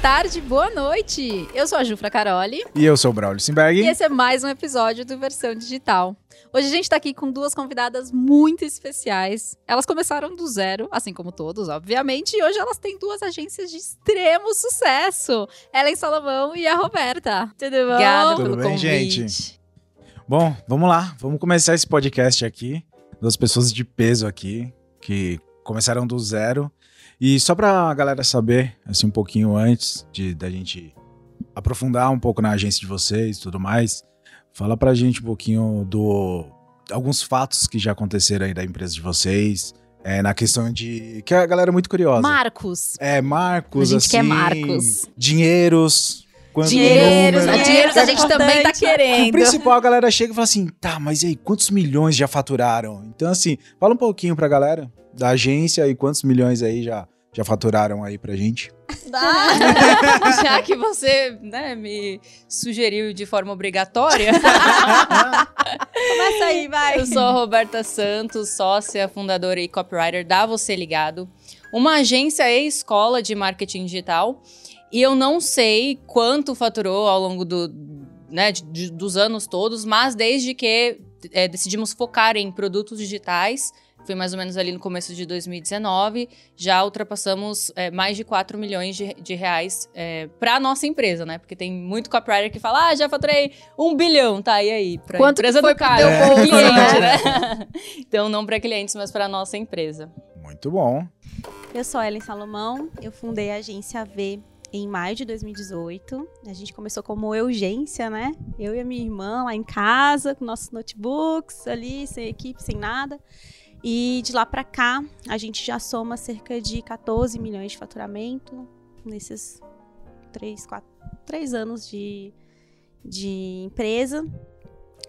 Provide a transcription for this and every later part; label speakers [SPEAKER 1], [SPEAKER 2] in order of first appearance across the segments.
[SPEAKER 1] tarde, boa noite. Eu sou a Jufra Caroli.
[SPEAKER 2] E eu sou o Braulio Simberg.
[SPEAKER 1] E esse é mais um episódio do Versão Digital. Hoje a gente tá aqui com duas convidadas muito especiais. Elas começaram do zero, assim como todos, obviamente, e hoje elas têm duas agências de extremo sucesso. Ellen Salomão e a Roberta. Tudo bom?
[SPEAKER 2] Obrigada Tudo pelo bem, convite. gente? Bom, vamos lá. Vamos começar esse podcast aqui. Duas pessoas de peso aqui, que começaram do zero e só pra galera saber, assim, um pouquinho antes de da gente aprofundar um pouco na agência de vocês e tudo mais, fala pra gente um pouquinho do alguns fatos que já aconteceram aí da empresa de vocês, é, na questão de. Que a galera é muito curiosa.
[SPEAKER 1] Marcos.
[SPEAKER 2] É, Marcos.
[SPEAKER 1] A gente
[SPEAKER 2] assim,
[SPEAKER 1] quer Marcos.
[SPEAKER 2] Dinheiros.
[SPEAKER 1] Dinheiros, número, dinheiros a gente também tá querendo.
[SPEAKER 2] O principal, a galera chega e fala assim: tá, mas e aí, quantos milhões já faturaram? Então, assim, fala um pouquinho pra galera da agência e quantos milhões aí já, já faturaram aí pra gente?
[SPEAKER 3] Ah, já que você né, me sugeriu de forma obrigatória.
[SPEAKER 1] Começa aí, vai.
[SPEAKER 3] Eu sou a Roberta Santos, sócia, fundadora e copywriter da Você Ligado, uma agência e escola de marketing digital. E eu não sei quanto faturou ao longo do, né, de, de, dos anos todos, mas desde que é, decidimos focar em produtos digitais foi mais ou menos ali no começo de 2019, já ultrapassamos é, mais de 4 milhões de, de reais é, para a nossa empresa, né? Porque tem muito copywriter que fala, ah, já faturei um bilhão, tá? E aí? Pra
[SPEAKER 1] Quanto
[SPEAKER 3] empresa
[SPEAKER 1] foi
[SPEAKER 3] do cara,
[SPEAKER 1] é.
[SPEAKER 3] cliente, né? então, não para clientes, mas para nossa empresa.
[SPEAKER 2] Muito bom.
[SPEAKER 4] Eu sou Ellen Salomão, eu fundei a agência V em maio de 2018. A gente começou como urgência, né? Eu e a minha irmã lá em casa, com nossos notebooks ali, sem equipe, sem nada. E de lá para cá, a gente já soma cerca de 14 milhões de faturamento nesses três, quatro, três anos de, de empresa.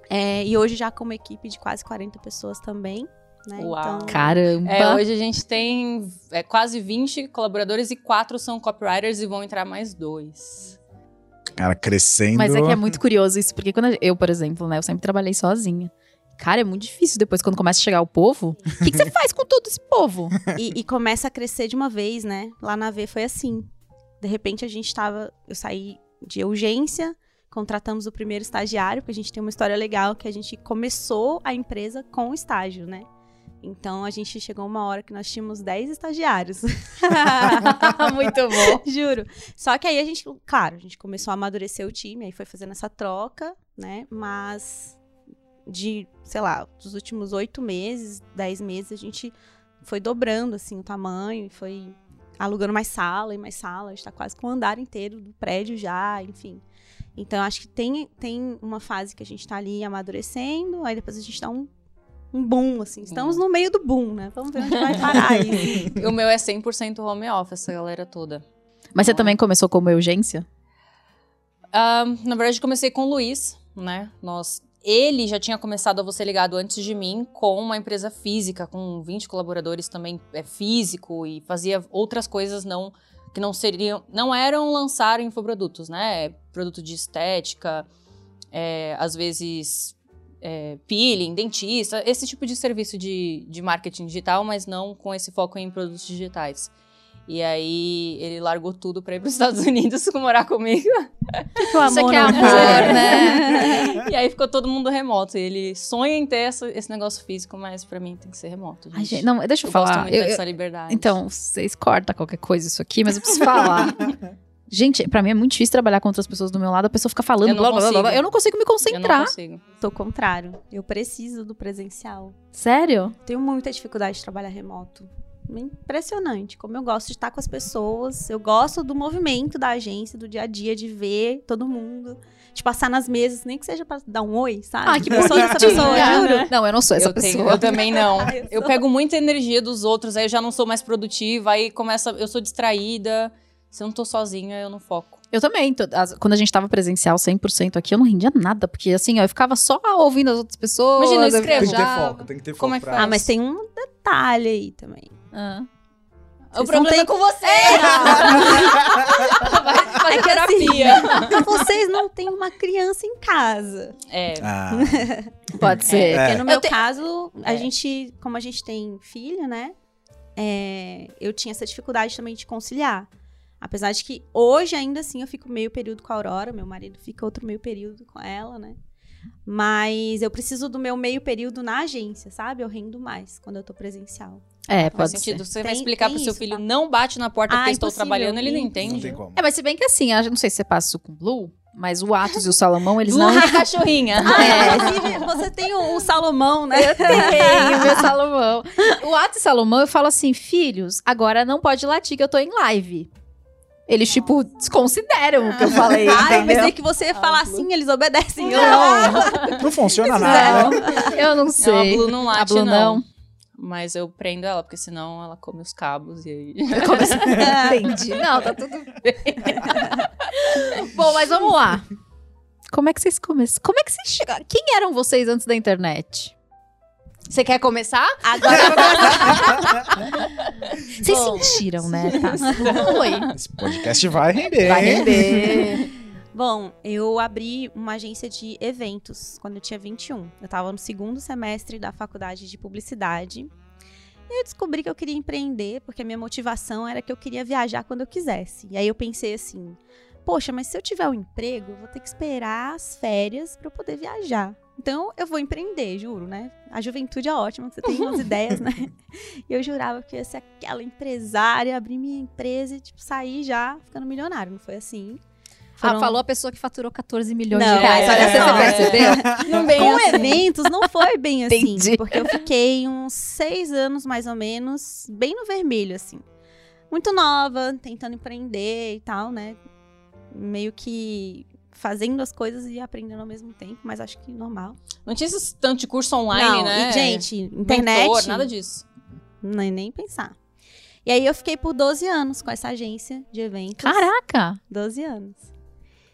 [SPEAKER 4] É, e hoje já com uma equipe de quase 40 pessoas também. Né?
[SPEAKER 3] Uau.
[SPEAKER 1] Então, Caramba!
[SPEAKER 3] É, hoje a gente tem é, quase 20 colaboradores e quatro são copywriters e vão entrar mais dois.
[SPEAKER 2] Cara, crescendo.
[SPEAKER 1] Mas é que é muito curioso isso, porque quando eu, por exemplo, né, eu sempre trabalhei sozinha. Cara, é muito difícil depois, quando começa a chegar o povo. O que, que você faz com todo esse povo?
[SPEAKER 4] E, e, começa a crescer de uma vez, né? Lá na V foi assim. De repente a gente tava. Eu saí de urgência, contratamos o primeiro estagiário, porque a gente tem uma história legal que a gente começou a empresa com o estágio, né? Então a gente chegou uma hora que nós tínhamos 10 estagiários.
[SPEAKER 1] Muito bom.
[SPEAKER 4] Juro. Só que aí a gente, claro, a gente começou a amadurecer o time, aí foi fazendo essa troca, né? Mas de, sei lá, dos últimos oito meses, dez meses, a gente foi dobrando, assim, o tamanho e foi alugando mais sala e mais sala. A gente tá quase com o andar inteiro do prédio já, enfim. Então, acho que tem, tem uma fase que a gente tá ali amadurecendo, aí depois a gente dá um, um boom, assim. Estamos no meio do boom, né? Vamos ver onde vai parar aí.
[SPEAKER 3] o meu é 100% home office, essa galera toda.
[SPEAKER 1] Mas você também começou como urgência?
[SPEAKER 3] Uh, na verdade, comecei com o Luiz, né? Nós ele já tinha começado a Você Ligado antes de mim com uma empresa física, com 20 colaboradores também é, físico e fazia outras coisas não que não seriam, não eram lançar infoprodutos, né? Produto de estética, é, às vezes é, peeling, dentista, esse tipo de serviço de, de marketing digital, mas não com esse foco em produtos digitais. E aí ele largou tudo para ir para os Estados Unidos morar comigo.
[SPEAKER 1] Que o amor, Isso é amor, né?
[SPEAKER 3] e aí ficou todo mundo remoto. E ele sonha em ter essa, esse negócio físico, mas para mim tem que ser remoto. Gente.
[SPEAKER 1] Gente, não, deixa eu,
[SPEAKER 3] eu
[SPEAKER 1] falar.
[SPEAKER 3] Gosto muito
[SPEAKER 1] eu,
[SPEAKER 3] dessa liberdade.
[SPEAKER 1] Então, vocês cortam qualquer coisa isso aqui, mas eu preciso falar. Gente, pra mim é muito difícil trabalhar com outras pessoas do meu lado, a pessoa fica falando,
[SPEAKER 3] eu não, blá,
[SPEAKER 1] blá, blá, blá, eu não consigo me concentrar.
[SPEAKER 3] Eu não consigo.
[SPEAKER 4] Sou contrário. Eu preciso do presencial.
[SPEAKER 1] Sério?
[SPEAKER 4] Tenho muita dificuldade de trabalhar remoto impressionante. Como eu gosto de estar com as pessoas, eu gosto do movimento da agência, do dia a dia, de ver todo mundo. De passar nas mesas, nem que seja para dar um oi, sabe?
[SPEAKER 1] Ah, que eu sou essa pessoa, juro. Não, eu não sou essa
[SPEAKER 3] eu
[SPEAKER 1] pessoa.
[SPEAKER 3] Tenho, eu também não. eu, eu pego muita energia dos outros, aí eu já não sou mais produtiva, aí começa, eu sou distraída. Se eu não tô sozinha, eu não foco.
[SPEAKER 1] Eu também. Quando a gente tava presencial 100% aqui, eu não rendia nada. Porque, assim, ó, eu ficava só ouvindo as outras pessoas.
[SPEAKER 3] Imagina, eu escrevo.
[SPEAKER 2] Tem que ter foco, tem que ter foco.
[SPEAKER 3] Como é?
[SPEAKER 4] Ah, mas tem um detalhe aí também.
[SPEAKER 1] Ah.
[SPEAKER 3] O problema
[SPEAKER 4] tem...
[SPEAKER 3] é com você!
[SPEAKER 4] vai fazer é terapia. Assim, vocês não têm uma criança em casa.
[SPEAKER 3] É.
[SPEAKER 2] Ah.
[SPEAKER 1] Pode ser.
[SPEAKER 4] É. Porque no meu te... caso, a é. gente, como a gente tem filho, né? É, eu tinha essa dificuldade também de conciliar. Apesar de que hoje, ainda assim, eu fico meio período com a Aurora, meu marido fica outro meio período com ela, né? Mas eu preciso do meu meio período na agência, sabe? Eu rendo mais quando eu tô presencial.
[SPEAKER 1] É,
[SPEAKER 3] Faz
[SPEAKER 1] pode
[SPEAKER 3] sentido.
[SPEAKER 1] ser.
[SPEAKER 3] Você vai
[SPEAKER 4] Tem-
[SPEAKER 3] explicar
[SPEAKER 4] tem
[SPEAKER 3] pro seu
[SPEAKER 4] isso,
[SPEAKER 3] filho,
[SPEAKER 4] tá?
[SPEAKER 3] não bate na porta
[SPEAKER 4] Ah,
[SPEAKER 3] porque estou trabalhando, ele não
[SPEAKER 4] impossível.
[SPEAKER 2] Não
[SPEAKER 3] entende.
[SPEAKER 2] tem como.
[SPEAKER 1] É, mas se bem que assim, eu não sei se você passa isso com o Blue, mas o Atos e o Salomão, eles não...
[SPEAKER 3] Blue é cachorrinha.
[SPEAKER 4] Ah,
[SPEAKER 1] É.
[SPEAKER 4] inclusive, você tem um, um Salomão, né?
[SPEAKER 1] Tenho, meu Salomão. O Atos e Salomão, eu falo assim, filhos, agora não pode latir que eu tô em live. Eles, tipo, desconsideram o que eu falei,
[SPEAKER 4] Ah, eu pensei que você ia falar assim, eles obedecem. Eu
[SPEAKER 1] Não,
[SPEAKER 2] Não funciona nada.
[SPEAKER 1] não, eu não
[SPEAKER 3] Não, a
[SPEAKER 1] sei.
[SPEAKER 3] Blue não late,
[SPEAKER 1] A Blue
[SPEAKER 3] não.
[SPEAKER 1] não.
[SPEAKER 3] Mas eu prendo ela, porque senão ela come os cabos e aí...
[SPEAKER 1] Entendi. Não, tá tudo bem. Bom, mas vamos lá. Como é que vocês começaram? Como é que vocês chegaram? Quem eram vocês antes da internet?
[SPEAKER 3] Você quer começar?
[SPEAKER 4] Agora eu vou
[SPEAKER 1] Vocês sentiram, né? Tá. Foi.
[SPEAKER 2] Esse podcast vai render.
[SPEAKER 1] Vai render.
[SPEAKER 4] Bom, eu abri uma agência de eventos quando eu tinha 21. Eu tava no segundo semestre da faculdade de publicidade. E eu descobri que eu queria empreender, porque a minha motivação era que eu queria viajar quando eu quisesse. E aí eu pensei assim: poxa, mas se eu tiver um emprego, eu vou ter que esperar as férias para eu poder viajar. Então eu vou empreender, juro, né? A juventude é ótima, você tem umas ideias, né? E eu jurava que eu ia ser aquela empresária, abrir minha empresa e, tipo, sair já ficando milionário. Não foi assim.
[SPEAKER 1] Ah,
[SPEAKER 4] Foram-
[SPEAKER 1] falou a pessoa que faturou 14 milhões
[SPEAKER 4] Não,
[SPEAKER 1] de reais.
[SPEAKER 3] é,
[SPEAKER 1] Olha, você,
[SPEAKER 3] não,
[SPEAKER 1] você
[SPEAKER 3] é.
[SPEAKER 1] percebeu?
[SPEAKER 3] Não bem
[SPEAKER 4] Com
[SPEAKER 3] assim.
[SPEAKER 4] eventos não foi bem assim,
[SPEAKER 1] Entendi.
[SPEAKER 4] porque eu fiquei uns seis anos mais ou menos bem no vermelho assim, muito nova, tentando empreender e tal, né? Meio que fazendo as coisas e aprendendo ao mesmo tempo, mas acho que normal.
[SPEAKER 3] Não tinha esse tanto de curso online,
[SPEAKER 4] não,
[SPEAKER 3] né?
[SPEAKER 4] e gente, internet,
[SPEAKER 3] Mentor, nada disso.
[SPEAKER 4] nem nem pensar. E aí eu fiquei por 12 anos com essa agência de eventos.
[SPEAKER 1] Caraca!
[SPEAKER 4] 12 anos.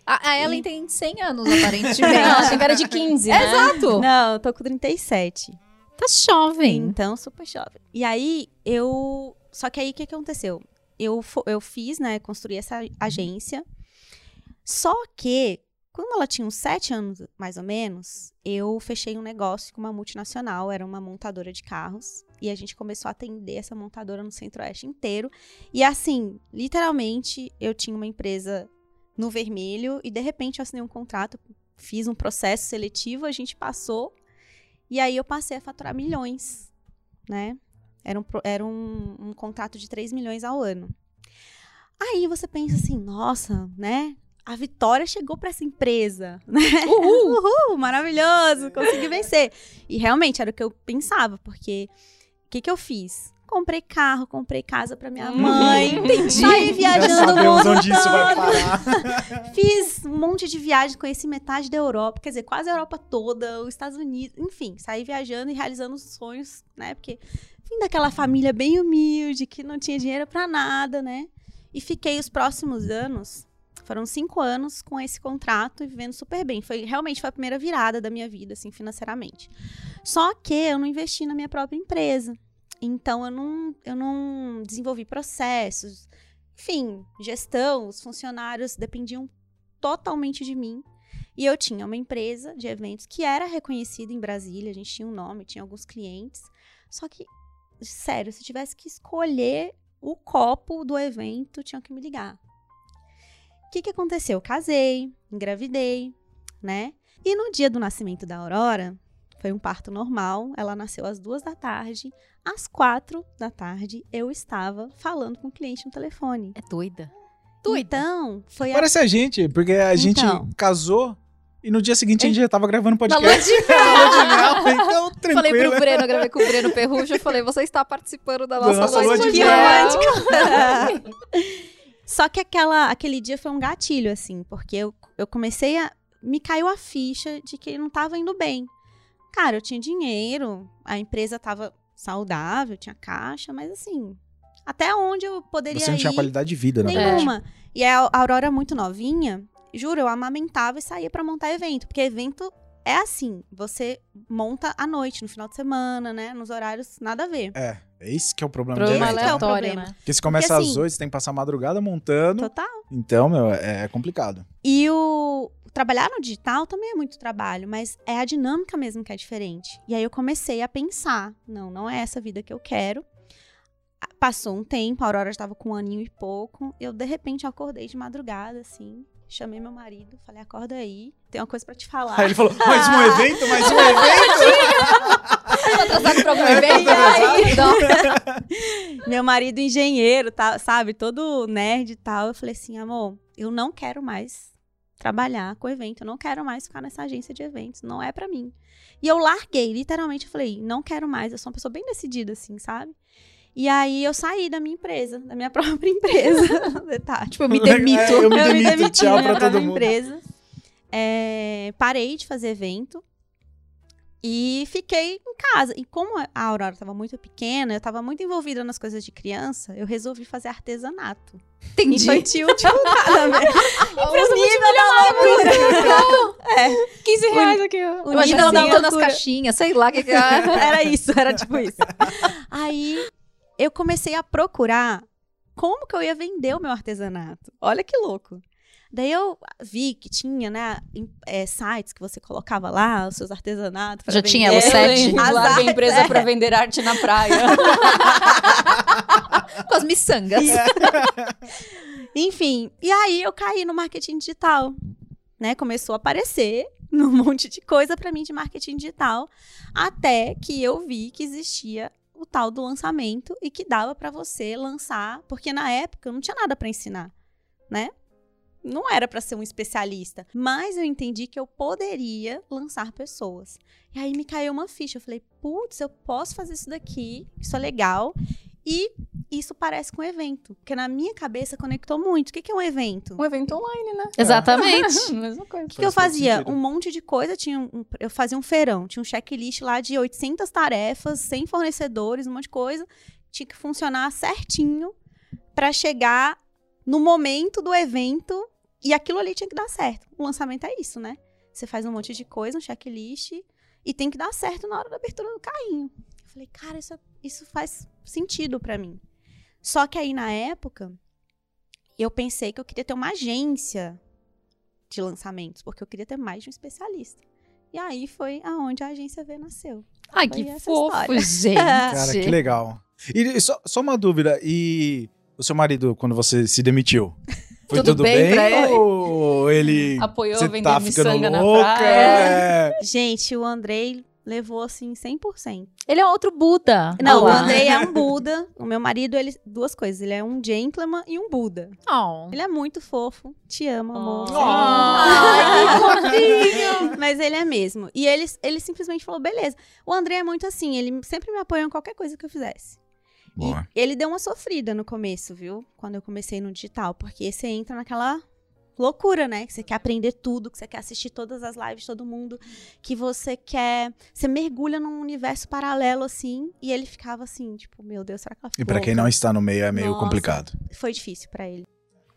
[SPEAKER 1] A, a Ellen tem 100 anos,
[SPEAKER 3] Não,
[SPEAKER 1] aparentemente.
[SPEAKER 3] achei que era de 15, né?
[SPEAKER 1] Exato!
[SPEAKER 4] Não, eu tô com 37.
[SPEAKER 1] Tá jovem.
[SPEAKER 4] Então, super jovem. E aí, eu. Só que aí, o que, aconteceu? Eu, eu fiz, né? Construí essa agência. Só que, quando ela tinha uns sete anos, mais ou menos, eu fechei um negócio com uma multinacional, era uma montadora de carros. E a gente começou a atender essa montadora no Centro-Oeste inteiro. E assim, literalmente, eu tinha uma empresa no vermelho e de repente eu assinei um contrato, fiz um processo seletivo, a gente passou. E aí eu passei a faturar milhões, né? Era um, era um, um contrato de 3 milhões ao ano. Aí você pensa assim, nossa, né? A vitória chegou para essa empresa, né?
[SPEAKER 1] Uhul!
[SPEAKER 4] Uhul, maravilhoso, consegui vencer. E realmente era o que eu pensava, porque o que, que eu fiz? Comprei carro, comprei casa para minha
[SPEAKER 3] Hum,
[SPEAKER 4] mãe,
[SPEAKER 1] entendi.
[SPEAKER 4] saí
[SPEAKER 2] Já
[SPEAKER 4] viajando o
[SPEAKER 2] sabemos
[SPEAKER 4] mundo
[SPEAKER 2] onde isso vai parar.
[SPEAKER 4] Fiz um monte de viagem, conheci metade da Europa, quer dizer, quase a Europa toda, os Estados Unidos, enfim, saí viajando e realizando os sonhos, né? Porque vim daquela família bem humilde, que não tinha dinheiro pra nada, né? E fiquei os próximos anos, foram cinco anos com esse contrato e vivendo super bem. Foi realmente foi a primeira virada da minha vida, assim, financeiramente. Só que eu não investi na minha própria empresa. Então eu não, eu não desenvolvi processos, enfim, gestão, os funcionários dependiam totalmente de mim. E eu tinha uma empresa de eventos que era reconhecida em Brasília, a gente tinha um nome, tinha alguns clientes. Só que, sério, se tivesse que escolher o copo do evento, tinha que me ligar. O que, que aconteceu? Eu casei, engravidei, né? E no dia do nascimento da Aurora, foi um parto normal. Ela nasceu às duas da tarde. Às quatro da tarde, eu estava falando com o cliente no telefone.
[SPEAKER 1] É doida. Doida.
[SPEAKER 4] Então, foi a
[SPEAKER 2] Parece a gente, porque a gente
[SPEAKER 4] Então.
[SPEAKER 2] casou e no dia seguinte a gente já tava gravando podcast. Na lua de mel, então
[SPEAKER 1] Falei pro
[SPEAKER 2] tranquilo.
[SPEAKER 1] Breno, eu gravei com o Breno Perrujo, eu falei, você está participando da nossa,
[SPEAKER 2] nossa lua de
[SPEAKER 1] de
[SPEAKER 4] mel.
[SPEAKER 1] mel.
[SPEAKER 4] Só que aquela, aquele dia foi um gatilho, assim, porque eu, eu comecei a. Me caiu a ficha de que não tava indo bem. Cara, eu tinha dinheiro, a empresa tava saudável, tinha caixa, mas assim, até onde eu poderia
[SPEAKER 2] Você não
[SPEAKER 4] ir?
[SPEAKER 2] tinha qualidade de vida, na verdade.
[SPEAKER 4] Nenhuma. E a Aurora muito novinha, juro, eu amamentava e saía pra montar evento. Porque evento é assim, você monta à noite, no final de semana, né? Nos horários nada a ver.
[SPEAKER 2] É, é esse que é o problema
[SPEAKER 1] Problema
[SPEAKER 2] de evento.
[SPEAKER 4] É o
[SPEAKER 1] aleatório,
[SPEAKER 4] problema.
[SPEAKER 1] né?
[SPEAKER 2] Porque se começa
[SPEAKER 4] Porque,
[SPEAKER 2] às
[SPEAKER 4] assim,
[SPEAKER 2] 8, você tem que passar a madrugada montando.
[SPEAKER 4] Total.
[SPEAKER 2] Então, meu, é, é complicado.
[SPEAKER 4] E o trabalhar no digital também é muito trabalho, mas é a dinâmica mesmo que é diferente. E aí eu comecei a pensar, não, não é essa vida que eu quero. A- passou um tempo, a Aurora estava com um aninho e pouco. Eu, de repente, acordei de madrugada, assim. Chamei meu marido, falei, acorda aí, tem uma coisa pra te falar.
[SPEAKER 2] Aí ele falou, mais um evento, mais um evento.
[SPEAKER 1] Tô atrasado pra algum
[SPEAKER 2] É, tá
[SPEAKER 1] evento?
[SPEAKER 4] meu marido engenheiro, tá, sabe, todo nerd e tal. Eu falei assim, amor, eu não quero mais trabalhar com evento, eu não quero mais ficar nessa agência de eventos, não é pra mim. E eu larguei, literalmente, eu falei, não quero mais, eu sou uma pessoa bem decidida, assim, sabe? E aí eu saí da minha empresa, da minha própria empresa. Detalhe.
[SPEAKER 1] Tipo, eu me demito.
[SPEAKER 2] É, eu me
[SPEAKER 4] Eu
[SPEAKER 2] demito,
[SPEAKER 4] demiti
[SPEAKER 2] tchau pra todo mundo.
[SPEAKER 4] empresa. É, parei de fazer evento e fiquei em casa. E como a Aurora estava muito pequena, eu estava muito envolvida nas coisas de criança, eu resolvi fazer artesanato.
[SPEAKER 1] Entendi.
[SPEAKER 4] Infantil, tipo, velho.
[SPEAKER 1] Empresa
[SPEAKER 4] O nível da loucura.
[SPEAKER 3] 15 reais aqui,
[SPEAKER 4] nível
[SPEAKER 1] ela
[SPEAKER 4] da
[SPEAKER 1] montando as
[SPEAKER 4] loucura.
[SPEAKER 1] caixinhas, sei lá o que que é.
[SPEAKER 4] Era isso, era tipo isso. Aí eu comecei a procurar como que eu ia vender o meu artesanato. Olha que louco. Daí eu vi que tinha, né, é, sites que você colocava lá os seus artesanatos.
[SPEAKER 1] Já tinha
[SPEAKER 4] vender.
[SPEAKER 1] o sete?
[SPEAKER 4] As
[SPEAKER 3] Larga a empresa
[SPEAKER 4] é.
[SPEAKER 3] pra vender arte na praia.
[SPEAKER 1] Com as miçangas.
[SPEAKER 4] Enfim, e aí eu caí no marketing digital, né? Começou a aparecer um monte de coisa pra mim de marketing digital, até que eu vi que existia o tal do lançamento e que dava pra você lançar, porque na época eu não tinha nada pra ensinar, né? Não era pra ser um especialista, mas eu entendi que eu poderia lançar pessoas. E aí me caiu uma ficha, eu falei, putz, eu posso fazer isso daqui, isso é legal. E isso parece com um evento, porque na minha cabeça conectou muito. O que, que é um evento?
[SPEAKER 3] Um evento online, né?
[SPEAKER 1] Exatamente.
[SPEAKER 3] Mesma coisa.
[SPEAKER 4] O que, que eu fazia?
[SPEAKER 2] sentido.
[SPEAKER 4] Um monte de coisa. Tinha um- eu fazia um feirão. Tinha um checklist lá de 800 tarefas, 100 fornecedores, um monte de coisa. Tinha que funcionar certinho para chegar no momento do evento e aquilo ali tinha que dar certo. O lançamento é isso, né? Você faz um monte de coisa, um checklist e tem que dar certo na hora da abertura do carrinho. Eu falei, cara, isso, é- isso faz sentido para mim. Só que aí na época eu pensei que eu queria ter uma agência de lançamentos, porque eu queria ter mais de um especialista. E aí foi aonde a agência V nasceu.
[SPEAKER 1] Ai,
[SPEAKER 4] Foi
[SPEAKER 1] que fofo,
[SPEAKER 4] história.
[SPEAKER 1] gente.
[SPEAKER 2] Cara, que legal. E só, só uma dúvida, e o seu marido, quando você se demitiu? Foi
[SPEAKER 1] Tudo
[SPEAKER 2] tudo,
[SPEAKER 1] bem
[SPEAKER 2] bem,
[SPEAKER 1] pra ele?
[SPEAKER 2] ou ele...
[SPEAKER 3] Apoiou
[SPEAKER 2] Você
[SPEAKER 3] vender
[SPEAKER 2] tá ficando
[SPEAKER 3] miçanga na
[SPEAKER 2] louca?
[SPEAKER 3] praia.
[SPEAKER 2] É.
[SPEAKER 4] Gente, o Andrei levou assim 100%.
[SPEAKER 1] Ele é outro Buda.
[SPEAKER 4] Não, o
[SPEAKER 1] Olá.
[SPEAKER 4] Andrei é um Buda. O meu marido, ele duas coisas, ele é um gentleman e um Buda.
[SPEAKER 1] Oh.
[SPEAKER 4] Ele é muito fofo. Te amo, amor.
[SPEAKER 3] Oh.
[SPEAKER 1] Ai, que
[SPEAKER 4] Mas ele é mesmo. E ele, ele simplesmente falou: beleza. O André é muito assim, ele sempre me apoiou em qualquer coisa que eu fizesse.
[SPEAKER 2] Boa.
[SPEAKER 4] E ele deu uma sofrida no começo, viu? Quando eu comecei no digital. Porque você entra naquela loucura, né? Que você quer aprender tudo, que você quer assistir todas as lives de todo mundo, que você quer. Você mergulha num universo paralelo, assim. E ele ficava assim, tipo, meu Deus, será que ela
[SPEAKER 2] E pra quem não está no meio é meio
[SPEAKER 4] Nossa.
[SPEAKER 2] complicado.
[SPEAKER 4] Foi difícil pra ele.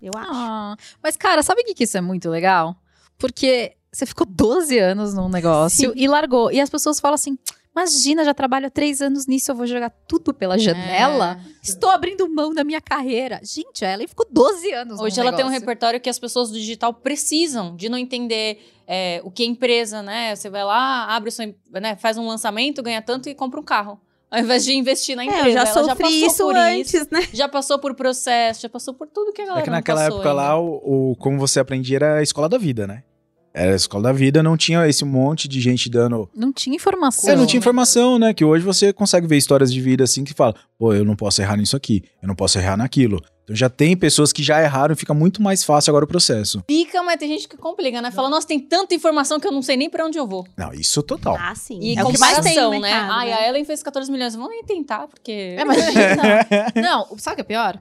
[SPEAKER 4] Eu acho.
[SPEAKER 1] Ah, mas, cara, sabe o que, que isso é muito legal? Porque você ficou 12 anos num negócio
[SPEAKER 4] Sim.
[SPEAKER 1] e largou. E as pessoas falam assim: imagina, já trabalho há três anos nisso, eu vou jogar tudo pela janela.
[SPEAKER 3] É.
[SPEAKER 1] Estou abrindo mão da minha carreira. Gente, a Ellen ficou 12 anos
[SPEAKER 3] Hoje ela tem um
[SPEAKER 1] negócio.
[SPEAKER 3] repertório que as pessoas do digital precisam de não entender é, o que é empresa, né? Você vai lá, abre sua, né, faz um lançamento, ganha tanto e compra um carro. Ao invés de investir na empresa.
[SPEAKER 4] É, eu já
[SPEAKER 3] Ela
[SPEAKER 4] sofri
[SPEAKER 3] passou
[SPEAKER 4] isso
[SPEAKER 3] por
[SPEAKER 4] antes, né?
[SPEAKER 3] Já passou por processo, já passou por tudo que a galera
[SPEAKER 2] É que
[SPEAKER 3] não
[SPEAKER 2] naquela
[SPEAKER 3] passou
[SPEAKER 2] época
[SPEAKER 3] ainda.
[SPEAKER 2] lá, o, o- como você aprendia era a escola da vida, né? Era a escola da vida, não tinha esse monte de gente dando.
[SPEAKER 1] Não tinha informação.
[SPEAKER 2] É, não tinha
[SPEAKER 3] né?
[SPEAKER 2] informação, né? Que hoje você consegue ver histórias de vida assim que fala, pô, eu não posso errar nisso aqui, eu não posso errar naquilo. Então já tem pessoas que já erraram e fica muito mais fácil agora o processo.
[SPEAKER 3] Fica, mas tem gente que complica, né? Fala, nossa, tem tanta informação que eu não sei nem pra onde eu vou.
[SPEAKER 2] Não, isso total.
[SPEAKER 4] Ah, sim.
[SPEAKER 3] E
[SPEAKER 4] é o que mais tem
[SPEAKER 3] né?
[SPEAKER 4] mercado,
[SPEAKER 3] Ai, a Ellen fez 14 milhões, vamos nem tentar, porque...
[SPEAKER 1] É, imagina. não, sabe o que é pior?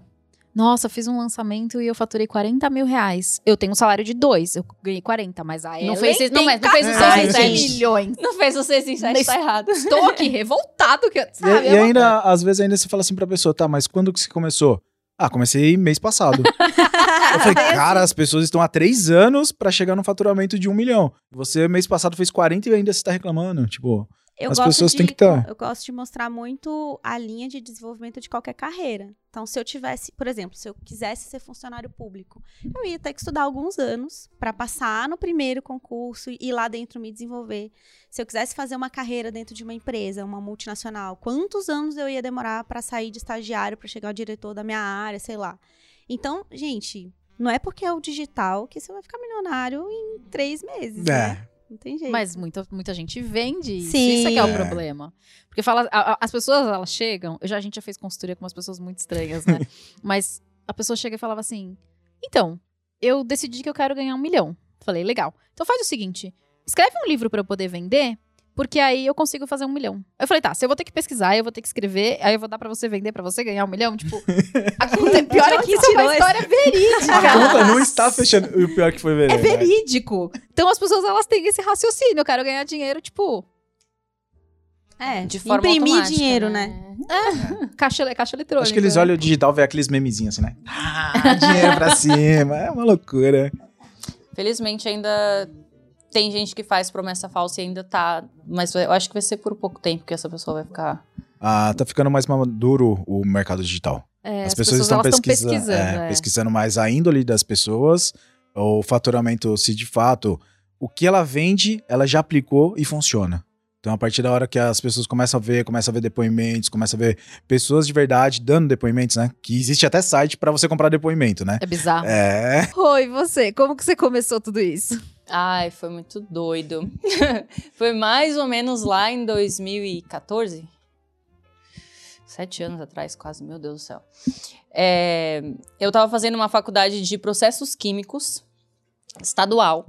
[SPEAKER 1] Nossa, fiz um lançamento e eu faturei 40 mil reais. Eu tenho um salário de dois, eu ganhei 40, mas a Ellen
[SPEAKER 3] Não fez seis- não,
[SPEAKER 1] tem
[SPEAKER 3] mas não fez o
[SPEAKER 1] 14
[SPEAKER 2] seis em sete.
[SPEAKER 1] milhões.
[SPEAKER 3] Não fez o 6 em 7,
[SPEAKER 1] Mas-
[SPEAKER 3] tá errado.
[SPEAKER 1] Estou aqui revoltado, que,
[SPEAKER 2] E,
[SPEAKER 1] sabe?
[SPEAKER 2] e
[SPEAKER 1] É uma-
[SPEAKER 2] ainda, às vezes, ainda você fala assim pra pessoa, tá, mas quando que você começou? Ah, comecei mês passado. eu falei, cara, as pessoas estão há três anos pra chegar no faturamento de um milhão. Você, mês passado, fez 40 e ainda você tá reclamando. Tipo,
[SPEAKER 4] Eu
[SPEAKER 2] As
[SPEAKER 4] gosto
[SPEAKER 2] pessoas
[SPEAKER 4] de,
[SPEAKER 2] têm que tá.
[SPEAKER 4] Eu gosto de mostrar muito a linha de desenvolvimento de qualquer carreira. Então, se eu tivesse, por exemplo, se eu quisesse ser funcionário público, eu ia ter que estudar alguns anos para passar no primeiro concurso e ir lá dentro me desenvolver. Se eu quisesse fazer uma carreira dentro de uma empresa, uma multinacional, quantos anos eu ia demorar para sair de estagiário para chegar ao diretor da minha área, sei lá. Então, gente, não é porque é o digital que você vai ficar milionário em três meses, né? Não tem jeito.
[SPEAKER 1] Mas muita, muita gente vende isso.
[SPEAKER 4] Sim.
[SPEAKER 1] Isso é que é o
[SPEAKER 2] É.
[SPEAKER 1] problema. Porque fala, a- a- as pessoas, elas chegam. Eu já, a gente já fez consultoria com umas pessoas muito estranhas, né? Mas a pessoa chega e falava assim: Então, eu decidi que eu quero ganhar um milhão. Falei, legal. Então faz o seguinte: escreve um livro pra eu poder vender. Porque aí eu consigo fazer um milhão. Eu falei, tá, se eu vou ter que pesquisar, eu vou ter que escrever, aí eu vou dar pra você vender, pra você ganhar um milhão. Tipo, a conta, pior é que isso é uma história verídica.
[SPEAKER 2] A conta não está fechando. E o pior que foi ver.
[SPEAKER 1] É verídico. Então as pessoas elas têm esse raciocínio. Eu quero ganhar dinheiro, tipo,
[SPEAKER 4] é,
[SPEAKER 3] De forma
[SPEAKER 4] imprimir dinheiro, né?
[SPEAKER 1] caixa, caixa eletrônica.
[SPEAKER 2] Acho que eles olham o digital, vê aqueles memezinhos assim, né? Ah, dinheiro pra cima. É uma loucura.
[SPEAKER 3] Felizmente ainda tem gente que faz promessa falsa e ainda tá. Mas eu acho que vai ser por pouco tempo que essa pessoa vai ficar.
[SPEAKER 2] Ah, tá ficando mais maduro o mercado digital.
[SPEAKER 1] É,
[SPEAKER 2] as, pessoas, estão pesquisando,
[SPEAKER 1] pesquisando.
[SPEAKER 2] é,
[SPEAKER 1] é.
[SPEAKER 2] pesquisando mais a índole das pessoas, o faturamento, se de fato o que ela vende, ela já aplicou e funciona. Então, a partir da hora que as pessoas começam a ver, começam a ver depoimentos, começam a ver pessoas de verdade dando depoimentos, né? Que existe até site pra você comprar depoimento, né?
[SPEAKER 1] É bizarro.
[SPEAKER 2] É.
[SPEAKER 1] Oi, você, como que você começou tudo isso?
[SPEAKER 3] Ai, foi muito doido. foi mais ou menos lá em 2014. Sete anos atrás, quase, meu Deus do céu. É, eu tava fazendo uma faculdade de processos químicos estadual.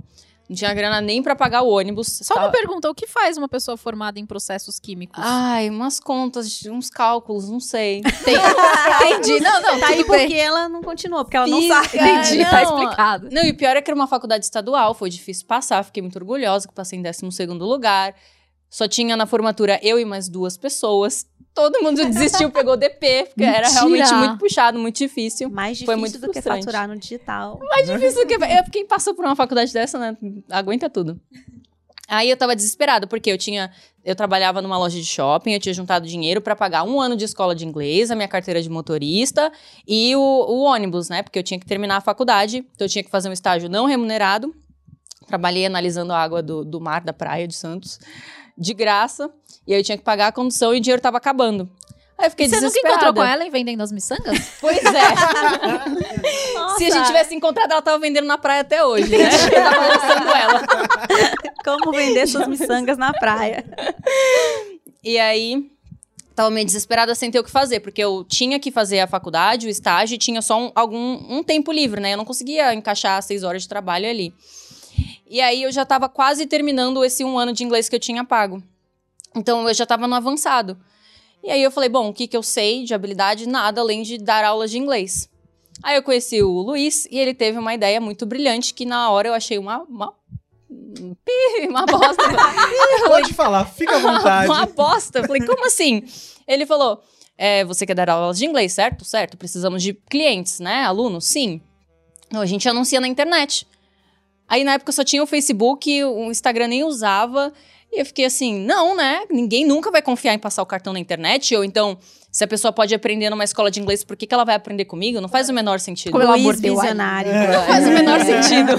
[SPEAKER 3] Não tinha grana nem pra pagar o ônibus.
[SPEAKER 1] Só uma
[SPEAKER 3] Tava-
[SPEAKER 1] pergunta, o que faz uma pessoa formada em processos químicos?
[SPEAKER 3] Ai, umas contas, uns cálculos, não sei.
[SPEAKER 1] Tem- Entendi. Não, não,
[SPEAKER 4] Tá aí
[SPEAKER 1] bem.
[SPEAKER 4] porque ela não continuou, porque ela não sabe.
[SPEAKER 1] Entendi,
[SPEAKER 3] não.
[SPEAKER 1] tá explicado.
[SPEAKER 3] Não, e o pior é que era uma faculdade estadual, foi difícil passar, fiquei muito orgulhosa que passei em 12 lugar. Só tinha na formatura eu e mais duas pessoas. Todo mundo desistiu, pegou DP, porque era
[SPEAKER 1] Mentira.
[SPEAKER 3] realmente muito puxado, muito difícil.
[SPEAKER 4] Mais
[SPEAKER 3] Foi
[SPEAKER 4] difícil
[SPEAKER 3] muito
[SPEAKER 4] do que
[SPEAKER 3] frustrante.
[SPEAKER 4] faturar no digital.
[SPEAKER 3] Mais difícil do que. É, quem passou por uma faculdade dessa, né? Aguenta tudo. Aí eu tava desesperada, porque eu tinha. Eu trabalhava numa loja de shopping, eu tinha juntado dinheiro pra pagar um ano de escola de inglês, a minha carteira de motorista e o, o ônibus, né? Porque eu tinha que terminar a faculdade, então eu tinha que fazer um estágio não remunerado. Trabalhei analisando a água do, do mar, da praia de Santos, de graça. E aí eu tinha que pagar a condução e o dinheiro tava acabando. Aí eu fiquei
[SPEAKER 1] Você nunca
[SPEAKER 3] desesperada.
[SPEAKER 1] encontrou com ela em vendendo as miçangas?
[SPEAKER 3] Pois é. Se a gente tivesse encontrado, ela tava vendendo na praia até hoje, né? Eu tava lançando ela.
[SPEAKER 4] Como vender suas miçangas na praia.
[SPEAKER 3] E aí, tava meio desesperada sem ter o que fazer, porque eu tinha que fazer a faculdade, o estágio, e tinha só um, algum, um tempo livre, né? Eu não conseguia encaixar seis horas de trabalho ali. E aí, eu já tava quase terminando esse um ano de inglês que eu tinha pago. Então, eu já tava no avançado. E aí, eu falei, bom, o que que eu sei de habilidade? Nada, além de dar aulas de inglês. Aí, eu conheci o Luiz, e ele teve uma ideia muito brilhante, que na hora eu achei uma... uma uma bosta.
[SPEAKER 2] Pode falar, fica à vontade.
[SPEAKER 3] Uma bosta. Eu falei, como assim? Ele falou: é, você quer dar aulas de inglês, certo? Certo. Precisamos de clientes, né? Alunos? Sim. Não, a gente anuncia na internet. Aí na época só tinha o Facebook, o Instagram nem usava. E eu fiquei assim, não, né? Ninguém nunca vai confiar em passar o cartão na internet. Ou então, se a pessoa pode aprender numa escola de inglês, por que, que ela vai aprender comigo? Não faz o menor sentido.
[SPEAKER 1] Como ela
[SPEAKER 4] Luiz
[SPEAKER 1] mordeu a
[SPEAKER 4] visionário.
[SPEAKER 3] Não faz o menor sentido.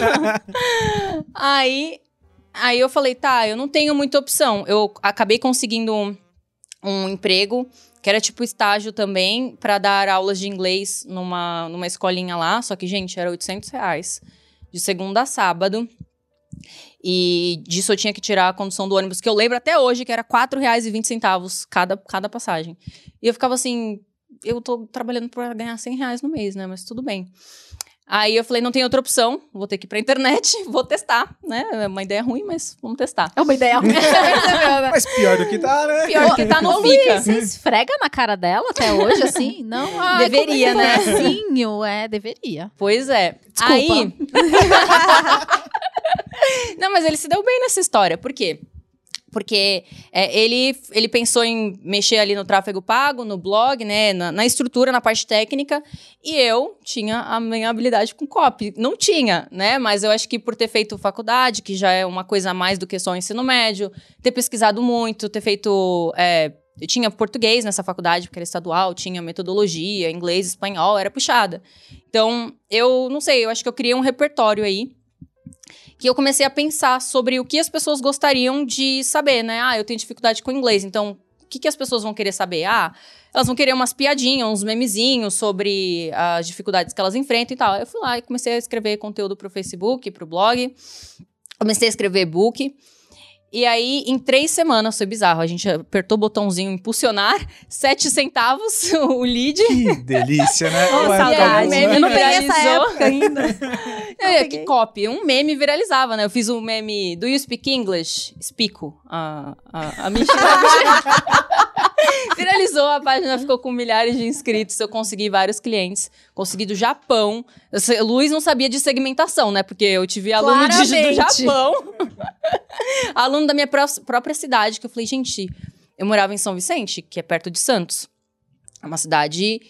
[SPEAKER 3] aí, aí eu falei, tá, eu não tenho muita opção. Eu acabei conseguindo um, um emprego, que era tipo estágio também, pra dar aulas de inglês numa, numa escolinha lá. Só que, gente, era 800 reais. De segunda a sábado. E disso eu tinha que tirar a condução do ônibus, que eu lembro até hoje que era R$ 4,20 cada, cada passagem. E eu ficava assim, eu tô trabalhando pra ganhar 100 reais no mês, né? Mas tudo bem. Aí eu falei, não tem outra opção, vou ter que ir pra internet, vou testar, né? É uma ideia ruim, mas vamos testar.
[SPEAKER 1] É uma ideia ruim.
[SPEAKER 2] Mas pior do que tá, né?
[SPEAKER 3] Pior que tá, não fica.
[SPEAKER 1] Você esfrega na cara dela até hoje, assim? Não, ai,
[SPEAKER 3] Deveria, né?
[SPEAKER 1] bonzinho. É, deveria.
[SPEAKER 3] Pois é.
[SPEAKER 1] Desculpa.
[SPEAKER 3] Aí... não, mas ele se deu bem nessa história, por quê? Porque é, ele, ele pensou em mexer ali no tráfego pago, no blog, né, na, na, estrutura, na parte técnica, e eu tinha a minha habilidade com copy. Não tinha, né? Mas eu acho que por ter feito faculdade, que já é uma coisa a mais do que só o ensino médio, ter pesquisado muito, ter feito. É, eu tinha português nessa faculdade, porque era estadual, tinha metodologia, inglês, espanhol, era puxada. Então, eu não sei, eu acho que eu criei um repertório aí que eu comecei a pensar sobre o que as pessoas gostariam de saber, né? Ah, eu tenho dificuldade com inglês, então o que, que as pessoas vão querer saber? Ah, elas vão querer umas piadinhas, uns memezinhos sobre as dificuldades que elas enfrentam e tal. Eu fui lá e comecei a escrever conteúdo pro Facebook, pro blog. Comecei a escrever e-book. E aí, em três semanas, foi bizarro. A gente apertou o botãozinho impulsionar, sete centavos o lead.
[SPEAKER 2] Que delícia, né?
[SPEAKER 4] Oh, saudade. Um meme
[SPEAKER 3] eu não peguei essa época ainda. é, que copy. Um meme viralizava, né? Eu fiz um meme Do You Speak English? Explico. A, a, a Viralizou, a página ficou com milhares de inscritos. Eu consegui vários clientes. Consegui do Japão. Luiz não sabia de segmentação, né? Porque eu tive aluno de, do Japão. aluno da minha pró própria cidade, que eu falei, gente, eu morava em São Vicente, que é perto de Santos. É uma cidade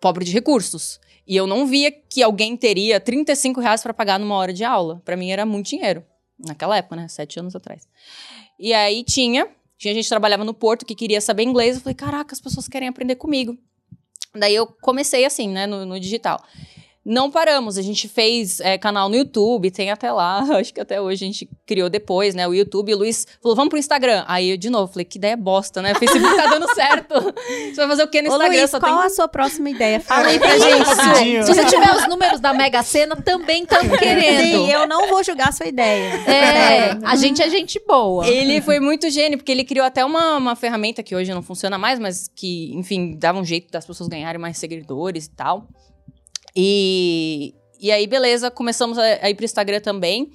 [SPEAKER 3] pobre de recursos. E eu não via que alguém teria 35 reais para pagar numa hora de aula. Para mim era muito dinheiro. Naquela época, né? Sete anos atrás. E aí tinha tinha gente que trabalhava no Porto que queria saber inglês. Eu falei, caraca, as pessoas querem aprender comigo. Daí eu comecei assim, né, no, no digital. Não paramos, a gente fez é, canal no YouTube, tem até lá, acho que até hoje a gente criou depois, né, o YouTube. O Luiz falou, vamos pro Instagram. Aí eu, de novo, falei, que ideia bosta, né? O Facebook tá dando certo. Você vai fazer o quê no
[SPEAKER 4] Ô,
[SPEAKER 3] Instagram?
[SPEAKER 4] Luiz,
[SPEAKER 3] Só
[SPEAKER 4] qual
[SPEAKER 3] tem...
[SPEAKER 4] a sua próxima ideia? Fala aí pra
[SPEAKER 1] gente. Se você tiver os números da Mega Sena, também estamos querendo.
[SPEAKER 4] Sim, eu não vou julgar a sua ideia.
[SPEAKER 1] É, a gente é gente boa.
[SPEAKER 3] Ele foi muito gênio, porque ele criou até uma, uma ferramenta que hoje não funciona mais, mas que, enfim, dava um jeito das pessoas ganharem mais seguidores e tal. E, e aí, beleza, começamos a, a ir pro Instagram também.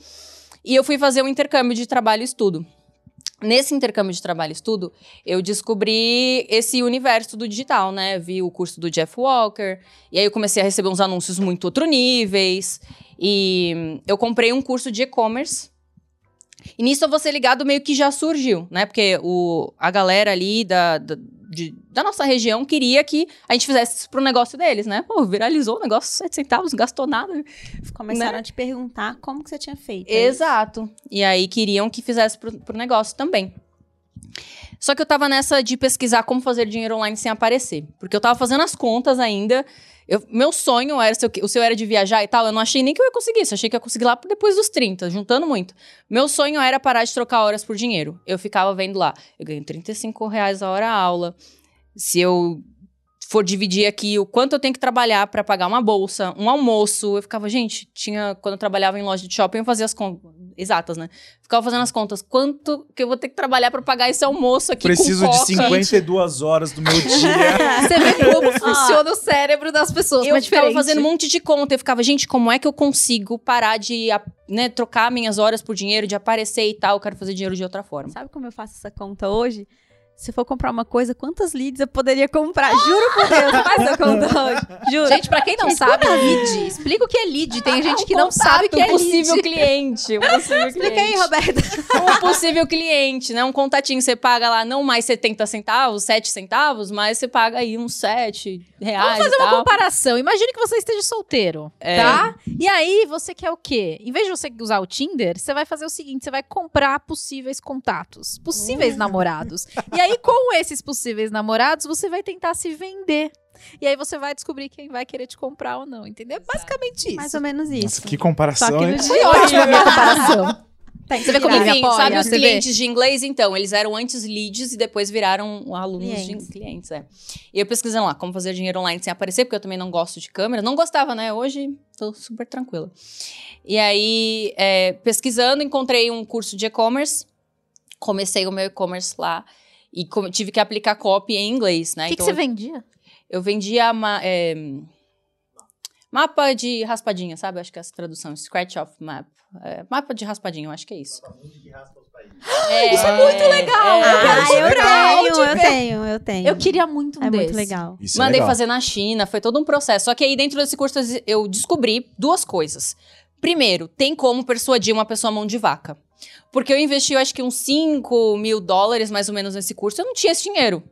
[SPEAKER 3] E eu fui fazer um intercâmbio de trabalho e estudo. Nesse intercâmbio de trabalho e estudo, eu descobri esse universo do digital, né? Vi o curso do Jeff Walker, e aí eu comecei a receber uns anúncios muito outro níveis. E eu comprei um curso de e-commerce. E nisso eu vou ser ligado meio que já surgiu, né? Porque o, a galera ali da, da de, da nossa região queria que a gente fizesse isso pro negócio deles, né? Pô, viralizou o negócio, 7 centavos, não gastou nada.
[SPEAKER 4] Começaram
[SPEAKER 3] né?
[SPEAKER 4] a te perguntar como que você tinha feito. É
[SPEAKER 3] Exato. E aí queriam que fizesse pro, pro negócio também. Só que eu tava nessa de pesquisar como fazer dinheiro online sem aparecer. Porque eu tava fazendo as contas ainda. Eu, meu sonho era, se eu, o seu era de viajar e tal, eu não achei nem que eu ia conseguir isso. Achei que ia conseguir lá depois dos 30, juntando muito. Meu sonho era parar de trocar horas por dinheiro. Eu ficava vendo lá, eu ganho 35 reais a hora a aula. Se eu for dividir aqui o quanto eu tenho que trabalhar para pagar uma bolsa, um almoço, eu ficava, gente, tinha quando eu trabalhava em loja de shopping, eu fazia as contas exatas, né? Ficava fazendo as contas, quanto que eu vou ter que trabalhar para pagar esse almoço aqui
[SPEAKER 2] Preciso
[SPEAKER 3] com
[SPEAKER 2] de
[SPEAKER 3] coca?
[SPEAKER 2] 52 horas do meu dia.
[SPEAKER 1] Você vê como funciona o cérebro das pessoas.
[SPEAKER 3] Eu
[SPEAKER 1] é
[SPEAKER 3] ficava
[SPEAKER 1] diferente.
[SPEAKER 3] fazendo um monte de conta, eu ficava, gente, como é que eu consigo parar de, né, trocar minhas horas por dinheiro, de aparecer e tal, eu quero fazer dinheiro de outra forma.
[SPEAKER 4] Sabe como eu faço essa conta hoje? Se eu for comprar uma coisa, quantas leads eu poderia comprar? Juro por Deus, faz essa conta hoje. Juro.
[SPEAKER 1] Gente, pra quem não sabe, lead, explica o que é lead. Tem gente que não sabe o que
[SPEAKER 3] um
[SPEAKER 1] é
[SPEAKER 3] possível
[SPEAKER 1] lead.
[SPEAKER 3] cliente. Um possível
[SPEAKER 4] Explica
[SPEAKER 3] cliente.
[SPEAKER 4] aí, Roberta.
[SPEAKER 3] Um possível cliente, né? Um contatinho, você paga lá não mais 70 centavos, 7 centavos, mas você paga aí uns 7 reais
[SPEAKER 1] Vamos fazer uma comparação. Imagine que você esteja solteiro,
[SPEAKER 3] É.
[SPEAKER 1] tá? E aí você quer o quê? Em vez de você usar o Tinder, você vai fazer o seguinte: você vai comprar possíveis contatos, possíveis namorados. E aí, com esses possíveis namorados, você vai tentar se vender. E aí você vai descobrir quem vai querer te comprar ou não, entendeu? É Basicamente isso.
[SPEAKER 4] Mais ou menos isso.
[SPEAKER 2] Nossa, que comparação,
[SPEAKER 4] Só que no
[SPEAKER 1] Foi ótima a minha comparação.
[SPEAKER 4] Você
[SPEAKER 1] vê como
[SPEAKER 3] Enfim,
[SPEAKER 1] apoia,
[SPEAKER 3] sabe os
[SPEAKER 1] você vê?
[SPEAKER 3] clientes de inglês, então? Eles eram antes leads e depois viraram alunos
[SPEAKER 4] Clientes.
[SPEAKER 3] de clientes, é. E eu pesquisando lá, como fazer dinheiro online sem aparecer, porque eu também não gosto de câmera. Não gostava, né? Hoje tô super tranquila. E aí, é, pesquisando, encontrei um curso de e-commerce. Comecei o meu e-commerce lá. E tive que aplicar copy em inglês, né?
[SPEAKER 1] O que, que
[SPEAKER 3] Então,
[SPEAKER 1] você vendia?
[SPEAKER 3] Eu vendia ma- é, mapa de raspadinha, sabe? Acho que é essa tradução. Scratch off map. É, mapa de raspadinha, eu acho que é isso. É,
[SPEAKER 1] Isso é muito legal!
[SPEAKER 3] é.
[SPEAKER 1] Eu quero
[SPEAKER 4] Ah, eu tenho,
[SPEAKER 1] te
[SPEAKER 4] eu
[SPEAKER 1] ver.
[SPEAKER 4] tenho, eu tenho.
[SPEAKER 1] Eu queria muito um
[SPEAKER 4] É muito
[SPEAKER 1] desse.
[SPEAKER 4] legal.
[SPEAKER 2] Isso é
[SPEAKER 3] Mandei
[SPEAKER 2] legal.
[SPEAKER 3] fazer na China, foi todo um processo. Só que aí dentro desse curso eu descobri duas coisas. Primeiro, tem como persuadir uma pessoa mão de vaca. Porque eu investi, eu acho que uns 5 mil dólares, mais ou menos, nesse curso. Eu não tinha esse dinheiro.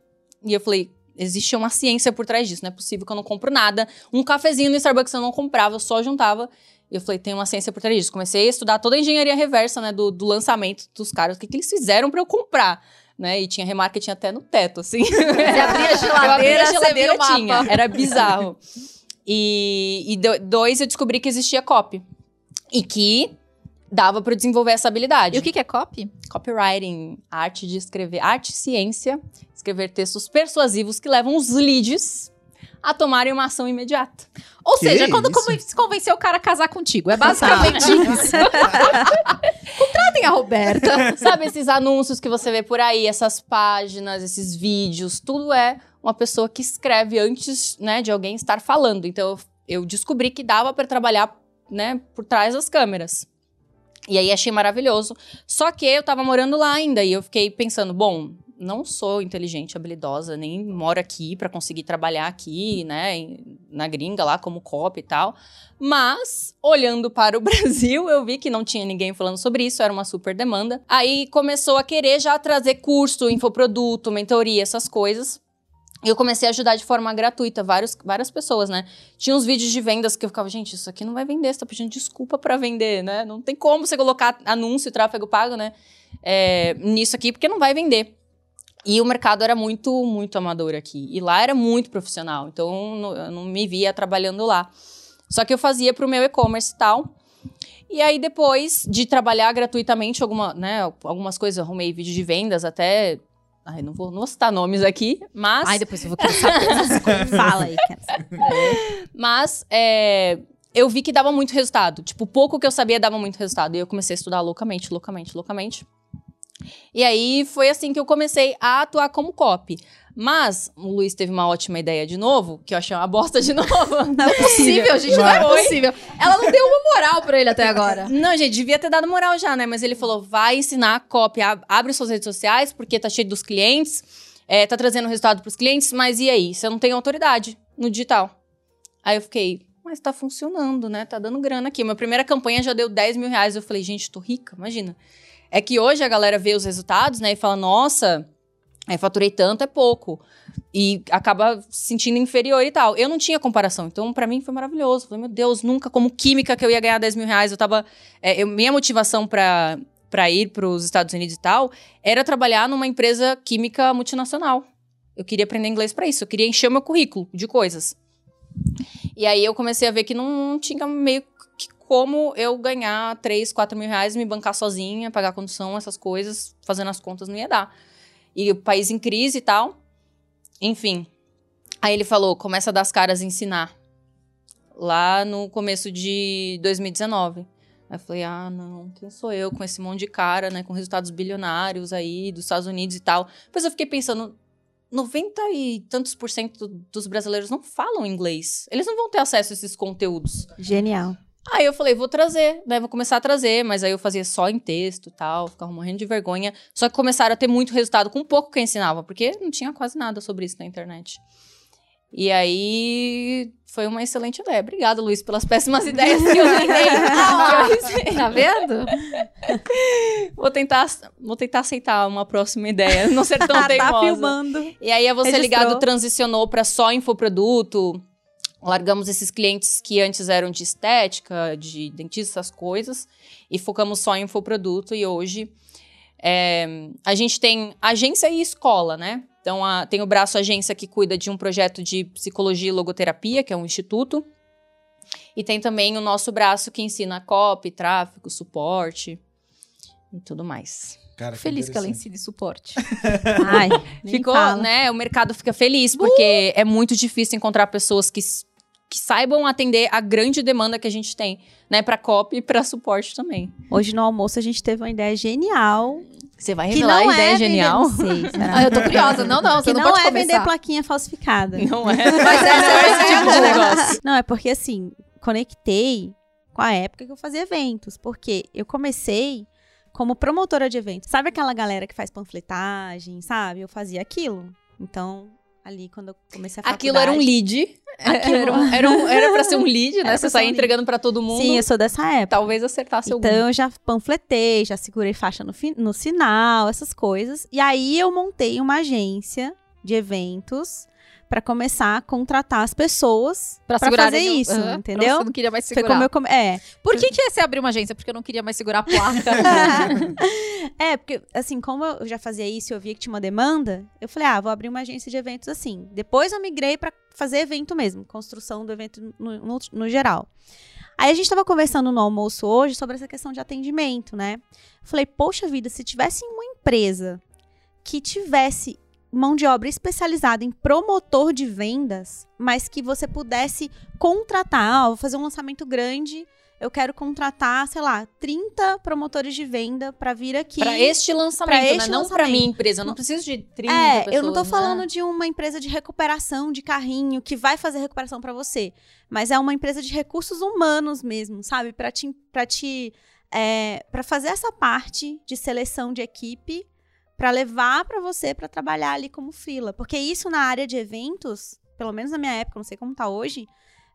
[SPEAKER 3] E eu falei, existe uma ciência por trás disso. Não é possível que eu não compro nada. Um cafezinho no Starbucks eu não comprava, eu só juntava. E eu falei, tem uma ciência por trás disso. Comecei a estudar toda a engenharia reversa, né, do, do lançamento dos caras. O que, que eles fizeram para eu comprar? Né? E tinha remarketing até no teto, assim.
[SPEAKER 1] Você abria a geladeira,
[SPEAKER 3] eu abria a geladeira tinha. Era bizarro. E, e do- dois, eu descobri que existia copy. E que dava para desenvolver essa habilidade.
[SPEAKER 1] E o que, que é copy?
[SPEAKER 3] Copywriting, arte de escrever, arte e ciência, escrever textos persuasivos que levam os leads a tomarem uma ação imediata.
[SPEAKER 1] Ou
[SPEAKER 2] Que
[SPEAKER 1] seja, quando
[SPEAKER 2] isso?
[SPEAKER 1] conven- se convencer o cara a casar contigo. É basicamente isso. Contratem a Roberta.
[SPEAKER 3] Sabe esses anúncios que você vê por aí, essas páginas, esses vídeos, tudo é uma pessoa que escreve antes, né, de alguém estar falando. Então eu, eu descobri que dava para trabalhar, né, por trás das câmeras. E aí achei maravilhoso. Só que eu tava morando lá ainda e eu fiquei pensando, bom, não sou inteligente, habilidosa, nem moro aqui para conseguir trabalhar aqui, né, na gringa lá como copy e tal. Mas, olhando para o Brasil, eu vi que não tinha ninguém falando sobre isso, era uma super demanda. Aí começou a querer já trazer curso, infoproduto, mentoria, essas coisas. E eu comecei a ajudar de forma gratuita vários, várias pessoas, né? Tinha uns vídeos de vendas que eu ficava, gente, isso aqui não vai vender, você tá pedindo desculpa pra vender, né? Não tem como você colocar anúncio, tráfego pago, né? É, nisso aqui, porque não vai vender. E o mercado era muito, muito amador aqui. E lá era muito profissional. Então, eu não- me via trabalhando lá. Só que eu fazia pro meu e-commerce e tal. E aí, depois de trabalhar gratuitamente alguma, né, algumas coisas, arrumei vídeo de vendas até. Ai, não vou, não vou citar nomes aqui, mas.
[SPEAKER 1] Ai, depois eu vou querer saber.
[SPEAKER 4] Fala aí, cara.
[SPEAKER 3] Mas é, eu vi que dava muito resultado. Tipo, pouco que eu sabia dava muito resultado. E eu comecei a estudar loucamente, loucamente, loucamente. E aí foi assim que eu comecei a atuar como copy. Mas o Luiz teve uma ótima ideia de novo, que eu achei uma bosta de novo.
[SPEAKER 1] Não é possível, gente. Não é possível. Ela não deu uma moral pra ele até agora.
[SPEAKER 3] Não, gente, devia ter dado moral já, né? Mas ele falou: vai ensinar copy, ab- abre suas redes sociais, porque tá cheio dos clientes, é, tá trazendo resultado pros clientes, mas e aí? Você não tem autoridade no digital. Aí eu fiquei, mas tá funcionando, né? Tá dando grana aqui. Minha primeira campanha já deu 10 mil reais. Eu falei, gente, tô rica, imagina. É que hoje a galera vê os resultados, né? E fala, nossa, é, faturei tanto, é pouco. E acaba se sentindo inferior e tal. Eu não tinha comparação, então pra mim foi maravilhoso. Falei, meu Deus, nunca como química que eu ia ganhar 10 mil reais. Eu tava. é, eu- minha motivação pra para ir para os Estados Unidos e tal era trabalhar numa empresa química multinacional. Eu queria aprender inglês pra isso. Eu queria encher o meu currículo de coisas. E aí eu comecei a ver que não tinha meio que como eu ganhar 3, 4 mil reais, me bancar sozinha, pagar condução, essas coisas, fazendo as contas não ia dar. E o país em crise e tal. Enfim. Aí ele falou: começa a dar as caras ensinar. Lá no começo de 2019. Aí eu falei: ah, não, quem sou eu com esse monte de cara, né? Com resultados bilionários aí dos Estados Unidos e tal. Depois eu fiquei pensando: 90 e tantos por cento dos brasileiros não falam inglês. Eles não vão ter acesso a esses conteúdos.
[SPEAKER 4] Genial.
[SPEAKER 3] Aí eu falei, vou trazer, né? Vou começar a trazer, mas aí eu fazia só em texto e tal, ficava morrendo de vergonha. Só que começaram a ter muito resultado com pouco que eu ensinava, porque não tinha quase nada sobre isso na internet. E aí foi uma excelente ideia. Obrigada, Luiz, pelas péssimas ideias que eu dei. Eu
[SPEAKER 1] Tá vendo?
[SPEAKER 3] vou tentar, vou tentar aceitar uma próxima ideia, não ser tão
[SPEAKER 4] tá
[SPEAKER 3] teimosa.
[SPEAKER 4] filmando.
[SPEAKER 3] E aí a Você
[SPEAKER 4] Registrou.
[SPEAKER 3] Ligado transicionou para só infoproduto. Largamos esses clientes que antes eram de estética, de dentista, essas coisas, e focamos só em infoproduto. E hoje é, a gente tem agência e escola, né? Então a- tem o braço agência que cuida de um projeto de psicologia e logoterapia, que é um instituto. E tem também o nosso braço que ensina copy, tráfego, suporte e tudo mais.
[SPEAKER 2] Cara,
[SPEAKER 1] Feliz que ela
[SPEAKER 2] interessante.
[SPEAKER 1] ensine suporte.
[SPEAKER 4] Ai,
[SPEAKER 3] Ficou,
[SPEAKER 4] fala.
[SPEAKER 3] né? O mercado fica feliz, porque é muito difícil encontrar pessoas que, que saibam atender a grande demanda que a gente tem, né? Pra copy e pra suporte também.
[SPEAKER 4] Hoje no almoço a gente teve uma ideia genial.
[SPEAKER 3] Você vai
[SPEAKER 4] Que
[SPEAKER 3] revelar
[SPEAKER 4] não
[SPEAKER 3] a ideia
[SPEAKER 4] é
[SPEAKER 3] genial?
[SPEAKER 1] Ah, eu tô curiosa. Não, não, você
[SPEAKER 4] que
[SPEAKER 1] não,
[SPEAKER 4] não,
[SPEAKER 1] pode
[SPEAKER 4] é
[SPEAKER 1] começar.
[SPEAKER 4] vender plaquinha falsificada.
[SPEAKER 3] Não é?
[SPEAKER 1] Mas
[SPEAKER 3] Não
[SPEAKER 1] é
[SPEAKER 3] esse tipo de negócio.
[SPEAKER 4] Não, é porque assim, conectei com a época que eu fazia eventos. Porque eu comecei como promotora de eventos. Sabe aquela galera que faz panfletagem, sabe? Eu fazia aquilo. Então, ali quando eu comecei a faculdade...
[SPEAKER 3] Aquilo era um lead Era, um, era, um, era pra ser um lead, né? Você sair
[SPEAKER 4] um
[SPEAKER 3] entregando pra todo mundo.
[SPEAKER 4] Sim, eu sou dessa época.
[SPEAKER 3] Talvez acertasse
[SPEAKER 4] Então
[SPEAKER 3] algum.
[SPEAKER 4] eu já panfletei, já segurei faixa no, no sinal, essas coisas. E aí eu montei uma agência de eventos pra começar a contratar as pessoas
[SPEAKER 1] segurarem
[SPEAKER 4] fazer
[SPEAKER 1] o-
[SPEAKER 4] isso,
[SPEAKER 1] Aham,
[SPEAKER 4] entendeu?
[SPEAKER 1] Nossa, eu não queria mais
[SPEAKER 4] Foi
[SPEAKER 1] segurar.
[SPEAKER 4] como eu come... É.
[SPEAKER 1] Por que, que você abriu uma agência? Porque eu não queria mais segurar a placa.
[SPEAKER 4] é, porque assim, como eu já fazia isso e eu via que tinha uma demanda, eu falei, ah, vou abrir uma agência de eventos assim. Depois eu migrei pra fazer evento mesmo, construção do evento no, no- no geral. Aí a gente tava conversando no almoço hoje sobre essa questão de atendimento, né? Falei, poxa vida, se tivesse uma empresa que tivesse mão de obra especializada em promotor de vendas, mas que você pudesse contratar, ah, vou fazer um lançamento grande, eu quero contratar, sei lá, 30 promotores de venda pra vir aqui.
[SPEAKER 3] Pra este lançamento,
[SPEAKER 4] pra
[SPEAKER 3] né?
[SPEAKER 4] este
[SPEAKER 3] Não pra
[SPEAKER 4] lançamento.
[SPEAKER 3] minha empresa. Eu não preciso de 30
[SPEAKER 4] É,
[SPEAKER 3] pessoas,
[SPEAKER 4] eu não tô
[SPEAKER 3] né?
[SPEAKER 4] falando de uma empresa de recuperação de carrinho que vai fazer recuperação pra você, mas é uma empresa de recursos humanos mesmo, sabe? Pra te, pra te, é, para fazer essa parte de seleção de equipe, pra levar pra você pra trabalhar ali como frila, porque isso na área de eventos, pelo menos na minha época, não sei como tá hoje,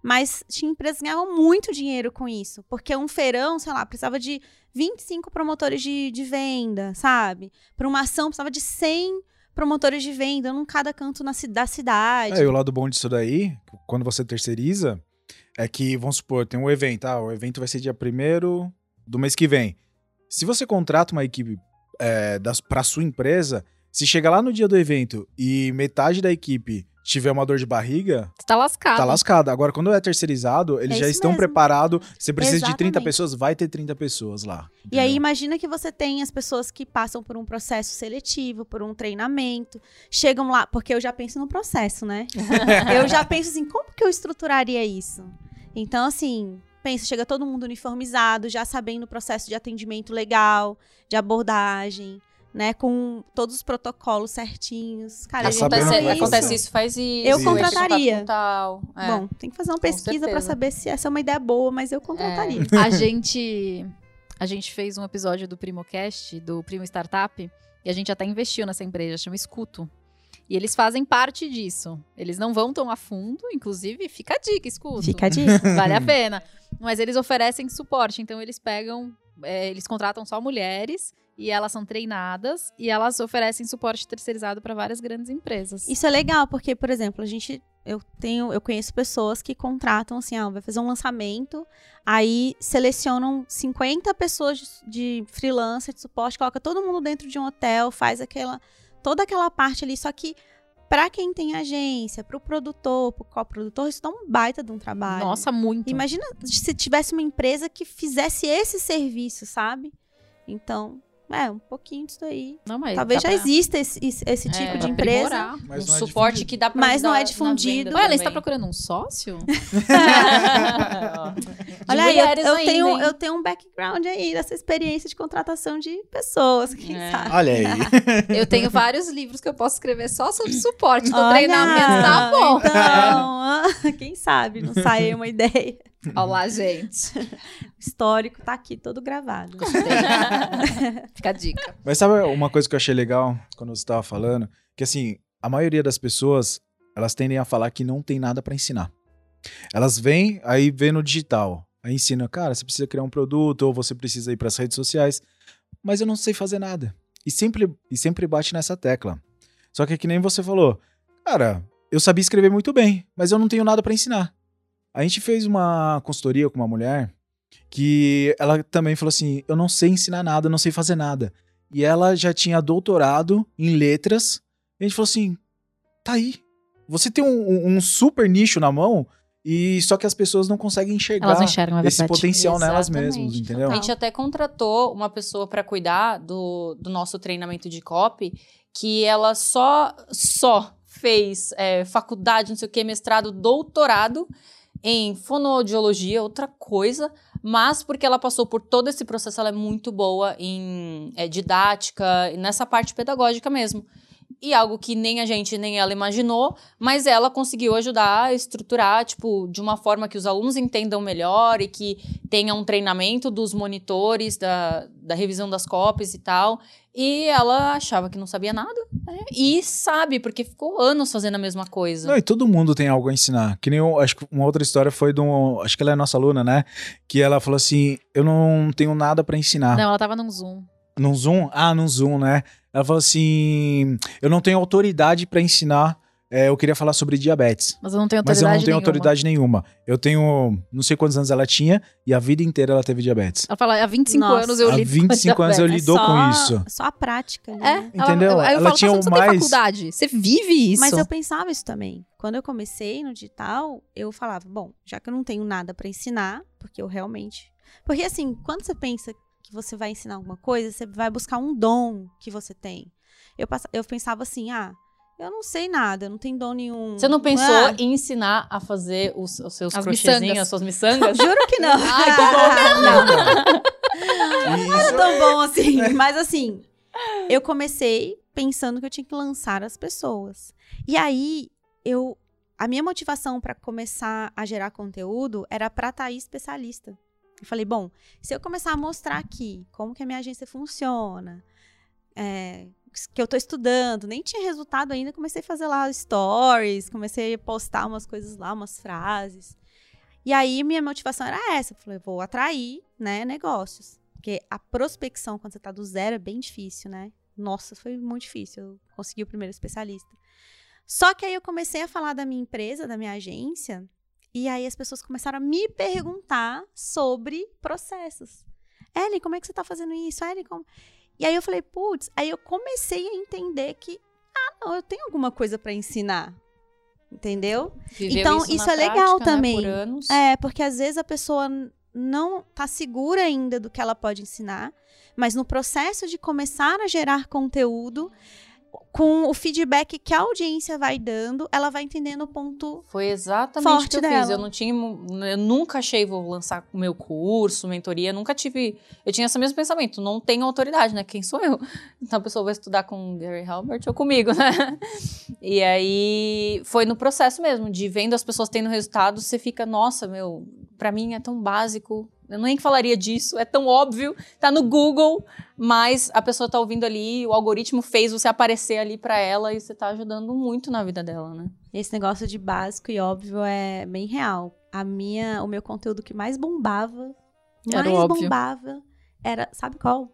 [SPEAKER 4] mas tinha empresas que ganhavam muito dinheiro com isso, porque um feirão, sei lá, precisava de 25 promotores de, de venda, sabe? Para uma ação precisava de 100 promotores de venda, em cada canto na, da cidade.
[SPEAKER 2] É, e o lado bom disso daí, quando você terceiriza, é que, vamos supor, tem um evento, ah, o evento vai ser dia 1 do mês que vem. Se você contrata uma equipe é, das, pra sua empresa, se chegar lá no dia do evento e metade da equipe tiver uma dor de barriga,
[SPEAKER 1] Você tá lascado.
[SPEAKER 2] tá lascado. Agora, quando é terceirizado, eles
[SPEAKER 4] É
[SPEAKER 2] já estão preparados. Você precisa de 30
[SPEAKER 4] Exatamente.
[SPEAKER 2] pessoas, vai ter 30 pessoas lá.
[SPEAKER 4] E aí,
[SPEAKER 2] entendeu?
[SPEAKER 4] imagina que você tem as pessoas que passam por um processo seletivo, por um treinamento, chegam lá, porque eu já penso no processo, né? eu já penso assim, como que eu estruturaria isso? Então, assim, pensa, chega todo mundo uniformizado, já sabendo o processo de atendimento legal, de abordagem, né? Com todos os protocolos certinhos. Cara,
[SPEAKER 2] Tá
[SPEAKER 4] a gente
[SPEAKER 2] sabendo
[SPEAKER 3] Acontece,
[SPEAKER 2] o que vai
[SPEAKER 3] acontece isso, faz isso.
[SPEAKER 4] Eu contrataria.
[SPEAKER 3] Tal, é.
[SPEAKER 4] Bom, tem que fazer uma pesquisa pra
[SPEAKER 3] certeza.
[SPEAKER 4] saber se essa é uma ideia boa, mas eu contrataria.
[SPEAKER 1] A gente, a gente fez um episódio do PrimoCast, do Primo Startup, e a gente até investiu nessa empresa, chama Escuto. E eles fazem parte disso. Eles não vão tão a fundo, inclusive, fica a dica, escuto.
[SPEAKER 4] Fica a dica.
[SPEAKER 1] Vale a pena. Mas eles oferecem suporte, então eles pegam, é, eles contratam só mulheres e elas são treinadas e elas oferecem suporte terceirizado para várias grandes empresas.
[SPEAKER 4] Isso é legal, porque, por exemplo, a gente. Eu tenho, eu conheço pessoas que contratam assim, ah, vai fazer um lançamento, aí selecionam 50 pessoas de, de freelancer, de suporte, coloca todo mundo dentro de um hotel, faz aquela. Toda aquela parte ali, só que pra quem tem agência, pro produtor, pro coprodutor, isso dá um baita de um trabalho.
[SPEAKER 1] Nossa, muito.
[SPEAKER 4] Imagina se tivesse uma empresa que fizesse esse serviço, sabe? Então, é, um pouquinho disso aí.
[SPEAKER 1] Não, mas
[SPEAKER 4] Talvez já
[SPEAKER 1] pra-
[SPEAKER 4] existe esse, esse-
[SPEAKER 3] É,
[SPEAKER 4] tipo de
[SPEAKER 3] pra
[SPEAKER 4] empresa.
[SPEAKER 3] um
[SPEAKER 2] não é
[SPEAKER 3] suporte
[SPEAKER 2] difundido.
[SPEAKER 3] que dá pra
[SPEAKER 4] Mas não é difundido.
[SPEAKER 1] Ué, Ellen, você tá
[SPEAKER 3] também.
[SPEAKER 1] procurando um sócio?
[SPEAKER 3] De
[SPEAKER 4] Olha aí, eu, eu
[SPEAKER 3] ainda,
[SPEAKER 4] tenho,
[SPEAKER 3] hein?
[SPEAKER 4] eu tenho um background aí dessa experiência de contratação de pessoas, quem
[SPEAKER 3] É.
[SPEAKER 4] sabe?
[SPEAKER 2] Olha aí.
[SPEAKER 1] Eu tenho vários livros que eu posso escrever só sobre suporte do
[SPEAKER 4] Olha,
[SPEAKER 1] treinamento, tá bom.
[SPEAKER 4] Então, ah, quem sabe não sai aí uma ideia.
[SPEAKER 1] Olha lá, gente.
[SPEAKER 4] O histórico tá aqui todo gravado.
[SPEAKER 1] Fica a dica.
[SPEAKER 2] Mas sabe uma coisa que eu achei legal quando você tava falando? Que assim, a maioria das pessoas, elas tendem a falar que não tem nada pra ensinar. Elas vêm, aí vê no digital. Aí ensina, cara, você precisa criar um produto, ou você precisa ir pras redes sociais. Mas eu não sei fazer nada. E sempre, e sempre bate nessa tecla. Só que é que nem você falou. Cara, eu sabia escrever muito bem, mas eu não tenho nada pra ensinar. A gente fez uma consultoria com uma mulher que ela também falou assim: eu não sei ensinar nada, eu não sei fazer nada. E ela já tinha doutorado em letras. E a gente falou assim: tá aí. Você tem um, um- um super nicho na mão, e só que as pessoas não conseguem enxergar
[SPEAKER 1] Elas não enxergam, é
[SPEAKER 2] esse potencial nelas
[SPEAKER 3] Exatamente.
[SPEAKER 2] mesmas, entendeu?
[SPEAKER 3] A gente até contratou uma pessoa para cuidar do, do nosso treinamento de copy, que ela só, só fez é, faculdade, não sei o que, mestrado, doutorado em fonoaudiologia, outra coisa, mas porque ela passou por todo esse processo, ela é muito boa em é, didática, nessa parte pedagógica mesmo. e algo que nem a gente nem ela imaginou, mas ela conseguiu ajudar a estruturar, tipo, de uma forma que os alunos entendam melhor e que tenha um treinamento dos monitores, da, da revisão das cópias e tal. E ela achava que não sabia nada, né? E sabe, porque ficou anos fazendo a mesma coisa.
[SPEAKER 2] Não, e todo mundo tem algo a ensinar. Que nem eu, acho que uma outra história foi de um. Acho que ela é nossa aluna, né? Que ela falou assim: Eu não tenho nada pra ensinar.
[SPEAKER 1] Não, ela tava num Zoom.
[SPEAKER 2] Num Zoom? Ah, num Zoom, né? Ela falou assim: Eu não tenho autoridade pra ensinar. É, eu queria falar sobre diabetes.
[SPEAKER 1] Mas eu não tenho
[SPEAKER 2] Mas
[SPEAKER 1] autoridade
[SPEAKER 2] eu não tenho
[SPEAKER 1] nenhuma.
[SPEAKER 2] autoridade nenhuma. Eu tenho. Não sei quantos anos ela tinha e a vida inteira ela teve diabetes.
[SPEAKER 1] Ela fala, há 25
[SPEAKER 4] Nossa.
[SPEAKER 1] anos eu
[SPEAKER 2] Há
[SPEAKER 1] li.
[SPEAKER 2] 25 anos eu
[SPEAKER 4] É
[SPEAKER 2] lidou
[SPEAKER 4] só-
[SPEAKER 2] com isso.
[SPEAKER 4] Só a prática.
[SPEAKER 1] É,
[SPEAKER 4] Né?
[SPEAKER 2] Entendeu?
[SPEAKER 1] Ela, aí eu
[SPEAKER 2] Ela
[SPEAKER 1] falo,
[SPEAKER 2] tinha
[SPEAKER 1] mas você
[SPEAKER 2] o
[SPEAKER 1] não tem
[SPEAKER 2] mais-
[SPEAKER 1] faculdade. Você vive isso.
[SPEAKER 4] Mas eu pensava isso também. Quando eu comecei no digital, eu falava, bom, já que eu não tenho nada pra ensinar, porque eu realmente. Porque assim, quando você pensa que você vai ensinar alguma coisa, você vai buscar um dom que você tem. Eu, passa- eu pensava assim, ah, eu não sei nada, eu não tenho dom nenhum.
[SPEAKER 3] Você não pensou
[SPEAKER 4] Ah,
[SPEAKER 3] em ensinar a fazer os, os seus
[SPEAKER 1] As
[SPEAKER 3] crochêzinhos,
[SPEAKER 1] miçangas.
[SPEAKER 3] as suas miçangas?
[SPEAKER 4] Juro que não.
[SPEAKER 3] Ai, que bom.
[SPEAKER 4] não.
[SPEAKER 2] Isso-
[SPEAKER 4] Não tão bom assim. Mas assim, eu comecei pensando que eu tinha que lançar as pessoas. E aí, eu. A minha motivação para começar a gerar conteúdo era para estar especialista. Eu falei, bom, se eu começar a mostrar aqui como que a minha agência funciona, é, que eu tô estudando, nem tinha resultado ainda, comecei a fazer lá stories, comecei a postar umas coisas lá, umas frases. E aí minha motivação era essa, eu falei, vou atrair, né, negócios. Porque a prospecção quando você tá do zero é bem difícil, né? Nossa, foi muito difícil eu conseguir o primeiro especialista. Só que aí eu comecei a falar da minha empresa, da minha agência, e aí as pessoas começaram a me perguntar sobre processos. Ellen, como é que você tá fazendo isso? Ellen, como... E aí eu falei, putz, aí eu comecei a entender que, ah, não, eu tenho alguma coisa para ensinar. Entendeu?
[SPEAKER 3] Viveu
[SPEAKER 4] Então,
[SPEAKER 3] na
[SPEAKER 4] isso é legal
[SPEAKER 3] prática, né,
[SPEAKER 4] também.
[SPEAKER 3] por.
[SPEAKER 4] É, porque às vezes a pessoa não tá segura ainda do que ela pode ensinar, mas no processo de começar a gerar conteúdo, com o feedback que a audiência vai dando, ela vai entendendo o ponto.
[SPEAKER 3] Foi exatamente o que eu
[SPEAKER 4] dela.
[SPEAKER 3] fiz. Eu não tinha, eu nunca achei vou lançar o meu curso, mentoria, nunca tive. Eu tinha esse mesmo pensamento, não tenho autoridade, né? Quem sou eu? Então a pessoa vai estudar com Gary Halbert ou comigo, né? E aí foi no processo mesmo de vendo as pessoas tendo resultado, você fica, nossa, meu, pra mim é tão básico. Eu nem falaria disso, é tão óbvio, tá no Google, mas a pessoa tá ouvindo ali, o algoritmo fez você aparecer ali pra ela e você tá ajudando muito na vida dela, né?
[SPEAKER 4] Esse negócio de básico e óbvio é bem real. A minha, o meu conteúdo que mais bombava,
[SPEAKER 1] Era
[SPEAKER 4] mais bombava, era, sabe qual?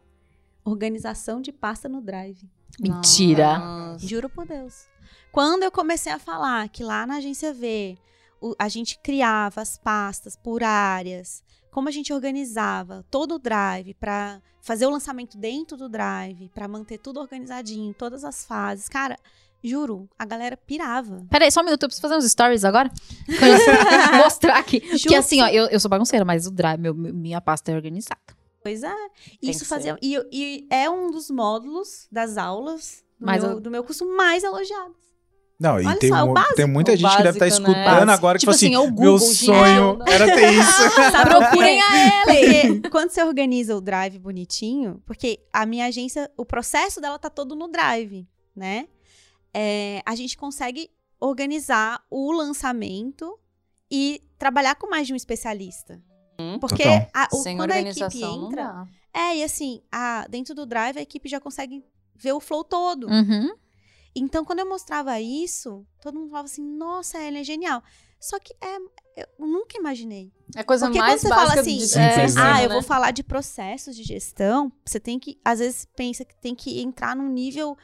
[SPEAKER 4] Organização de pasta no Drive.
[SPEAKER 1] Mentira.
[SPEAKER 3] Nossa.
[SPEAKER 4] Juro por Deus. Quando eu comecei a falar que lá na agência V o- a gente criava as pastas por áreas, como a gente organizava todo o drive para fazer o lançamento dentro do drive, para manter tudo organizadinho, todas as fases. Cara, juro, a galera pirava.
[SPEAKER 1] Peraí, só um minuto, eu preciso fazer uns stories agora. Mostrar aqui. Porque assim, ó, eu, eu sou bagunceira, mas o drive, meu- minha pasta é organizada.
[SPEAKER 4] Pois é.
[SPEAKER 3] Tem
[SPEAKER 4] Isso fazia. E, e é um dos módulos das aulas do, meu,
[SPEAKER 1] eu-
[SPEAKER 4] do meu curso mais elogiados.
[SPEAKER 2] Não, e tem,
[SPEAKER 4] só, é
[SPEAKER 2] mu-
[SPEAKER 4] básico.
[SPEAKER 2] tem muita gente que deve estar
[SPEAKER 3] básico, né?
[SPEAKER 2] escutando agora que
[SPEAKER 3] Tipo
[SPEAKER 2] fala assim,
[SPEAKER 3] assim, é o
[SPEAKER 2] meu
[SPEAKER 3] Google, gente.
[SPEAKER 2] sonho era ter isso.
[SPEAKER 4] Quê?
[SPEAKER 1] Procurem a Ellen!
[SPEAKER 4] Quando você organiza o drive bonitinho, porque a minha agência, o processo dela tá todo no drive, né? É, a gente consegue organizar o lançamento e trabalhar com mais de um especialista.
[SPEAKER 3] Hum,
[SPEAKER 4] Porque a, o-
[SPEAKER 3] Sem
[SPEAKER 4] quando a equipe entra. É, e assim, a, dentro do drive a equipe já consegue ver o flow todo.
[SPEAKER 1] Uhum.
[SPEAKER 4] Então, quando eu mostrava isso, todo mundo falava assim: nossa, ela é genial. Só que é, eu nunca imaginei.
[SPEAKER 3] É coisa
[SPEAKER 4] Porque
[SPEAKER 3] mais
[SPEAKER 4] quando você
[SPEAKER 3] básica
[SPEAKER 4] fala assim,
[SPEAKER 3] de
[SPEAKER 2] Simples,
[SPEAKER 3] ser
[SPEAKER 2] né?
[SPEAKER 4] ah, eu
[SPEAKER 3] né?
[SPEAKER 4] vou falar de processos de gestão, você tem que, às vezes, pensa que tem que entrar num nível,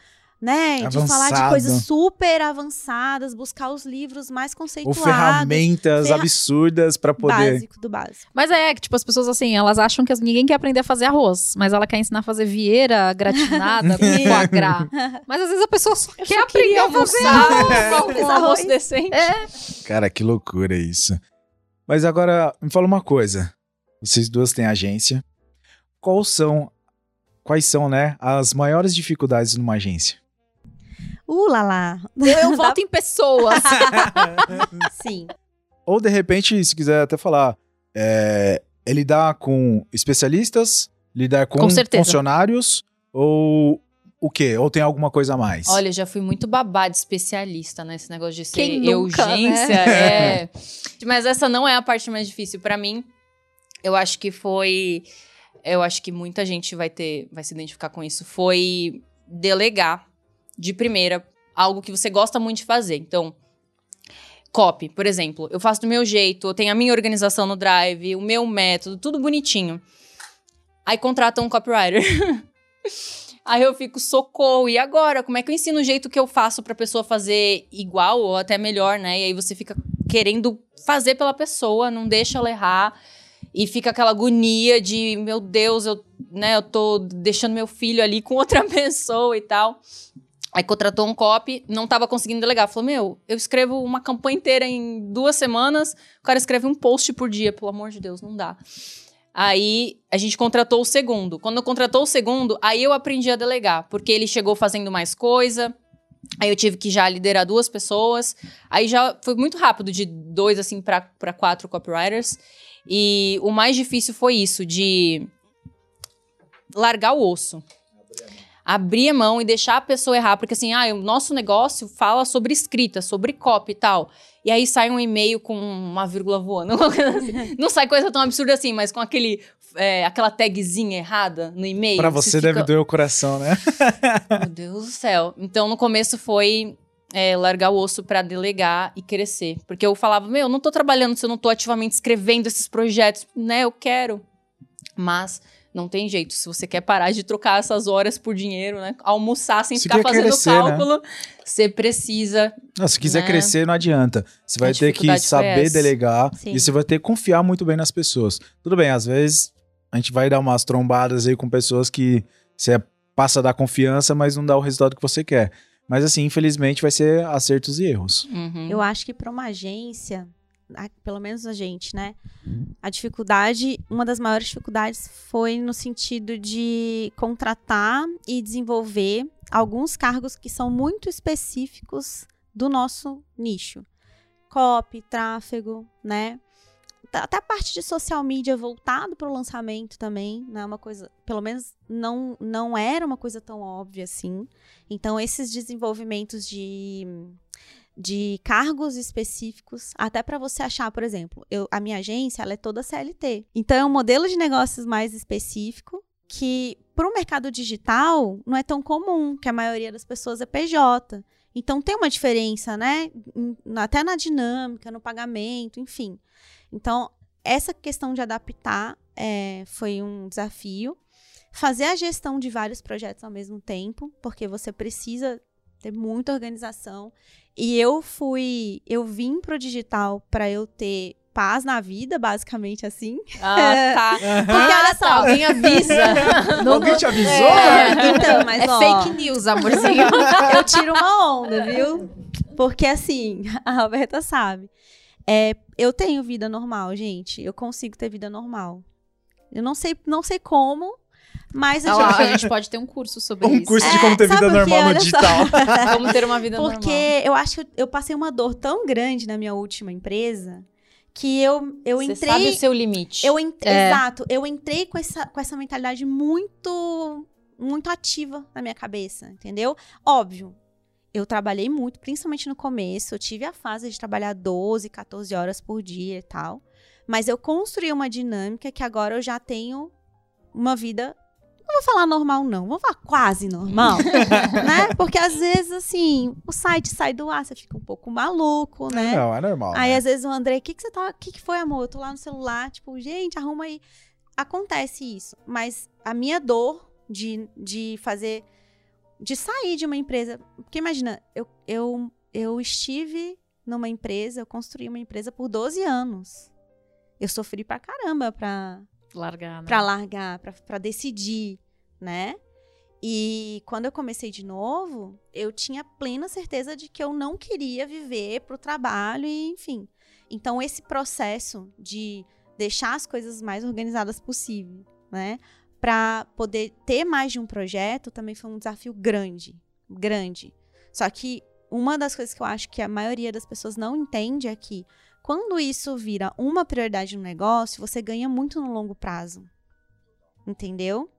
[SPEAKER 4] né, de falar de
[SPEAKER 2] Avançado.
[SPEAKER 4] coisas super avançadas, buscar os livros mais
[SPEAKER 2] Ou
[SPEAKER 4] conceituados.
[SPEAKER 2] ferramentas
[SPEAKER 4] ferra-
[SPEAKER 2] absurdas pra poder.
[SPEAKER 4] Básico do básico.
[SPEAKER 1] Mas é que, tipo, as pessoas assim, elas acham que ninguém quer aprender a fazer arroz, mas ela quer ensinar a fazer vieira gratinada com foie gras. Mas às vezes a pessoa só quer aprender a fazer arroz.
[SPEAKER 3] só um
[SPEAKER 4] Arroz.
[SPEAKER 3] decente.
[SPEAKER 1] É.
[SPEAKER 2] Cara, que loucura isso. Mas agora, me fala uma coisa. Vocês duas têm agência. Quais são, quais são, né, as maiores dificuldades numa agência?
[SPEAKER 4] Uh, lá lá.
[SPEAKER 1] Eu, voto em pessoas.
[SPEAKER 4] Sim.
[SPEAKER 2] Ou, de repente, se quiser até falar, é, é lidar com especialistas, lidar com,
[SPEAKER 1] Com
[SPEAKER 2] funcionários, ou o quê? Ou tem alguma coisa a mais?
[SPEAKER 3] Olha, eu já fui muito babado especialista nesse negócio de ser
[SPEAKER 1] Quem nunca, né?
[SPEAKER 3] urgência. É. Mas essa não é a parte mais difícil Pra mim. Eu acho que foi, eu acho que muita gente vai ter, vai se identificar com isso. Foi delegar de primeira algo que você gosta muito de fazer. Então, copy, por exemplo, eu faço do meu jeito, eu tenho a minha organização no Drive, o meu método, tudo bonitinho. Aí contrata um copywriter. Aí eu fico, socorro, e agora? Como é que eu ensino o jeito que eu faço pra pessoa fazer igual ou até melhor, né? E aí você fica querendo fazer pela pessoa, não deixa ela errar. E fica aquela agonia de, meu Deus, eu, né, eu tô deixando meu filho ali com outra pessoa e tal. Aí contratou um copy, não tava conseguindo delegar. Falou, meu, eu escrevo uma campanha inteira em duas semanas, o cara escreve um post por dia, pelo amor de Deus, não dá. Aí a gente contratou o segundo. Quando contratou o segundo, aí eu aprendi a delegar, porque ele chegou fazendo mais coisa. Aí eu tive que já liderar duas pessoas. Aí já foi muito rápido, de dois assim para quatro copywriters. E o mais difícil foi isso, de largar o osso abrir a mão e deixar a pessoa errar, porque assim, ah, o nosso negócio fala sobre escrita, sobre copy e tal. E aí sai um e-mail com uma vírgula voando. Assim. Não sai coisa tão absurda assim, mas com aquele, é, aquela tagzinha errada no e-mail.
[SPEAKER 2] Pra você, você deve fica... doer o coração, né?
[SPEAKER 3] Meu Deus do céu. Então, no começo foi é, largar o osso para delegar e crescer. Porque eu falava, meu, eu não tô trabalhando se eu não tô ativamente escrevendo esses projetos, né? Eu quero. Mas não tem jeito. Se você quer parar de trocar essas horas por dinheiro, né? Almoçar sem se ficar fazendo crescer, né? cálculo, né? você precisa.
[SPEAKER 2] Não, se quiser né? crescer, não adianta. Você vai ter que saber delegar Sim. e você vai ter que confiar muito bem nas pessoas. Tudo bem, às vezes a gente vai dar umas trombadas aí com pessoas que você passa a dar confiança, mas não dá o resultado que você quer. Mas assim, infelizmente, vai ser acertos e erros.
[SPEAKER 4] Uhum. Eu acho que para uma agência, pelo menos a gente, né? A dificuldade, uma das maiores dificuldades foi no sentido de contratar e desenvolver alguns cargos que são muito específicos do nosso nicho. Copy, tráfego, né? Até a parte de social media voltado para o lançamento também, não é uma coisa, pelo menos não, não era uma coisa tão óbvia assim. Então, esses desenvolvimentos de de cargos específicos, até para você achar, por exemplo, eu, a minha agência ela é toda CLT. Então é um modelo de negócios mais específico que para o mercado digital não é tão comum, que a maioria das pessoas é PJ. Então tem uma diferença, né? Até na dinâmica, no pagamento, enfim. Então, essa questão de adaptar é, foi um desafio. Fazer a gestão de vários projetos ao mesmo tempo, porque você precisa ter muita organização. E eu fui, eu vim pro digital para eu ter paz na vida, basicamente assim.
[SPEAKER 3] Ah, tá. Porque olha só, alguém avisa.
[SPEAKER 2] Não, alguém te avisou? É,
[SPEAKER 4] então, mas
[SPEAKER 3] é
[SPEAKER 4] ó,
[SPEAKER 3] fake news, amorzinho.
[SPEAKER 4] eu tiro uma onda, viu? Porque assim, a Roberta sabe. É, eu tenho vida normal, gente. Eu consigo ter vida normal. Eu não sei, não sei como, mas
[SPEAKER 1] a, gente... a gente pode ter um curso sobre
[SPEAKER 2] um
[SPEAKER 1] isso.
[SPEAKER 2] Um curso de como ter vida normal no digital.
[SPEAKER 3] como ter uma vida
[SPEAKER 4] Porque
[SPEAKER 3] normal.
[SPEAKER 4] Porque eu acho que eu passei uma dor tão grande na minha última empresa que eu, eu
[SPEAKER 3] Você
[SPEAKER 4] entrei.
[SPEAKER 3] sabe o seu limite.
[SPEAKER 4] Eu ent... é. Exato. Eu entrei com essa, com essa mentalidade muito, muito ativa na minha cabeça, entendeu? Óbvio. Eu trabalhei muito, principalmente no começo. Eu tive a fase de trabalhar 12, 14 horas por dia e tal. Mas eu construí uma dinâmica que agora eu já tenho uma vida não vou falar normal, não. Vou falar quase normal, né? Porque às vezes, assim, o site sai do ar, você fica um pouco maluco, né?
[SPEAKER 2] Não, é normal.
[SPEAKER 4] Aí,
[SPEAKER 2] né?
[SPEAKER 4] às vezes, o André, o que, que você tá. O que, que foi, amor? Eu tô lá no celular, tipo, gente, arruma aí. Acontece isso. Mas a minha dor de, de fazer. De sair de uma empresa. Porque imagina, eu, eu, eu estive numa empresa, eu construí uma empresa por 12 anos. Eu sofri pra caramba pra,
[SPEAKER 1] largar, né?
[SPEAKER 4] Pra largar, pra decidir, né? E quando eu comecei de novo, eu tinha plena certeza de que eu não queria viver pro trabalho e, enfim. Então, esse processo de deixar as coisas mais organizadas possível, né? Para poder ter mais de um projeto também foi um desafio grande, grande. Só que uma das coisas que eu acho que a maioria das pessoas não entende é que quando isso vira uma prioridade no negócio, você ganha muito no longo prazo. Entendeu?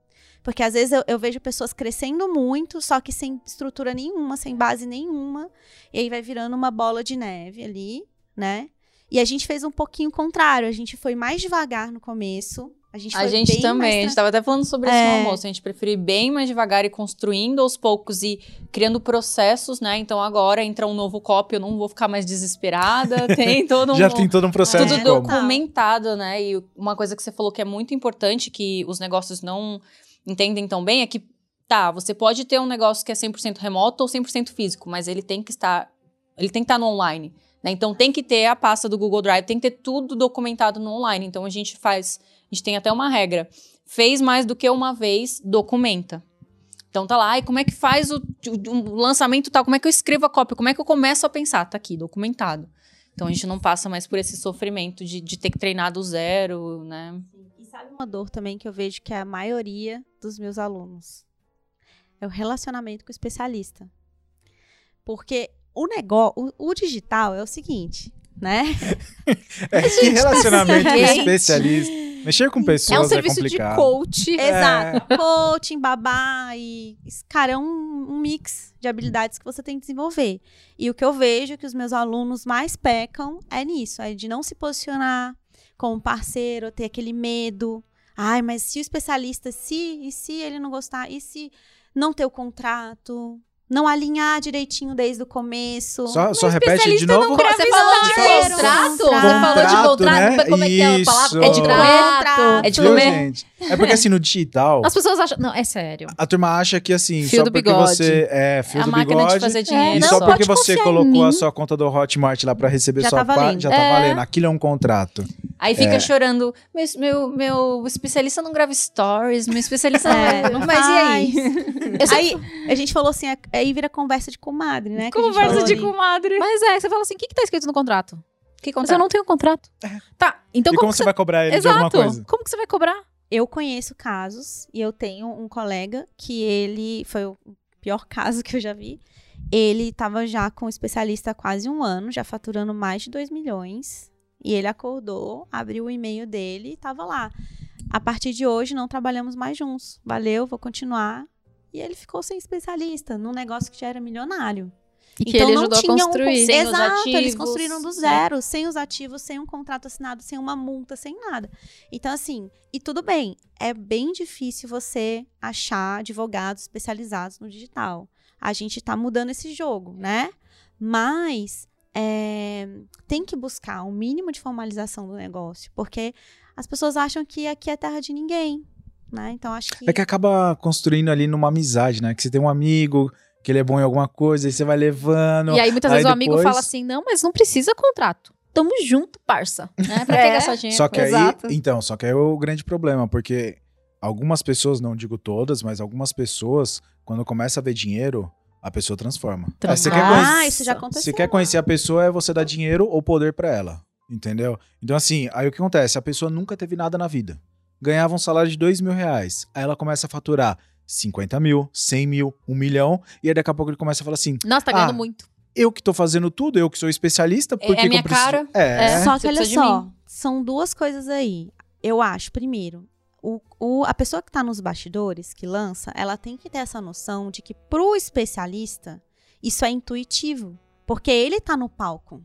[SPEAKER 4] Porque às vezes eu, eu vejo pessoas crescendo muito, só que sem estrutura nenhuma, sem base nenhuma. E aí vai virando uma bola de neve ali, né? E a gente fez um pouquinho contrário. A gente foi mais devagar no começo. A gente,
[SPEAKER 3] A
[SPEAKER 4] foi
[SPEAKER 3] gente
[SPEAKER 4] bem
[SPEAKER 3] também,
[SPEAKER 4] mais
[SPEAKER 3] a gente tava até falando sobre isso
[SPEAKER 4] É.
[SPEAKER 3] no almoço. A gente prefere ir bem mais devagar e construindo aos poucos e criando processos, né? Então agora entra um novo copy, eu não vou ficar mais desesperada. Tem todo um.
[SPEAKER 2] Já tem todo um processo
[SPEAKER 3] tudo
[SPEAKER 2] como.
[SPEAKER 3] documentado, né? E uma coisa que você falou que é muito importante, que os negócios não entendem tão bem, é que, tá, você pode ter um negócio que é 100% remoto ou 100% físico, mas ele tem que estar, ele tem que estar no online, né? Então tem que ter a pasta do Google Drive, tem que ter tudo documentado no online. Então a gente faz, gente tem até uma regra, fez mais do que uma vez, documenta. Então tá lá, ai, como é que faz o, o- o lançamento tal? Como é que eu escrevo a cópia? Como é que eu começo a pensar? Tá aqui, documentado. Então a gente não passa mais por esse sofrimento de, de ter que treinar do zero, né?
[SPEAKER 4] E sabe uma dor também que eu vejo que é a maioria dos meus alunos? É o relacionamento com o especialista. Porque o negócio, o, o digital é o seguinte, né?
[SPEAKER 2] É, que relacionamento com especialista. Mexer com
[SPEAKER 1] É um
[SPEAKER 2] pessoas é,
[SPEAKER 1] serviço de
[SPEAKER 2] complicado.
[SPEAKER 1] coach.
[SPEAKER 4] Exato. Coaching, babá e. Cara, é um, um mix de habilidades que você tem que desenvolver. E o que eu vejo que os meus alunos mais pecam é nisso, é de não se posicionar como parceiro, ter aquele medo. Ai, mas se o especialista, se, e se ele não gostar, e se não ter o contrato, não alinhar direitinho desde o começo.
[SPEAKER 2] Só, só repete de novo.
[SPEAKER 1] Você falou de
[SPEAKER 4] Zero.
[SPEAKER 1] contrato? Você
[SPEAKER 4] Contrato,
[SPEAKER 1] falou de contrato?
[SPEAKER 2] né?
[SPEAKER 1] Como é que é a palavra? É de
[SPEAKER 2] Isso.
[SPEAKER 1] contrato?
[SPEAKER 3] É de
[SPEAKER 2] Viu,
[SPEAKER 3] comer?
[SPEAKER 2] gente? É porque assim, no digital,
[SPEAKER 1] As pessoas acham... Não, é sério.
[SPEAKER 2] a turma acha que assim,
[SPEAKER 1] Fio
[SPEAKER 2] só
[SPEAKER 1] do
[SPEAKER 2] porque
[SPEAKER 1] bigode.
[SPEAKER 2] você é fio
[SPEAKER 3] É a
[SPEAKER 2] do
[SPEAKER 3] máquina
[SPEAKER 2] bigode.
[SPEAKER 3] de fazer dinheiro.
[SPEAKER 2] E
[SPEAKER 1] não,
[SPEAKER 2] só porque você colocou a sua conta do Hotmart lá pra receber
[SPEAKER 4] Já
[SPEAKER 2] sua
[SPEAKER 4] tá
[SPEAKER 2] parte, já tá
[SPEAKER 1] É.
[SPEAKER 2] valendo. Aquilo é um contrato.
[SPEAKER 3] Aí fica chorando, meu, meu, meu especialista não grava stories, meu especialista
[SPEAKER 4] É,
[SPEAKER 3] não
[SPEAKER 4] não
[SPEAKER 3] Mas e aí?
[SPEAKER 4] Aí a gente falou assim, aí vira conversa de comadre, né?
[SPEAKER 3] Conversa de
[SPEAKER 4] ali.
[SPEAKER 3] comadre.
[SPEAKER 1] Mas é, você fala assim, o que, que tá escrito no contrato?
[SPEAKER 3] Que
[SPEAKER 1] Mas eu não tenho contrato. Tá, então
[SPEAKER 2] e
[SPEAKER 1] como,
[SPEAKER 2] como
[SPEAKER 1] que
[SPEAKER 2] você vai cobrar ele de
[SPEAKER 1] Exato.
[SPEAKER 2] alguma coisa?
[SPEAKER 1] Como que você vai cobrar?
[SPEAKER 4] Eu conheço casos e eu tenho um colega que ele foi o pior caso que eu já vi. Ele estava já com um especialista há quase um ano, já faturando mais de 2 milhões. E ele acordou, abriu o e-mail dele e estava lá. A partir de hoje não trabalhamos mais juntos. Valeu, vou continuar. E ele ficou sem especialista, num negócio que já era milionário.
[SPEAKER 1] E que
[SPEAKER 4] então
[SPEAKER 1] ele
[SPEAKER 4] não
[SPEAKER 1] a
[SPEAKER 4] tinha um
[SPEAKER 1] construir.
[SPEAKER 3] Sem os
[SPEAKER 4] Exato, eles
[SPEAKER 3] ativos,
[SPEAKER 4] construíram do
[SPEAKER 3] né?
[SPEAKER 4] zero, sem os ativos, sem um contrato assinado, sem uma multa, sem nada. Então, assim, e tudo bem, é bem difícil você achar advogados especializados no digital. A gente tá mudando esse jogo, né? Mas é, tem que buscar um mínimo de formalização do negócio, porque as pessoas acham que aqui é terra de ninguém, né? Então, acho que...
[SPEAKER 2] É que acaba construindo ali numa amizade, né? Que você tem um amigo, que ele é bom em alguma coisa, aí você vai levando.
[SPEAKER 1] E aí muitas
[SPEAKER 2] Aí
[SPEAKER 1] vezes o amigo
[SPEAKER 2] depois-
[SPEAKER 1] fala assim, não, mas não precisa contrato. Tamo junto, parça.
[SPEAKER 3] Né? Pra
[SPEAKER 1] É.
[SPEAKER 3] que gastar dinheiro?
[SPEAKER 2] Só que aí,
[SPEAKER 1] Exato.
[SPEAKER 2] então, só que aí é o grande problema, porque algumas pessoas, não digo todas, mas algumas pessoas, quando começa a ver dinheiro, a pessoa transforma.
[SPEAKER 1] Transforma.
[SPEAKER 2] Você quer
[SPEAKER 4] ah,
[SPEAKER 2] conhecer,
[SPEAKER 4] isso já aconteceu.
[SPEAKER 2] você quer conhecer a pessoa, é você dar dinheiro ou poder pra ela, entendeu? Então assim, aí o que acontece? A pessoa nunca teve nada na vida. Ganhava um salário de dois mil reais, aí ela começa a faturar 50 mil, 100 mil, um milhão, e aí daqui a pouco ele começa a falar assim,
[SPEAKER 1] Nossa, tá ganhando
[SPEAKER 2] Ah,
[SPEAKER 1] muito.
[SPEAKER 2] eu que tô fazendo tudo, eu que sou especialista, por
[SPEAKER 3] É- é
[SPEAKER 2] que
[SPEAKER 3] minha
[SPEAKER 2] eu preciso...
[SPEAKER 3] cara.
[SPEAKER 2] É,
[SPEAKER 4] Só que olha só, são duas coisas aí. Eu acho, primeiro, o, o- a pessoa que está nos bastidores, que lança, ela tem que ter essa noção de que pro especialista, isso é intuitivo. Porque ele tá no palco.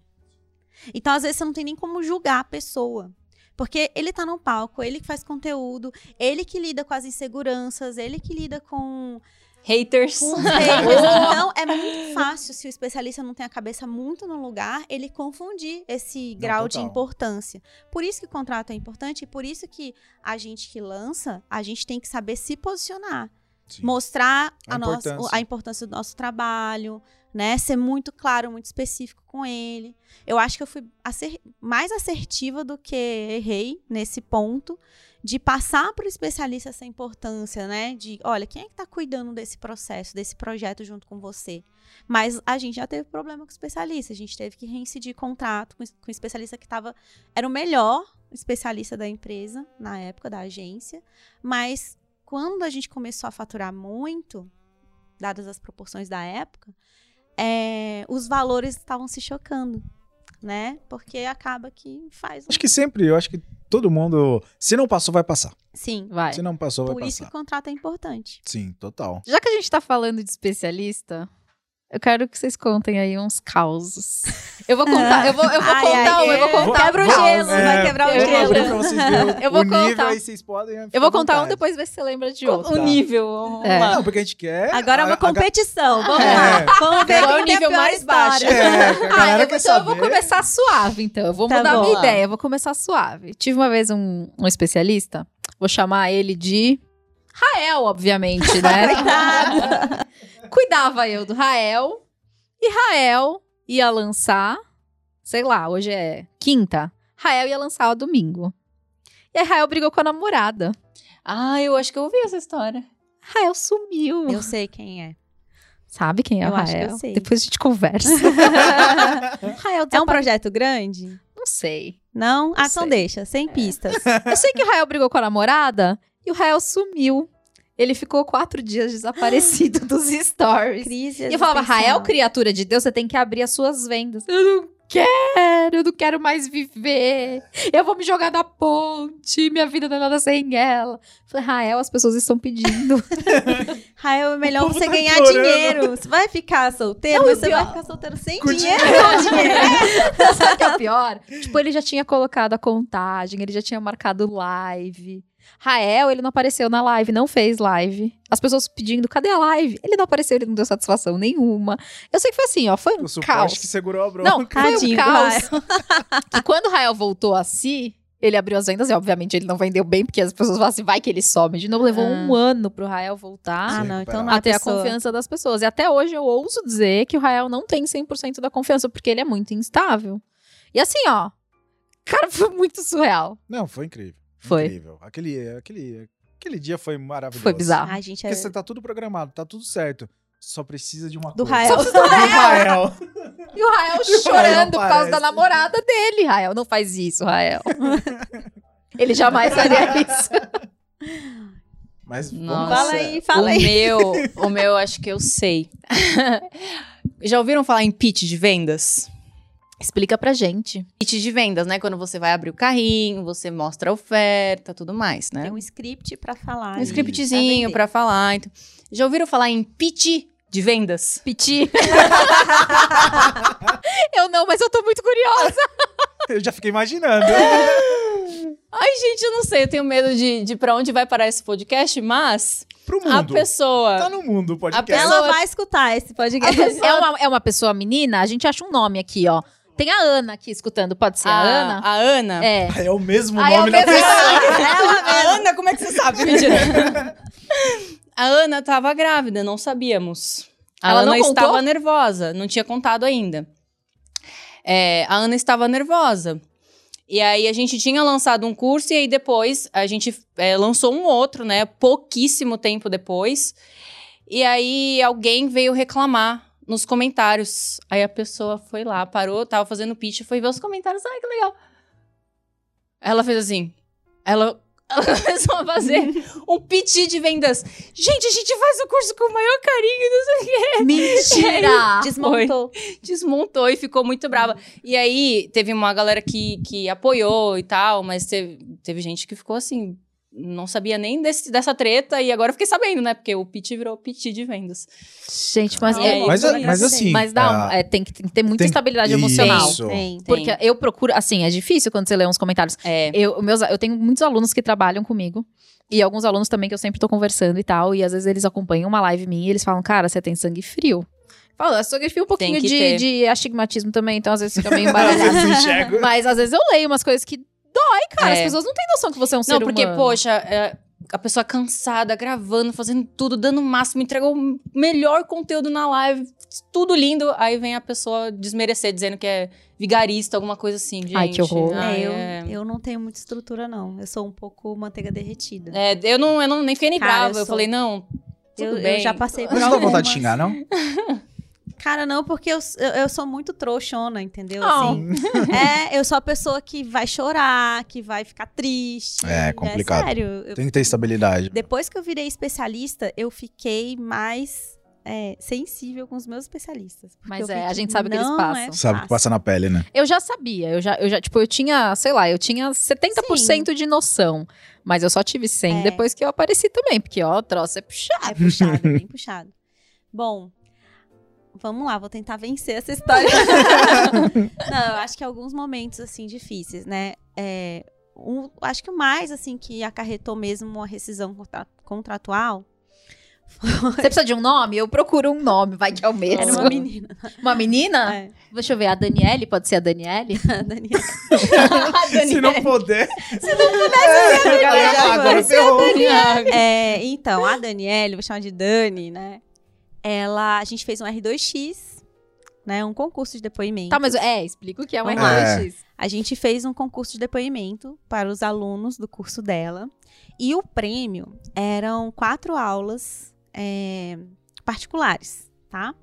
[SPEAKER 4] Então, às vezes, você não tem nem como julgar a pessoa. Porque ele tá no palco, ele que faz conteúdo, ele que lida com as inseguranças, ele que lida com
[SPEAKER 3] Haters.
[SPEAKER 4] com os haters. Então, é muito fácil, se o especialista não tem a cabeça muito no lugar, ele confundir esse grau de
[SPEAKER 2] total.
[SPEAKER 4] importância. Por isso que o contrato é importante e por isso que a gente que lança, a gente tem que saber se posicionar.
[SPEAKER 2] Sim.
[SPEAKER 4] Mostrar
[SPEAKER 2] A
[SPEAKER 4] a, nossa,
[SPEAKER 2] importância.
[SPEAKER 4] a importância do nosso trabalho, né? Ser muito claro, muito específico com ele. Eu acho que eu fui acer- mais assertiva do que errei nesse ponto de passar para o especialista essa importância, né? De, olha, quem é que está cuidando desse processo, desse projeto junto com você? Mas a gente já teve problema com o especialista, a gente teve que reincidir contrato com, com o especialista que estava era o melhor especialista da empresa na época da agência, mas quando a gente começou a faturar muito, dadas as proporções da época, é, os valores estavam se chocando, né? Porque acaba que faz um
[SPEAKER 2] Acho que sempre, eu acho que todo mundo. Se não passou, vai passar.
[SPEAKER 4] Sim.
[SPEAKER 1] Vai.
[SPEAKER 2] Se não passou, vai
[SPEAKER 4] Por isso que
[SPEAKER 2] passar.
[SPEAKER 4] o contrato é importante.
[SPEAKER 2] Sim, total.
[SPEAKER 1] Já que a gente tá falando de especialista, eu quero que vocês contem aí uns causos. Eu vou contar, eu vou, eu vou
[SPEAKER 4] Ai,
[SPEAKER 1] contar
[SPEAKER 4] ai,
[SPEAKER 1] um, eu vou
[SPEAKER 4] é.
[SPEAKER 1] contar
[SPEAKER 4] Quebra o
[SPEAKER 1] um
[SPEAKER 4] gelo, vai quebrar o gelo.
[SPEAKER 1] Eu vou contar.
[SPEAKER 2] aí vocês podem.
[SPEAKER 1] Eu vou contar um, depois ver se você lembra de
[SPEAKER 3] O
[SPEAKER 1] outro.
[SPEAKER 2] Tá.
[SPEAKER 3] nível.
[SPEAKER 1] É.
[SPEAKER 2] Não, porque a gente quer.
[SPEAKER 4] Agora é uma
[SPEAKER 2] a- a
[SPEAKER 4] competição. Vamos
[SPEAKER 2] É.
[SPEAKER 4] lá. Vamos ver
[SPEAKER 3] Qual é o
[SPEAKER 4] a
[SPEAKER 3] nível mais
[SPEAKER 4] história.
[SPEAKER 3] baixo?
[SPEAKER 2] É, a
[SPEAKER 1] Ah, eu, então eu vou
[SPEAKER 2] saber.
[SPEAKER 1] começar suave, então. Eu vou
[SPEAKER 4] Tá
[SPEAKER 1] mudar a
[SPEAKER 4] bom.
[SPEAKER 1] minha
[SPEAKER 3] Lá.
[SPEAKER 1] ideia, eu vou começar suave. Tive uma vez um, um especialista, vou chamar ele de Rael, obviamente, né? Cuidava eu do Rael, e Rael ia lançar, sei lá, hoje é quinta, Rael ia lançar ao domingo. E aí Rael brigou com a namorada.
[SPEAKER 3] Ah, eu acho que eu ouvi essa história.
[SPEAKER 1] Rael sumiu.
[SPEAKER 4] Eu sei quem é.
[SPEAKER 1] Sabe quem é
[SPEAKER 4] Eu
[SPEAKER 1] o
[SPEAKER 4] acho que
[SPEAKER 1] Rael?
[SPEAKER 4] eu sei.
[SPEAKER 1] Depois a gente conversa. Rael
[SPEAKER 4] É um
[SPEAKER 1] desapare-
[SPEAKER 4] projeto grande?
[SPEAKER 1] Não sei.
[SPEAKER 4] Não? Ah, então deixa, sem pistas.
[SPEAKER 1] Eu sei que o Rael brigou com a namorada e o Rael sumiu. Ele ficou quatro dias desaparecido dos stories.
[SPEAKER 4] Crise
[SPEAKER 1] E eu falava. Rael, criatura de Deus, você tem que abrir as suas vendas. Eu não quero, eu não quero mais viver. Eu vou me jogar na ponte, minha vida não é nada sem ela. Eu falei, Rael, as pessoas estão pedindo.
[SPEAKER 4] Rael, é melhor você
[SPEAKER 2] tá
[SPEAKER 4] ganhar
[SPEAKER 2] implorando.
[SPEAKER 4] dinheiro. Você vai ficar solteiro,
[SPEAKER 1] Não,
[SPEAKER 4] você
[SPEAKER 1] pior-
[SPEAKER 4] vai ficar solteiro sem
[SPEAKER 2] Com
[SPEAKER 4] dinheiro.
[SPEAKER 1] Sabe o que é o pior? Tipo, ele já tinha colocado a contagem, ele já tinha marcado live. Rael, ele não apareceu na live, não fez live. As pessoas pedindo, cadê a live? Ele não apareceu, ele não deu satisfação nenhuma. Eu sei que foi assim, ó, foi um
[SPEAKER 2] O
[SPEAKER 1] caos.
[SPEAKER 2] que segurou a bronca.
[SPEAKER 1] Não, foi um
[SPEAKER 4] Tadinho
[SPEAKER 1] caos. que quando o Rael voltou a si, ele abriu as vendas e, obviamente, ele não vendeu bem, porque as pessoas falam assim, vai que ele some. De novo, levou
[SPEAKER 4] Ah.
[SPEAKER 1] um ano pro Rael voltar.
[SPEAKER 4] Ah, não, então não é
[SPEAKER 1] Até a confiança das pessoas. E até hoje eu ouso dizer que o Rael não tem 100% da confiança, porque ele é muito instável. E assim, ó, cara, foi muito surreal.
[SPEAKER 2] Não, foi incrível.
[SPEAKER 1] Foi.
[SPEAKER 2] Incrível. Aquele, aquele, aquele dia foi maravilhoso.
[SPEAKER 1] Foi bizarro.
[SPEAKER 4] Ai, gente, é...
[SPEAKER 2] Porque você tá tudo programado, tá tudo certo. Só precisa de uma
[SPEAKER 4] Do
[SPEAKER 2] coisa.
[SPEAKER 4] Rael.
[SPEAKER 2] Só do Rael.
[SPEAKER 1] E o Rael chorando por causa da namorada dele. Rael, não faz isso, Rael. ele jamais faria isso.
[SPEAKER 2] Mas vamos
[SPEAKER 3] Nossa.
[SPEAKER 4] Fala aí, fala
[SPEAKER 3] o
[SPEAKER 4] aí.
[SPEAKER 3] meu, o meu acho que eu sei. Já ouviram falar em pitch de vendas?
[SPEAKER 1] Explica pra gente.
[SPEAKER 3] Pitch de vendas, né? Quando você vai abrir o carrinho, você mostra a oferta, tudo mais, né?
[SPEAKER 4] Tem um script pra falar.
[SPEAKER 3] Um scriptzinho pra falar. Então. Já ouviram falar em pitch de vendas?
[SPEAKER 1] Piti. eu não, mas eu tô muito curiosa.
[SPEAKER 2] Eu já fiquei imaginando.
[SPEAKER 3] Ai, gente, eu não sei, eu tenho medo de, de pra onde vai parar esse podcast, mas
[SPEAKER 2] Pro
[SPEAKER 3] a
[SPEAKER 2] mundo.
[SPEAKER 3] pessoa.
[SPEAKER 2] Tá no mundo o podcast.
[SPEAKER 3] pessoa-
[SPEAKER 4] Ela vai escutar esse podcast.
[SPEAKER 1] É uma, é uma pessoa menina? A gente acha um nome aqui, ó. Tem a Ana aqui escutando. Pode ser a, Ana?
[SPEAKER 3] A Ana?
[SPEAKER 1] É.
[SPEAKER 2] É o mesmo
[SPEAKER 1] Ah, é o
[SPEAKER 2] nome da pessoa.
[SPEAKER 3] A Ana, como é que você sabe? A Ana tava grávida, não sabíamos. A
[SPEAKER 1] Ela
[SPEAKER 3] Ana
[SPEAKER 1] não contou?
[SPEAKER 3] estava nervosa, não tinha contado ainda. É, a Ana estava nervosa. E aí a gente tinha lançado um curso e aí depois a gente é, lançou um outro, né? Pouquíssimo tempo depois. E aí alguém veio reclamar nos comentários. Aí a pessoa foi lá, parou, tava fazendo pitch, foi ver os comentários. Ai, que legal. Ela fez assim. Ela, ela começou a fazer um pitch de vendas. Gente, a gente faz o curso com o maior carinho, não sei o quê.
[SPEAKER 1] Mentira!
[SPEAKER 4] Desmontou.
[SPEAKER 3] Desmontou e ficou muito brava. E aí, teve uma galera que, que apoiou e tal, mas teve, teve gente que ficou assim, não sabia nem desse, dessa treta e agora eu fiquei sabendo, né? Porque o pitch virou pitch de vendas.
[SPEAKER 1] Gente, mas, é,
[SPEAKER 2] Mas,
[SPEAKER 3] foi
[SPEAKER 2] mas assim.
[SPEAKER 1] mas dá um-
[SPEAKER 2] ah,
[SPEAKER 1] é, tem, que, tem que ter muita
[SPEAKER 2] tem-
[SPEAKER 1] estabilidade emocional.
[SPEAKER 2] Isso.
[SPEAKER 4] Tem.
[SPEAKER 1] Porque eu procuro, assim, é difícil quando você lê uns comentários.
[SPEAKER 3] É.
[SPEAKER 1] Eu, meus, eu tenho muitos alunos que trabalham comigo. E alguns alunos também que eu sempre tô conversando e tal. E às vezes eles acompanham uma live minha e eles falam, cara, você tem sangue frio. Fala, sangue frio um pouquinho de, de astigmatismo também, então às vezes fica meio embaralhado. Mas às vezes eu leio umas coisas que dói, cara.
[SPEAKER 3] É.
[SPEAKER 1] As pessoas não têm noção que você é um ser
[SPEAKER 3] Não, porque,
[SPEAKER 1] humano.
[SPEAKER 3] poxa, é, a pessoa cansada, gravando, fazendo tudo, dando o máximo, entregou o melhor conteúdo na live, tudo lindo. Aí vem a pessoa desmerecer, dizendo que é vigarista, alguma coisa assim. Gente,
[SPEAKER 1] Ai, que horror.
[SPEAKER 3] Ai,
[SPEAKER 4] É, eu,
[SPEAKER 3] é.
[SPEAKER 4] eu não tenho muita estrutura, não. Eu sou um pouco manteiga derretida.
[SPEAKER 3] É, eu não, eu não nem fiquei nem
[SPEAKER 4] Cara,
[SPEAKER 3] brava.
[SPEAKER 4] eu
[SPEAKER 3] Eu,
[SPEAKER 4] sou-
[SPEAKER 3] falei, não, tudo
[SPEAKER 4] eu,
[SPEAKER 3] bem.
[SPEAKER 4] eu já passei por
[SPEAKER 2] Mas não dá vontade de xingar, não?
[SPEAKER 4] Cara, não, porque eu, eu, eu sou muito trouxona, entendeu?
[SPEAKER 1] Não.
[SPEAKER 4] Assim, é, eu sou a pessoa que vai chorar, que vai ficar triste.
[SPEAKER 2] É, complicado.
[SPEAKER 4] sério. eu-
[SPEAKER 2] Tem que ter estabilidade.
[SPEAKER 4] depois que eu virei especialista, eu fiquei mais é, sensível com os meus especialistas.
[SPEAKER 1] Mas
[SPEAKER 4] eu
[SPEAKER 1] é, a gente sabe o que eles
[SPEAKER 4] não
[SPEAKER 1] passam.
[SPEAKER 4] é
[SPEAKER 2] Sabe o que passa na pele, né?
[SPEAKER 1] Eu já sabia, eu já, eu já, tipo, eu tinha, sei lá, eu tinha 70% de noção. Mas eu só tive 100
[SPEAKER 4] É.
[SPEAKER 1] depois que eu apareci também, porque, ó, o troço é puxado.
[SPEAKER 4] É puxado, é bem puxado. Bom, vamos lá, vou tentar vencer essa história. Não, eu acho que alguns momentos, assim, difíceis, né? É, um- acho que o mais, assim, que acarretou mesmo uma rescisão contra- contratual
[SPEAKER 1] Você precisa de um nome? Eu procuro um nome, vai que é o mesmo.
[SPEAKER 4] era uma menina.
[SPEAKER 1] Uma menina?
[SPEAKER 4] É,
[SPEAKER 1] Deixa eu ver, a Daniele, pode ser a Daniele?
[SPEAKER 4] a Daniela.
[SPEAKER 1] a
[SPEAKER 2] Se não puder.
[SPEAKER 4] já
[SPEAKER 2] agora
[SPEAKER 4] foi.
[SPEAKER 2] ferrou.
[SPEAKER 4] É, então, a Daniele, vou chamar de Dani, né? Ela, a gente fez um R2X, né? Um concurso de depoimento.
[SPEAKER 1] Tá, mas é, explica o que é um
[SPEAKER 4] Vamos lá.
[SPEAKER 1] R2X.
[SPEAKER 4] A gente fez um concurso de depoimento para os alunos do curso dela. E o prêmio eram quatro aulas é, particulares, tá?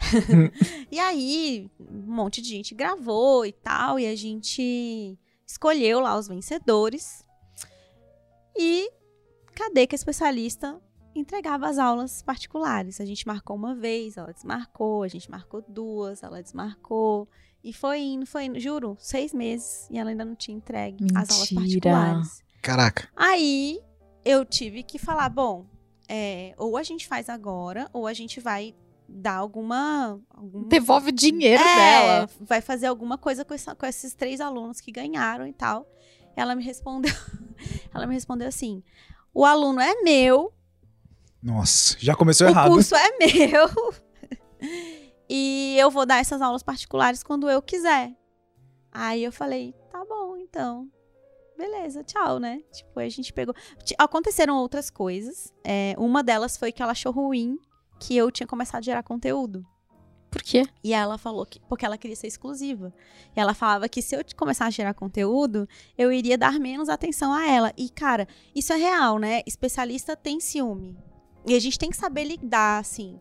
[SPEAKER 4] e aí, um monte de gente gravou e tal, e a gente escolheu lá os vencedores. E cadê que a especialista entregava as aulas particulares? A gente marcou uma vez, ela desmarcou, a gente marcou duas, ela desmarcou. E foi indo, foi indo, juro, seis meses e ela ainda não tinha entregue as aulas
[SPEAKER 1] Mentira.
[SPEAKER 4] particulares.
[SPEAKER 2] Caraca.
[SPEAKER 4] Aí eu tive que falar, bom, é, ou a gente faz agora, ou a gente vai dar alguma. algum-
[SPEAKER 1] Devolve o dinheiro
[SPEAKER 4] é,
[SPEAKER 1] dela.
[SPEAKER 4] vai fazer alguma coisa com, essa- com esses três alunos que ganharam e tal. Ela me respondeu, ela me respondeu assim: o aluno é meu,
[SPEAKER 2] Nossa, já começou
[SPEAKER 4] o
[SPEAKER 2] errado.
[SPEAKER 4] curso é meu. e eu vou dar essas aulas particulares quando eu quiser. Aí eu falei, tá bom, então. Beleza, tchau, né? Tipo, a gente pegou. Aconteceram outras coisas. É, uma delas foi que ela achou ruim que eu tinha começado a gerar conteúdo.
[SPEAKER 1] Por quê?
[SPEAKER 4] E ela falou que porque ela queria ser exclusiva. E ela falava que se eu começar a gerar conteúdo, eu iria dar menos atenção a ela. E, cara, isso é real, né? Especialista tem ciúme. E a gente tem que saber lidar, assim.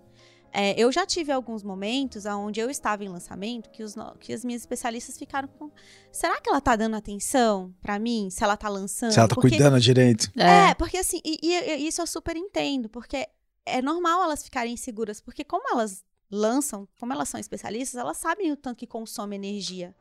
[SPEAKER 4] É, eu já tive alguns momentos onde eu estava em lançamento que, os que as minhas especialistas ficaram com. Será que ela tá dando atenção pra mim? Se ela tá lançando?
[SPEAKER 2] Se ela tá
[SPEAKER 4] Porque-
[SPEAKER 2] cuidando direito.
[SPEAKER 4] é, porque assim, e, e- e isso eu super entendo, porque é normal elas ficarem inseguras, porque como elas lançam, como elas são especialistas, elas sabem o tanto que consome energia.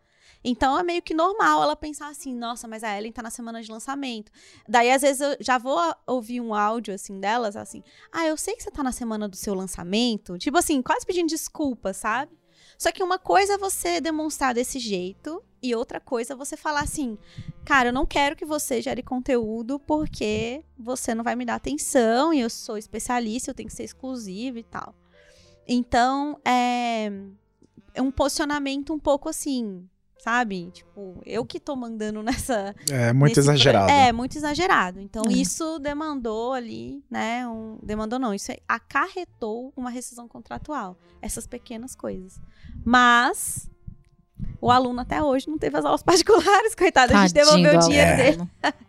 [SPEAKER 4] Então é meio que normal ela pensar assim, nossa, mas a Ellen tá na semana de lançamento. Daí, às vezes, eu já vou ouvir um áudio assim delas, assim, ah, eu sei que você tá na semana do seu lançamento. Tipo assim, quase pedindo desculpa, sabe? Só que uma coisa é você demonstrar desse jeito, e outra coisa é você falar assim, cara, eu não quero que você gere conteúdo porque você não vai me dar atenção e eu sou especialista, eu tenho que ser exclusiva e tal. Então, é, é um posicionamento um pouco assim, sabe? Tipo, eu que tô mandando nessa.
[SPEAKER 2] É muito
[SPEAKER 4] nesse pro-
[SPEAKER 2] exagerado.
[SPEAKER 4] É, muito exagerado. Então,
[SPEAKER 1] É.
[SPEAKER 4] isso demandou ali, né? Um, demandou não, isso acarretou uma rescisão contratual. Essas pequenas coisas. Mas. O aluno até hoje não teve as aulas particulares, coitado. a gente
[SPEAKER 1] Tadinho
[SPEAKER 4] devolveu o dinheiro dele.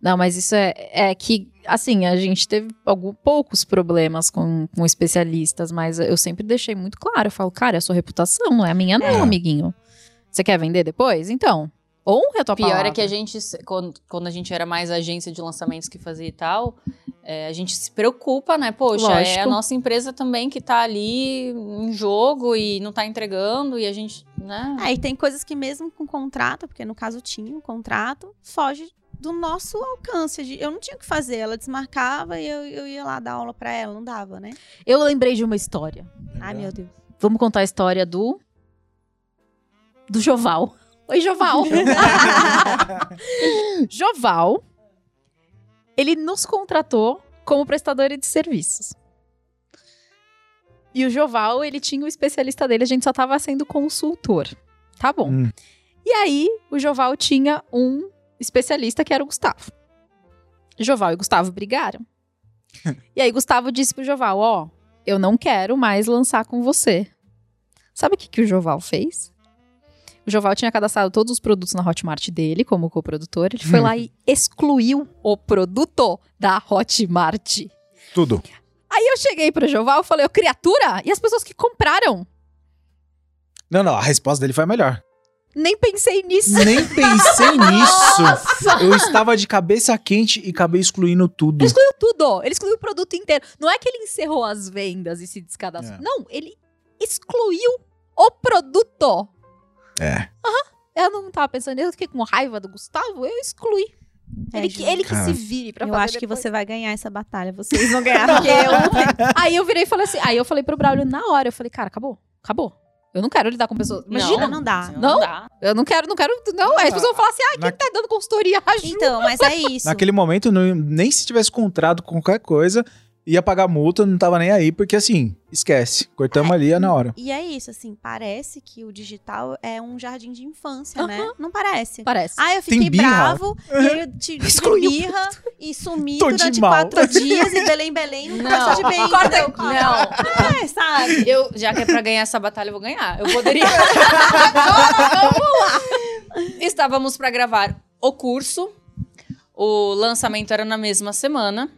[SPEAKER 1] Não, mas isso é, é que, assim, a gente teve algum, poucos problemas com, com especialistas, mas eu sempre deixei muito claro. Eu falo, cara, é a sua reputação, não é a minha, não,
[SPEAKER 2] É.
[SPEAKER 1] amiguinho. Você quer vender depois? Então, honre a tua
[SPEAKER 3] Pior
[SPEAKER 1] palavra.
[SPEAKER 3] é que a gente, quando, quando a gente era mais agência de lançamentos que fazia e tal, é, a gente se preocupa, né? Poxa, é
[SPEAKER 1] Lógico.
[SPEAKER 3] a nossa empresa também que tá ali em jogo e não tá entregando e a gente, né?
[SPEAKER 4] Aí tem coisas que mesmo com contrato, porque no caso tinha um contrato, foge do nosso alcance. Eu não tinha o que fazer, ela desmarcava e eu, eu ia lá dar aula pra ela, não dava, né?
[SPEAKER 1] Eu lembrei de uma história.
[SPEAKER 4] Ai, meu Deus.
[SPEAKER 1] Vamos contar a história do. Do Joval. Oi, Joval. Joval, ele nos contratou como prestador de serviços. E o Joval, ele tinha o especialista dele, a gente só tava sendo consultor. Tá bom.
[SPEAKER 2] Hum.
[SPEAKER 1] E aí, o Joval tinha um especialista que era o Gustavo. Joval e Gustavo brigaram. e aí, Gustavo disse pro Joval: Ó, eu não quero mais lançar com você. Sabe o que, que o Joval fez? O Joval tinha cadastrado todos os produtos na Hotmart dele, como coprodutor. Ele foi lá e excluiu o produto da Hotmart.
[SPEAKER 2] Tudo.
[SPEAKER 1] Aí eu cheguei pro Joval e falei, ô criatura, e as pessoas que compraram?
[SPEAKER 2] Não, não, a resposta dele foi a melhor.
[SPEAKER 1] Nem pensei nisso.
[SPEAKER 2] Nem pensei nisso. Eu estava de cabeça quente e acabei excluindo tudo.
[SPEAKER 1] Ele excluiu tudo. Ele excluiu o produto inteiro. Não é que ele encerrou as vendas e se descadastrou.
[SPEAKER 2] É.
[SPEAKER 1] Não, ele excluiu o produto.
[SPEAKER 2] É.
[SPEAKER 1] Eu não tava pensando, eu fiquei com raiva do Gustavo, eu excluí.
[SPEAKER 4] É,
[SPEAKER 1] ele, que, ele que se vire pra
[SPEAKER 4] eu
[SPEAKER 1] fazer
[SPEAKER 4] acho que
[SPEAKER 1] depois.
[SPEAKER 4] você vai ganhar essa batalha. Vocês vão ganhar, porque eu não.
[SPEAKER 1] Aí eu virei e falei assim, aí eu falei pro Braulio na hora, eu falei, cara, acabou, acabou. Eu não quero lidar com pessoas. Imagina,
[SPEAKER 4] não dá.
[SPEAKER 1] Não?
[SPEAKER 3] dá.
[SPEAKER 1] eu não quero, não quero, não. Aí as pessoas vão falar assim, ah, quem
[SPEAKER 2] Na-
[SPEAKER 1] tá dando consultoria? Ajuda.
[SPEAKER 4] Então, mas é isso.
[SPEAKER 2] Naquele momento, não- nem se tivesse contrato com qualquer coisa, ia pagar multa, não tava nem aí, porque assim, esquece. Cortamos ali é na hora.
[SPEAKER 4] E é isso, assim, parece que o digital é um jardim de infância, né? Não parece.
[SPEAKER 1] Parece.
[SPEAKER 4] Ah, eu fiquei bravo, e aí eu te
[SPEAKER 1] Excluiu.
[SPEAKER 4] birra e sumi
[SPEAKER 2] Tô
[SPEAKER 4] durante quatro dias e Belém Belém não,
[SPEAKER 3] Não.
[SPEAKER 4] de bem.
[SPEAKER 1] Corta,
[SPEAKER 4] entendeu?
[SPEAKER 3] Não.
[SPEAKER 4] É, sabe?
[SPEAKER 3] Eu, já que é pra ganhar essa batalha, eu vou ganhar. Eu poderia. Estávamos pra gravar o curso. O lançamento era na mesma semana.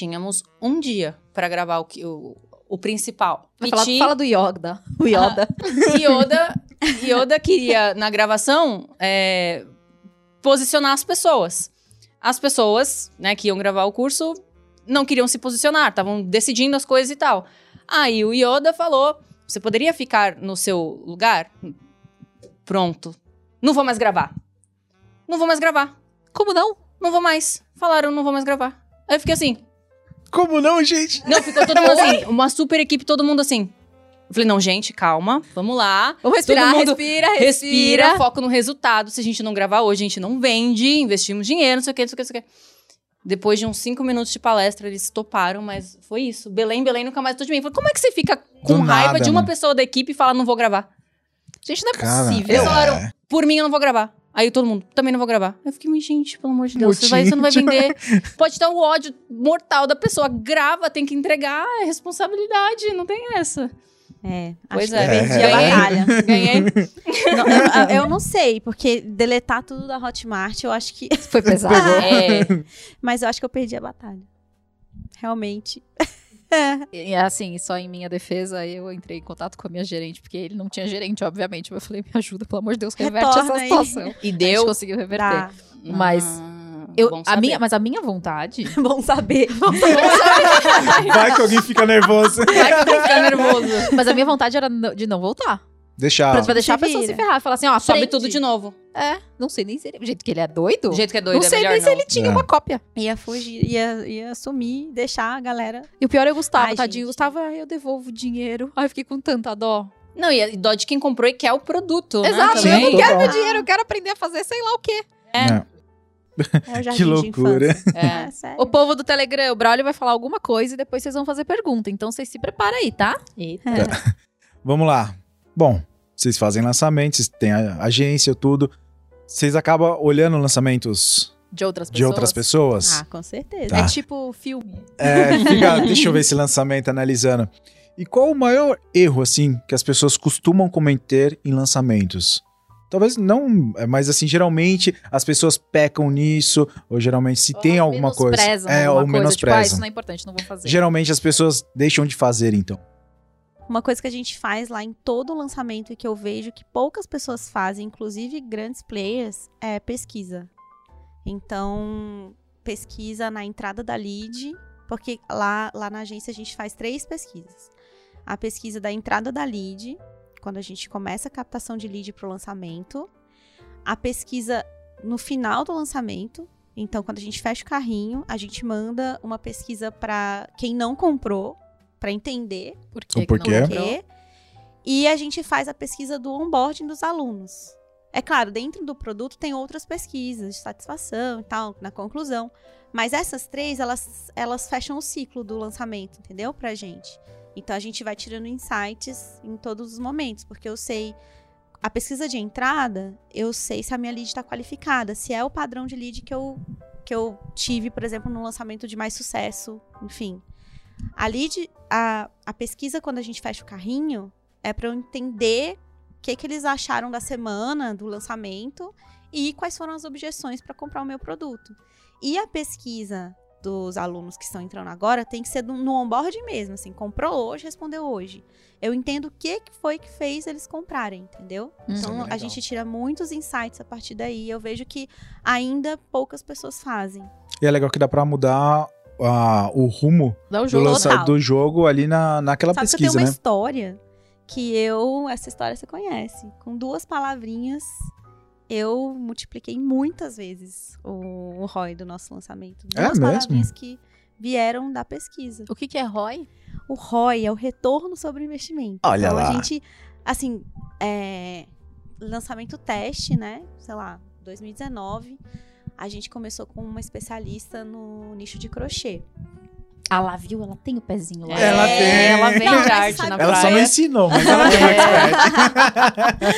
[SPEAKER 3] Tínhamos um dia pra gravar o, que- o, o principal. Piti-
[SPEAKER 1] fala do Yoda. O Yoda.
[SPEAKER 3] Yoda, Yoda queria, na gravação, é, posicionar as pessoas. As pessoas, né, que iam gravar o curso, não queriam se posicionar, estavam decidindo as coisas e tal. Aí o Yoda falou: você poderia ficar no seu lugar? Pronto. Não vou mais gravar. Não vou mais gravar.
[SPEAKER 1] Como não?
[SPEAKER 3] Não vou mais. Falaram, não vou mais gravar. Aí eu fiquei assim.
[SPEAKER 2] Como não, gente?
[SPEAKER 3] Não, ficou todo mundo assim. Uma super equipe, todo mundo assim. Eu falei, não, gente, calma, vamos lá.
[SPEAKER 1] Vamos respirar,
[SPEAKER 3] mundo
[SPEAKER 1] respira, respira.
[SPEAKER 3] Respira, foco no resultado. Se a gente não gravar hoje, a gente não vende, investimos dinheiro, não sei o que, não sei o que, não sei o que. Depois de uns cinco minutos de palestra, eles toparam, mas foi isso. Belém, Belém nunca mais tô de mim. Falei, como é que você fica com
[SPEAKER 2] Do
[SPEAKER 3] raiva
[SPEAKER 2] nada,
[SPEAKER 3] de uma
[SPEAKER 2] né?
[SPEAKER 3] pessoa da equipe e fala, não vou gravar?
[SPEAKER 1] Gente, não é
[SPEAKER 2] Cara,
[SPEAKER 1] possível.
[SPEAKER 3] Eles
[SPEAKER 2] É.
[SPEAKER 3] falaram, por mim eu não vou gravar. Aí todo mundo, também não vou gravar. Eu fiquei, mas gente, pelo amor de Deus, você, vai, você não vai vender. Pode estar o ódio mortal da pessoa. Grava, tem que entregar, é responsabilidade, não tem essa.
[SPEAKER 4] É,
[SPEAKER 3] Pois
[SPEAKER 4] acho
[SPEAKER 3] é.
[SPEAKER 4] que eu perdi
[SPEAKER 2] É.
[SPEAKER 4] a batalha.
[SPEAKER 3] Ganhei.
[SPEAKER 4] Não, eu, eu não sei, porque deletar tudo da Hotmart, eu acho que.
[SPEAKER 1] Foi pesado.
[SPEAKER 3] É,
[SPEAKER 4] Mas eu acho que eu perdi a batalha. Realmente.
[SPEAKER 1] E assim, só em minha defesa, eu entrei em contato com a minha gerente, porque ele não tinha gerente, obviamente. Eu falei, me ajuda, pelo amor de Deus, reverte
[SPEAKER 4] Retorna
[SPEAKER 1] essa
[SPEAKER 4] aí.
[SPEAKER 1] situação.
[SPEAKER 3] e
[SPEAKER 1] A gente
[SPEAKER 3] deu.
[SPEAKER 1] conseguiu reverter.
[SPEAKER 4] Tá.
[SPEAKER 1] Mas
[SPEAKER 3] Ah,
[SPEAKER 1] Eu, a
[SPEAKER 3] saber.
[SPEAKER 1] minha, mas a minha vontade.
[SPEAKER 4] Bom saber.
[SPEAKER 2] Vai que alguém fica nervoso.
[SPEAKER 3] Vai que vou ficar nervoso.
[SPEAKER 1] mas a minha vontade era de não voltar.
[SPEAKER 2] Deixar.
[SPEAKER 1] Pra, pra deixar a pessoa se ferrar. Falar assim, ó,
[SPEAKER 3] Sobe tudo de novo.
[SPEAKER 1] É, não sei nem se ele. Do jeito que ele é doido.
[SPEAKER 3] Do jeito que é doido,
[SPEAKER 1] não
[SPEAKER 3] é
[SPEAKER 1] sei
[SPEAKER 3] melhor
[SPEAKER 1] nem se ele tinha
[SPEAKER 2] É.
[SPEAKER 1] uma cópia.
[SPEAKER 4] Ia fugir, ia, ia sumir, deixar a galera.
[SPEAKER 1] E o pior é o Gustavo,
[SPEAKER 4] Ai,
[SPEAKER 1] tadinho.
[SPEAKER 4] gente.
[SPEAKER 1] Gustavo, ai, eu devolvo o dinheiro. Ai, eu fiquei com tanta dó.
[SPEAKER 3] Não, e a dó de quem comprou e quer o produto, né,
[SPEAKER 1] Exato, eu
[SPEAKER 3] também.
[SPEAKER 1] não quero meu dinheiro, eu quero aprender a fazer sei lá o quê.
[SPEAKER 2] É.
[SPEAKER 4] É o jardim
[SPEAKER 2] Que
[SPEAKER 4] de
[SPEAKER 2] loucura.
[SPEAKER 4] infância.
[SPEAKER 3] É.
[SPEAKER 4] É, sério.
[SPEAKER 1] O povo do Telegram, o Braulio vai falar alguma coisa e depois vocês vão fazer pergunta. Então vocês se preparam aí, tá?
[SPEAKER 3] Eita.
[SPEAKER 2] Vamos lá. Bom, vocês fazem lançamentos, a agência, tudo. Vocês acabam olhando lançamentos
[SPEAKER 1] De outras pessoas.
[SPEAKER 2] de outras pessoas?
[SPEAKER 4] Ah, com certeza.
[SPEAKER 2] Tá.
[SPEAKER 1] É tipo filme.
[SPEAKER 2] É, fica, deixa eu ver esse lançamento analisando. E qual o maior erro, assim, que as pessoas costumam cometer em lançamentos? Talvez não, mas assim, geralmente as pessoas pecam nisso, ou geralmente se tem
[SPEAKER 1] Ou
[SPEAKER 2] alguma coisa.
[SPEAKER 1] menosprezam
[SPEAKER 2] É,
[SPEAKER 1] alguma
[SPEAKER 2] ou
[SPEAKER 1] coisa, Tipo, ah,
[SPEAKER 2] menosprezam.
[SPEAKER 1] isso não é importante, não vou fazer.
[SPEAKER 2] Geralmente as pessoas deixam de fazer, então.
[SPEAKER 4] Uma coisa que a gente faz lá em todo lançamento e que eu vejo que poucas pessoas fazem, inclusive grandes players, é pesquisa. Então, pesquisa na entrada da lead, porque lá, lá na agência a gente faz três pesquisas. A pesquisa da entrada da lead, quando a gente começa a captação de lead para o lançamento. A pesquisa no final do lançamento. Então, quando a gente fecha o carrinho, a gente manda uma pesquisa para quem não comprou, para entender
[SPEAKER 1] Por que
[SPEAKER 2] O
[SPEAKER 1] que
[SPEAKER 2] porquê?
[SPEAKER 1] não
[SPEAKER 4] quê. E a gente faz a pesquisa do onboarding dos alunos. É claro, dentro do produto tem outras pesquisas de satisfação e tal, na conclusão. Mas essas três, elas, elas fecham o ciclo do lançamento, entendeu? Pra gente. Então a gente vai tirando insights em todos os momentos, porque eu sei. A pesquisa de entrada, eu sei se a minha lead está qualificada, se é o padrão de lead que eu, que eu tive, por exemplo, no lançamento de mais sucesso, enfim. A lead, a, a pesquisa, quando a gente fecha o carrinho, é para eu entender o que, que eles acharam da semana, do lançamento, e quais foram as objeções para comprar o meu produto. E a pesquisa dos alunos que estão entrando agora tem que ser do, no onboard mesmo, assim, comprou hoje, respondeu hoje. Eu entendo o que, que foi que fez eles comprarem, entendeu?
[SPEAKER 1] Uhum.
[SPEAKER 4] Então
[SPEAKER 2] Legal.
[SPEAKER 4] a gente tira muitos insights a partir daí. Eu vejo que ainda poucas pessoas fazem.
[SPEAKER 2] E é legal que dá pra mudar ah, o rumo do,
[SPEAKER 1] jogo.
[SPEAKER 2] lança- do jogo ali na, naquela
[SPEAKER 4] Sabe que eu tenho
[SPEAKER 2] pesquisa,
[SPEAKER 4] uma
[SPEAKER 2] né?
[SPEAKER 4] história que eu. Essa história você conhece. Com duas palavrinhas, eu multipliquei muitas vezes o, o ROI do nosso lançamento.
[SPEAKER 2] É
[SPEAKER 4] Duas
[SPEAKER 2] mesmo?
[SPEAKER 4] palavrinhas que vieram da pesquisa.
[SPEAKER 1] O que, que é ROI?
[SPEAKER 4] O ROI é o retorno sobre o investimento.
[SPEAKER 2] Olha
[SPEAKER 4] então,
[SPEAKER 2] lá.
[SPEAKER 4] a gente, assim, é, lançamento teste, né? Sei lá, 2019. A gente começou com uma especialista no nicho de crochê.
[SPEAKER 1] Ah lá, viu? Ela tem o pezinho lá.
[SPEAKER 2] Ela
[SPEAKER 3] É,
[SPEAKER 2] tem.
[SPEAKER 3] Ela vem
[SPEAKER 4] Não,
[SPEAKER 3] de arte na
[SPEAKER 2] Ela só
[SPEAKER 3] praia.
[SPEAKER 2] não ensinou, mas ela tem um expert.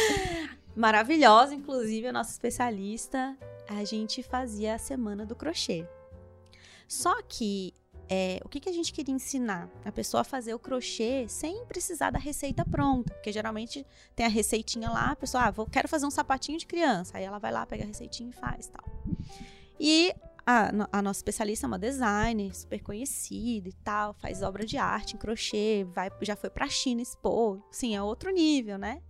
[SPEAKER 4] Maravilhosa, inclusive, a nossa especialista. A gente fazia a semana do crochê. Só que é, o que, que a gente queria ensinar? A pessoa a fazer o crochê sem precisar da receita pronta. Porque geralmente tem a receitinha lá, a pessoa, ah, vou, quero fazer um sapatinho de criança. Aí ela vai lá, pega a receitinha e faz tal. E a, a nossa especialista é uma designer, super conhecida e tal, faz obra de arte em crochê, vai, já foi pra China expor. Sim, é outro nível, né?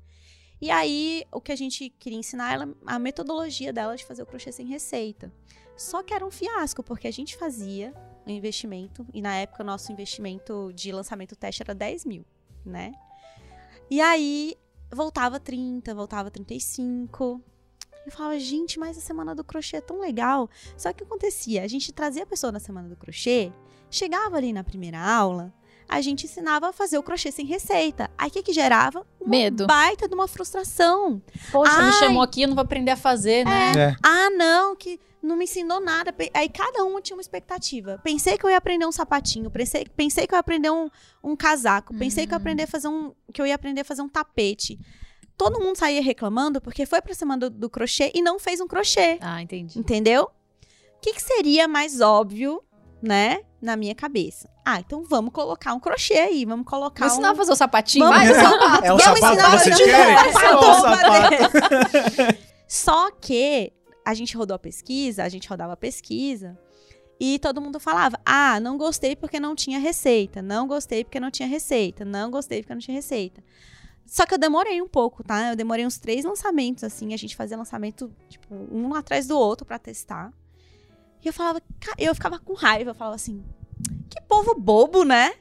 [SPEAKER 4] E aí, o que a gente queria ensinar ela, a metodologia dela de fazer o crochê sem receita. Só que era um fiasco, porque a gente fazia investimento, e na época o nosso investimento de lançamento teste era 10 mil, né? E aí, voltava 30, voltava 35. Eu falava, gente, mas a semana do crochê é tão legal. Só que o que acontecia? A gente trazia a pessoa na semana do crochê, chegava ali na primeira aula, a gente ensinava a fazer o crochê sem receita. Aí o que, que gerava? Uma
[SPEAKER 1] Medo.
[SPEAKER 4] baita de uma frustração.
[SPEAKER 3] Poxa, me
[SPEAKER 4] Ai.
[SPEAKER 3] chamou aqui, eu não vou aprender a fazer, né?
[SPEAKER 2] É.
[SPEAKER 4] Ah, não, que não me ensinou nada. Aí cada uma tinha uma expectativa. Pensei que eu ia aprender um sapatinho, pensei, pensei que eu ia aprender um, um casaco, pensei que eu ia
[SPEAKER 1] Hum.
[SPEAKER 4] aprender a fazer um, que eu ia aprender a fazer um tapete. Todo mundo saía reclamando porque foi pra semana do, do crochê e não fez um crochê.
[SPEAKER 1] Ah, entendi.
[SPEAKER 4] Entendeu? O que, que seria mais óbvio, né, na minha cabeça? Ah, então vamos colocar um crochê aí, vamos colocar
[SPEAKER 1] Vou ensinar
[SPEAKER 4] um...
[SPEAKER 1] a fazer o sapatinho?
[SPEAKER 4] Vamos
[SPEAKER 1] Vai,
[SPEAKER 4] fazer um sapato.
[SPEAKER 2] É o
[SPEAKER 4] Vamos
[SPEAKER 2] sapato
[SPEAKER 4] ensinar
[SPEAKER 2] que
[SPEAKER 4] a
[SPEAKER 2] vocês
[SPEAKER 4] fazer
[SPEAKER 2] querem?
[SPEAKER 4] um
[SPEAKER 2] É o
[SPEAKER 4] sapato.
[SPEAKER 2] sapato.
[SPEAKER 4] Só que a gente rodou a pesquisa, a gente rodava a pesquisa e todo mundo falava: "Ah, não gostei porque não tinha receita, não gostei porque não tinha receita, não gostei porque não tinha receita". Só que eu demorei um pouco, tá? Eu demorei uns três lançamentos assim, a gente fazia lançamento tipo um atrás do outro pra testar. E eu falava, eu ficava com raiva, eu falava assim: "Que povo bobo, né?"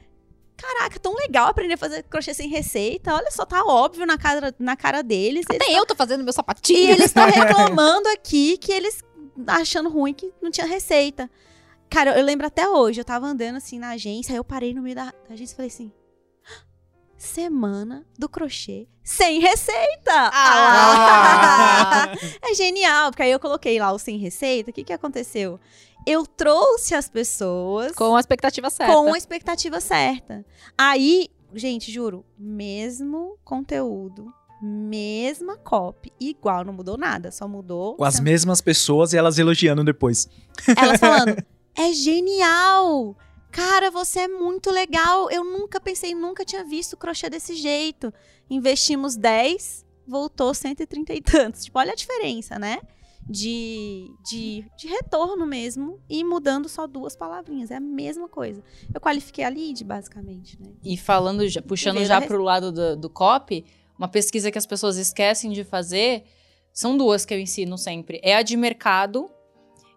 [SPEAKER 4] Caraca, tão legal aprender a fazer crochê sem receita. Olha só, tá óbvio na cara, na cara deles. Eles
[SPEAKER 1] Até eu tô fazendo meu sapatinho.
[SPEAKER 4] e eles estão reclamando aqui que eles achando ruim que não tinha receita. Cara, eu lembro até hoje, eu tava andando assim na agência, aí eu parei no meio da, agência e falei assim: Semana do crochê sem receita!
[SPEAKER 1] Ah!
[SPEAKER 4] é genial, porque aí eu coloquei lá o sem receita. O que, que aconteceu? Eu trouxe as pessoas
[SPEAKER 1] Com a expectativa certa.
[SPEAKER 4] com a expectativa certa. Aí, gente, juro, mesmo conteúdo, mesma copy, igual, não mudou nada, só mudou.
[SPEAKER 2] Com as mesmas pessoas e elas elogiando depois.
[SPEAKER 4] Elas falando, é genial! Cara, você é muito legal. Eu nunca pensei, nunca tinha visto crochê desse jeito. Investimos 10, voltou 130 e tantos. Tipo, olha a diferença, né? De, de, de retorno mesmo e mudando só duas palavrinhas. É a mesma coisa. Eu qualifiquei a lead, basicamente, né?
[SPEAKER 3] E falando, já- puxando já
[SPEAKER 4] da
[SPEAKER 3] pro lado do, do copy, uma pesquisa que as pessoas esquecem de fazer, são duas que eu ensino sempre. É a de mercado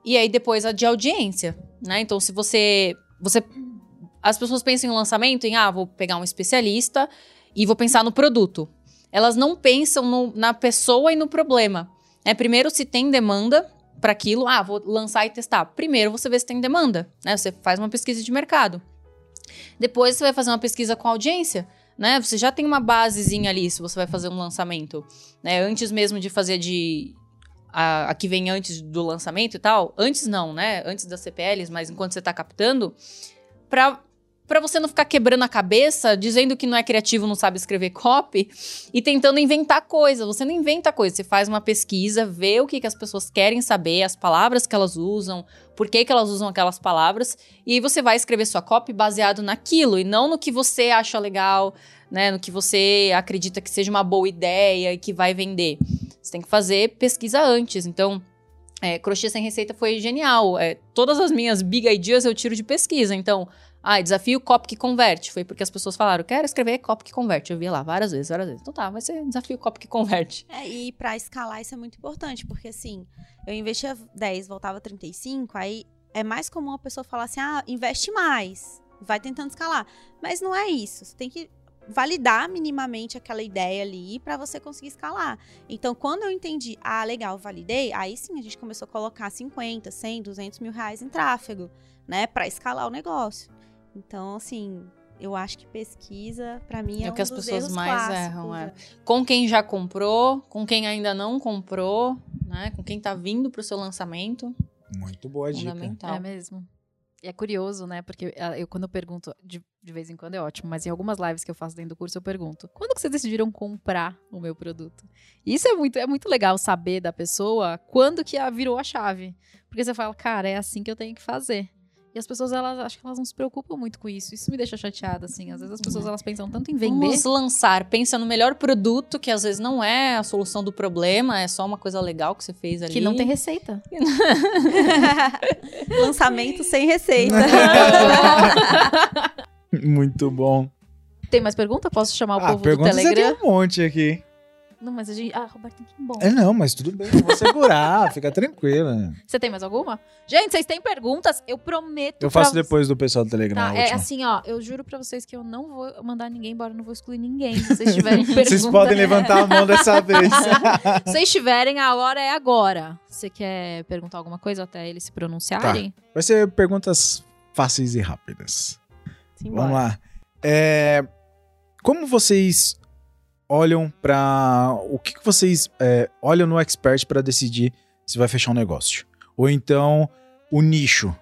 [SPEAKER 3] e aí depois a de audiência, né? Então, se você... você as pessoas pensam em lançamento em, ah, vou pegar um especialista e vou pensar no produto. Elas não pensam no- na pessoa e no problema. Né? primeiro, se tem demanda para aquilo, ah, vou lançar e testar. Primeiro, você vê se tem demanda, né? Você faz uma pesquisa de mercado. Depois você vai fazer uma pesquisa com a audiência, né? Você já tem uma basezinha ali se você vai fazer um lançamento, né? Antes mesmo de fazer de a, a que vem antes do lançamento e tal, antes não, né? Antes das CPLs, mas enquanto você tá captando, pra para você não ficar quebrando a cabeça, dizendo que não é criativo, não sabe escrever copy e tentando inventar coisa. Você não inventa coisa, você faz uma pesquisa, vê o que, que as pessoas querem saber, as palavras que elas usam, por que, que elas usam aquelas palavras, e aí você vai escrever sua copy baseado naquilo e não no que você acha legal, né, no que você acredita que seja uma boa ideia e que vai vender. Você tem que fazer pesquisa antes. Então, é, crochê sem receita foi genial. É, todas as minhas big ideas eu tiro de pesquisa. Então, ah, desafio copy que converte. Foi porque as pessoas falaram, quero escrever copy que converte. Eu vi lá várias vezes, várias vezes. Então tá, vai ser desafio copy que converte.
[SPEAKER 4] É, e pra escalar isso é muito importante, porque assim, eu investia 10, voltava 35, aí é mais comum a pessoa falar assim, ah, investe mais, vai tentando escalar. Mas não é isso, você tem que validar minimamente aquela ideia ali para você conseguir escalar. Então, quando eu entendi, ah, legal, validei, aí sim a gente começou a colocar 50, 100, 200 mil reais em tráfego, né, para escalar o negócio. Então, assim, eu acho que pesquisa, para mim, é,
[SPEAKER 3] é o
[SPEAKER 4] um
[SPEAKER 3] que as
[SPEAKER 4] dos
[SPEAKER 3] pessoas mais
[SPEAKER 4] clássicos,
[SPEAKER 3] erram, é.
[SPEAKER 4] né?
[SPEAKER 3] Com quem já comprou, com quem ainda não comprou, né? Com quem tá vindo pro seu lançamento.
[SPEAKER 2] Muito boa dica.
[SPEAKER 3] Fundamental.
[SPEAKER 1] É mesmo. E é curioso, né? Porque ah, eu, quando eu pergunto, de, de vez em quando é ótimo, mas em algumas lives que eu faço dentro do curso, eu pergunto: quando que vocês decidiram comprar o meu produto? E isso é muito, é muito legal saber da pessoa quando que a virou a chave. Porque você fala, cara, é assim que eu tenho que fazer. E as pessoas, elas acho que elas não se preocupam muito com isso. Isso me deixa chateada, assim. Às vezes as pessoas elas pensam tanto em vender.
[SPEAKER 3] Vamos lançar, pensa no melhor produto, que às vezes não é a solução do problema, é só uma coisa legal que você fez ali.
[SPEAKER 1] Que não tem receita.
[SPEAKER 4] Lançamento sem receita.
[SPEAKER 2] Muito bom.
[SPEAKER 1] Tem mais pergunta? Posso chamar o
[SPEAKER 2] Ah,
[SPEAKER 1] povo do
[SPEAKER 2] você tem
[SPEAKER 1] Telegram?
[SPEAKER 2] um monte aqui.
[SPEAKER 1] Não, mas a gente. Ah, Roberto tem que ir embora.
[SPEAKER 2] É não, mas tudo bem, eu vou segurar, fica tranquila.
[SPEAKER 1] Você tem mais alguma? Gente, vocês têm perguntas? Eu prometo.
[SPEAKER 2] Eu faço
[SPEAKER 1] pra-
[SPEAKER 2] depois do pessoal do Telegram.
[SPEAKER 1] Tá, é assim, ó. Eu juro pra vocês que eu não vou mandar ninguém embora, não vou excluir ninguém. Se vocês tiverem pergunta.
[SPEAKER 2] Vocês podem levantar a mão dessa vez.
[SPEAKER 1] Se vocês tiverem, a hora é agora. Você quer perguntar alguma coisa até eles se pronunciarem?
[SPEAKER 2] Vai ser perguntas fáceis e rápidas.
[SPEAKER 4] Simbora.
[SPEAKER 2] Vamos lá. É, como vocês olham pra. O que, que vocês é, olham no expert pra decidir se vai fechar um negócio? Ou então o nicho.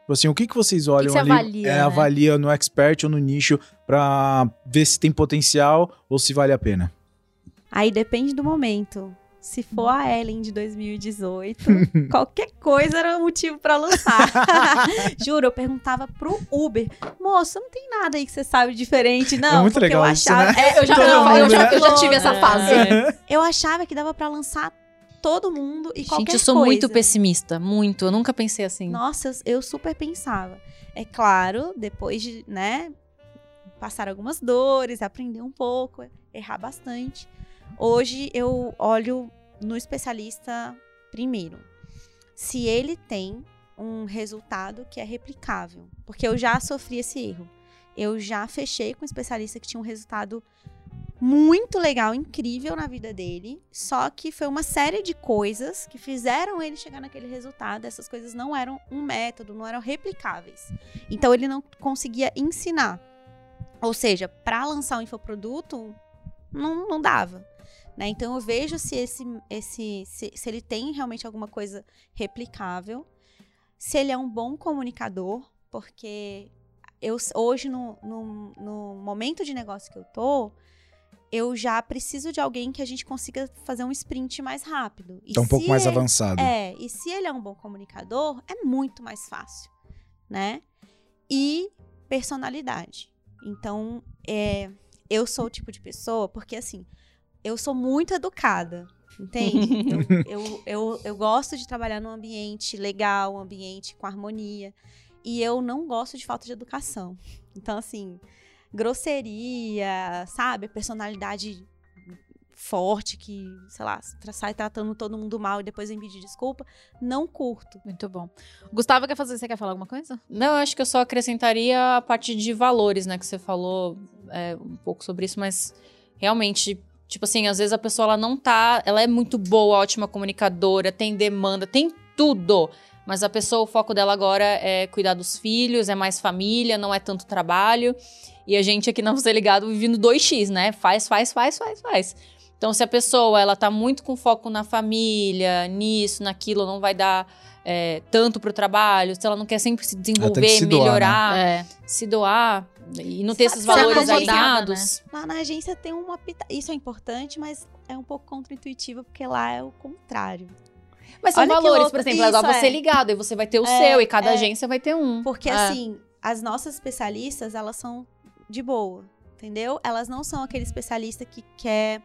[SPEAKER 2] Tipo Assim, o que, que vocês olham
[SPEAKER 1] você
[SPEAKER 2] ali?
[SPEAKER 1] avalia,
[SPEAKER 2] é,
[SPEAKER 1] né?
[SPEAKER 2] avalia no expert ou no nicho pra ver se tem potencial ou se vale a pena.
[SPEAKER 4] Aí depende do momento. Se for a Ellen de 2018, qualquer coisa era motivo pra lançar. Juro, eu perguntava pro Uber, moça, não tem nada aí que você sabe diferente, não.
[SPEAKER 2] É muito
[SPEAKER 4] porque
[SPEAKER 2] legal
[SPEAKER 4] eu
[SPEAKER 2] isso,
[SPEAKER 4] achava,
[SPEAKER 2] né?
[SPEAKER 1] É, eu já,
[SPEAKER 2] Todo
[SPEAKER 1] eu,
[SPEAKER 2] mundo,
[SPEAKER 1] eu já,
[SPEAKER 2] né?
[SPEAKER 1] eu já tive essa fase.
[SPEAKER 3] É.
[SPEAKER 4] eu achava que dava pra lançar todo mundo e qualquer
[SPEAKER 3] Gente, eu sou
[SPEAKER 4] coisa.
[SPEAKER 3] muito pessimista, muito. Eu nunca pensei assim.
[SPEAKER 4] Nossa, eu, eu super pensava. É claro, depois de, né, passar algumas dores, aprender um pouco, errar bastante. Hoje eu olho no especialista primeiro. Se ele tem um resultado que é replicável, porque eu já sofri esse erro. Eu já fechei com um especialista que tinha um resultado muito legal, incrível na vida dele, só que foi uma série de coisas que fizeram ele chegar naquele resultado. Essas coisas não eram um método, não eram replicáveis. Então ele não conseguia ensinar. Ou seja, para lançar um infoproduto, não, não dava. Né? Então eu vejo se, esse, esse, se, se ele tem realmente alguma coisa replicável, se ele é um bom comunicador, porque eu hoje, no, no, no momento de negócio que eu tô, eu já preciso de alguém que a gente consiga fazer um sprint mais rápido. E
[SPEAKER 2] Tá um pouco mais
[SPEAKER 4] ele-
[SPEAKER 2] avançado.
[SPEAKER 4] É, e se ele é um bom comunicador, é muito mais fácil, né? E personalidade. Então, é, eu sou o tipo de pessoa, porque assim, eu sou muito educada, entende? eu, eu, eu, eu gosto de trabalhar num ambiente legal, um ambiente com harmonia. E eu não gosto de falta de educação. Então, assim, grosseria, sabe? Personalidade forte que, sei lá, sai tratando todo mundo mal e depois vem pedir desculpa. Não curto.
[SPEAKER 1] Muito bom. Gustavo, quer fazer? Você quer falar alguma coisa?
[SPEAKER 3] Não, eu acho que eu só acrescentaria a parte de valores, né? Que você falou é, um pouco sobre isso, mas realmente, tipo assim, às vezes a pessoa ela não tá. Ela é muito boa, ótima comunicadora, tem demanda, tem tudo. Mas a pessoa, o foco dela agora é cuidar dos filhos, é mais família, não é tanto trabalho. E a gente aqui na Você Ligado vivendo 2x, né? Faz, faz, faz, faz, faz. Então, se a pessoa ela tá muito com foco na família, nisso, naquilo, não vai dar é, tanto pro trabalho, se ela não quer sempre se desenvolver,
[SPEAKER 2] se doar, né?
[SPEAKER 3] melhorar,
[SPEAKER 1] é.
[SPEAKER 3] se doar e não ter esses valores
[SPEAKER 4] coisa,
[SPEAKER 3] alinhados.
[SPEAKER 4] Lá na agência tem uma. Isso é importante, mas é um pouco contra-intuitivo, porque lá é o contrário.
[SPEAKER 3] Mas são
[SPEAKER 4] Olha
[SPEAKER 3] valores, por exemplo, é igual
[SPEAKER 4] Isso,
[SPEAKER 3] você
[SPEAKER 4] é.
[SPEAKER 3] ligado, aí você vai ter o
[SPEAKER 4] É,
[SPEAKER 3] seu, e cada
[SPEAKER 4] é.
[SPEAKER 3] agência vai ter um.
[SPEAKER 4] Porque,
[SPEAKER 3] É.
[SPEAKER 4] assim, as nossas especialistas, elas são de boa, entendeu? Elas não são aquele especialista que quer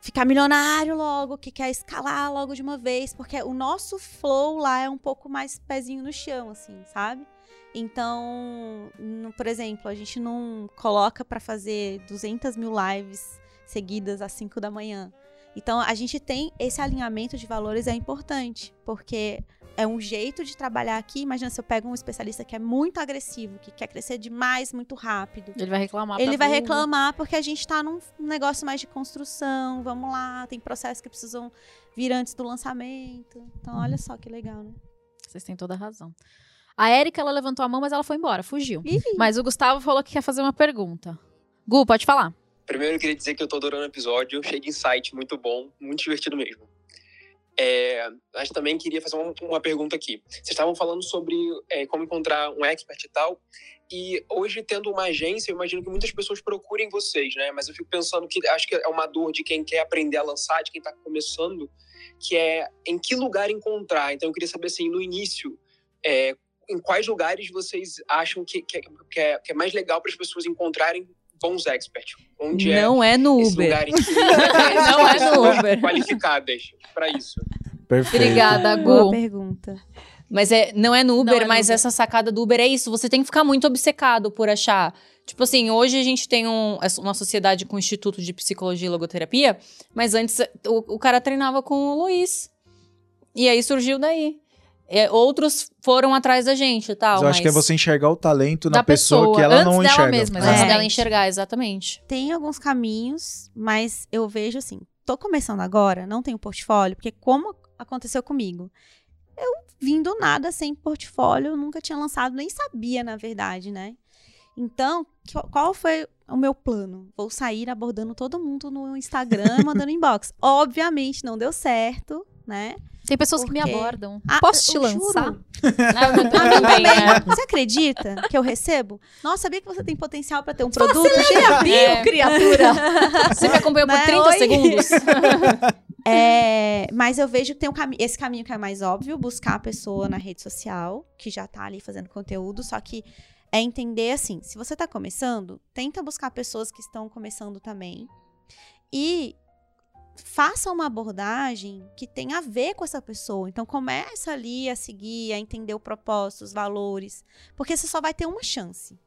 [SPEAKER 4] ficar milionário logo, que quer escalar logo de uma vez, porque o nosso flow lá é um pouco mais pezinho no chão, assim, sabe? Então, no- por exemplo, a gente não coloca pra fazer 200 mil lives seguidas às 5 da manhã. Então, a gente tem esse alinhamento de valores é importante, porque é um jeito de trabalhar aqui. Imagina se eu pego um especialista que é muito agressivo, que quer crescer demais, muito rápido.
[SPEAKER 1] Ele vai reclamar.
[SPEAKER 4] Ele vai reclamar porque a gente tá num negócio mais de construção. Vamos lá, tem processos que precisam vir antes do lançamento. Então, olha só que legal, né?
[SPEAKER 1] Vocês têm toda a razão. A Érica, ela levantou a mão, mas ela foi embora, fugiu.
[SPEAKER 4] Ih,
[SPEAKER 1] Mas o Gustavo falou que quer fazer uma pergunta. Gu, pode falar.
[SPEAKER 5] Primeiro, eu queria dizer que eu tô adorando o episódio. Cheio de insight, muito bom, muito divertido mesmo. É, mas também queria fazer uma, uma pergunta aqui. Vocês estavam falando sobre é, como encontrar um expert e tal. E hoje, tendo uma agência, eu imagino que muitas pessoas procurem vocês, né? Mas eu fico pensando que acho que é uma dor de quem quer aprender a lançar, de quem tá começando, que é em que lugar encontrar. Então, eu queria saber, assim, no início, é, em quais lugares vocês acham que, que, que é, que é mais legal para as pessoas encontrarem bons experts? Onde é
[SPEAKER 3] Não é no
[SPEAKER 5] esse
[SPEAKER 3] Uber.
[SPEAKER 5] lugar em que
[SPEAKER 3] Não é no Uber.
[SPEAKER 5] qualificadas para isso?
[SPEAKER 2] Perfeito.
[SPEAKER 1] Obrigada,
[SPEAKER 4] boa
[SPEAKER 1] Gu.
[SPEAKER 4] pergunta.
[SPEAKER 3] Mas é, não é no Uber,
[SPEAKER 1] é no
[SPEAKER 3] mas
[SPEAKER 1] Uber.
[SPEAKER 3] essa sacada do Uber é isso. Você tem que ficar muito obcecado por achar. Tipo assim, hoje a gente tem um- uma sociedade com o Instituto de Psicologia e Logoterapia, mas antes o, o cara treinava com o Luiz. E aí surgiu daí. É, outros foram atrás da gente e tal.
[SPEAKER 2] Mas eu acho que é você enxergar o talento na pessoa,
[SPEAKER 1] pessoa,
[SPEAKER 2] que ela
[SPEAKER 1] antes
[SPEAKER 2] não
[SPEAKER 1] dela
[SPEAKER 2] enxerga.
[SPEAKER 1] mesma,
[SPEAKER 3] Antes
[SPEAKER 1] exatamente.
[SPEAKER 3] dela enxergar, exatamente.
[SPEAKER 4] Tem alguns caminhos, mas eu vejo assim, tô começando agora, não tenho portfólio, porque como aconteceu comigo? Eu vim do nada sem portfólio, nunca tinha lançado, nem sabia, na verdade, né? Então, qual foi o meu plano? Vou sair abordando todo mundo no Instagram e mandando inbox. Obviamente não deu certo, né?
[SPEAKER 1] Tem pessoas que me
[SPEAKER 4] Porque-
[SPEAKER 1] abordam.
[SPEAKER 4] Ah,
[SPEAKER 1] Posso te
[SPEAKER 4] juro.
[SPEAKER 1] lançar?
[SPEAKER 3] Eu
[SPEAKER 4] A mim
[SPEAKER 3] também, né?
[SPEAKER 4] Você acredita que eu recebo? Nossa, sabia que você tem potencial pra ter um produto?
[SPEAKER 1] Acelera a bio,
[SPEAKER 3] É.
[SPEAKER 1] criatura.
[SPEAKER 3] Você me acompanhou por
[SPEAKER 4] Né?
[SPEAKER 3] 30
[SPEAKER 4] Oi.
[SPEAKER 3] segundos.
[SPEAKER 4] É, mas eu vejo que tem um cami esse caminho que é mais óbvio, buscar a pessoa na rede social, que já tá ali fazendo conteúdo, só que é entender assim, se você tá começando, tenta buscar pessoas que estão começando também. E faça uma abordagem que tenha a ver com essa pessoa. Então começa ali a seguir, a entender o propósito, os valores, porque você só vai ter uma chance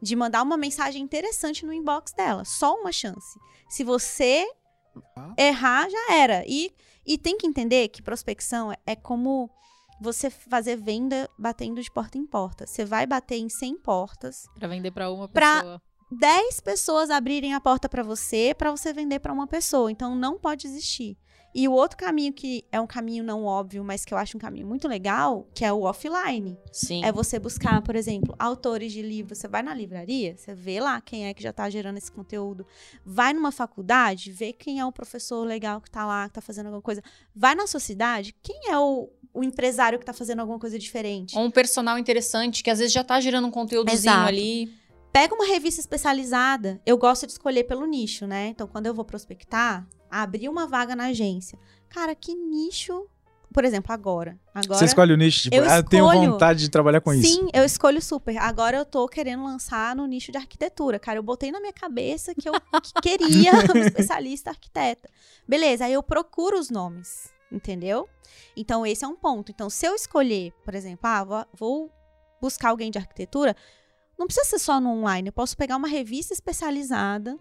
[SPEAKER 4] de mandar uma mensagem interessante no inbox dela, só uma chance. Se você
[SPEAKER 2] Ah.
[SPEAKER 4] errar, já era. E, e tem que entender que prospecção é, é como você fazer venda batendo de porta em porta. Você vai bater em 100 portas,
[SPEAKER 1] Pra vender pra uma
[SPEAKER 4] Pra-
[SPEAKER 1] pessoa.
[SPEAKER 4] 10 pessoas abrirem a porta pra você, pra você vender pra uma pessoa. Então não pode existir. E o outro caminho que é um caminho não óbvio, mas que eu acho um caminho muito legal, que é o offline.
[SPEAKER 3] Sim.
[SPEAKER 4] É você buscar, por exemplo, autores de livros. Você vai na livraria, você vê lá quem é que já tá gerando esse conteúdo. Vai numa faculdade, vê quem é o professor legal que tá lá, que tá fazendo alguma coisa. Vai na sua cidade, quem é o, o empresário que tá fazendo alguma coisa diferente.
[SPEAKER 3] Ou um personal interessante que às vezes já tá gerando um conteúdozinho
[SPEAKER 4] Exato.
[SPEAKER 3] ali.
[SPEAKER 4] Pega uma revista especializada. Eu gosto de escolher pelo nicho, né? Então, quando eu vou prospectar, abrir uma vaga na agência. Cara, que nicho. Por exemplo, agora. Agora.
[SPEAKER 2] Você escolhe o nicho, tipo,
[SPEAKER 4] eu
[SPEAKER 2] ah, eu tenho vontade de trabalhar com isso.
[SPEAKER 4] Sim, eu escolho super. Agora eu tô querendo lançar no nicho de arquitetura. Cara, eu botei na minha cabeça que eu que queria um especialista arquiteta. Beleza, aí eu procuro os nomes, entendeu? Então esse é um ponto. Então, se eu escolher, por exemplo, ah, vou buscar alguém de arquitetura, não precisa ser só no online. Eu posso pegar uma revista especializada,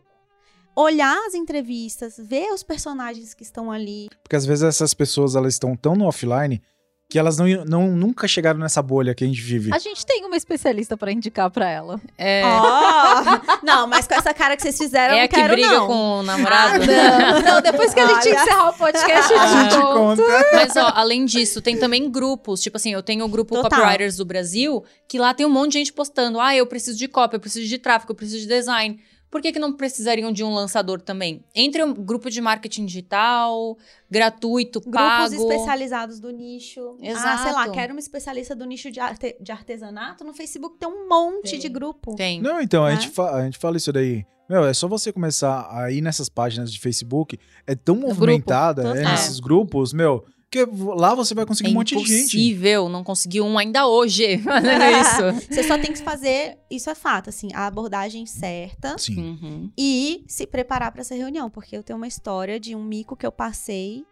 [SPEAKER 4] olhar as entrevistas, ver os personagens que estão ali.
[SPEAKER 2] Porque às vezes essas pessoas elas estão tão no offline que elas não, não nunca chegaram nessa bolha que a gente vive.
[SPEAKER 1] A gente tem uma especialista pra indicar pra ela.
[SPEAKER 3] É,
[SPEAKER 4] Ó! não, mas com essa cara que vocês fizeram,
[SPEAKER 3] é
[SPEAKER 4] não
[SPEAKER 3] que
[SPEAKER 4] quero,
[SPEAKER 3] briga
[SPEAKER 4] não.
[SPEAKER 3] com o namorado.
[SPEAKER 1] não, não, depois que a gente
[SPEAKER 4] Olha.
[SPEAKER 1] encerrar o podcast,
[SPEAKER 2] a gente
[SPEAKER 1] te conto.
[SPEAKER 2] conta.
[SPEAKER 3] Mas, ó, além disso, tem também grupos. Tipo assim, eu tenho o grupo
[SPEAKER 4] Total.
[SPEAKER 3] Copywriters do Brasil, que lá tem um monte de gente postando. Ah, eu preciso de copy, eu preciso de tráfego, eu preciso de design. Por que, que não precisariam de um lançador também? Entre um grupo de marketing digital, gratuito,
[SPEAKER 4] Grupos
[SPEAKER 3] pago.
[SPEAKER 4] especializados do nicho. Ah, sei lá,
[SPEAKER 3] Exato.
[SPEAKER 4] quero uma especialista do nicho de, arte- de artesanato. No Facebook tem um monte
[SPEAKER 3] Tem.
[SPEAKER 4] de grupo.
[SPEAKER 3] Tem.
[SPEAKER 2] Não, então, a,
[SPEAKER 4] Né?
[SPEAKER 2] gente fa- a gente fala isso daí. Meu, é só você começar a ir nessas páginas de Facebook. É tão movimentada, é,
[SPEAKER 4] total.
[SPEAKER 2] nesses grupos, meu, Porque lá você vai conseguir
[SPEAKER 3] É
[SPEAKER 2] um monte de gente.
[SPEAKER 3] impossível não conseguir um ainda hoje fazendo isso.
[SPEAKER 4] Você só tem que fazer, isso é fato, assim, a abordagem certa
[SPEAKER 2] Sim.
[SPEAKER 3] Uhum.
[SPEAKER 4] e se preparar pra essa reunião, porque eu tenho uma história de um mico que eu passei.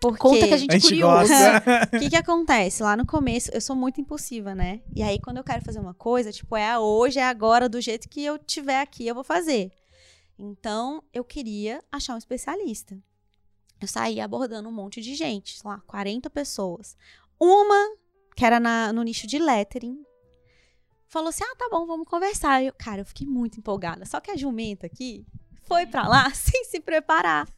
[SPEAKER 4] Porque
[SPEAKER 1] Conta que a gente
[SPEAKER 2] A gente
[SPEAKER 1] curioso.
[SPEAKER 2] gosta.
[SPEAKER 4] o que que acontece? Lá no começo, eu sou muito impulsiva, né? E aí, quando eu quero fazer uma coisa, tipo, é a hoje, é agora, do jeito que eu tiver aqui, eu vou fazer. Então, eu queria achar um especialista. Eu saí abordando um monte de gente, sei lá, 40 pessoas. Uma, que era na- no nicho de lettering, falou assim: ah, tá bom, vamos conversar. Eu, cara, eu fiquei muito empolgada. Só que a jumenta aqui foi pra lá sem se preparar.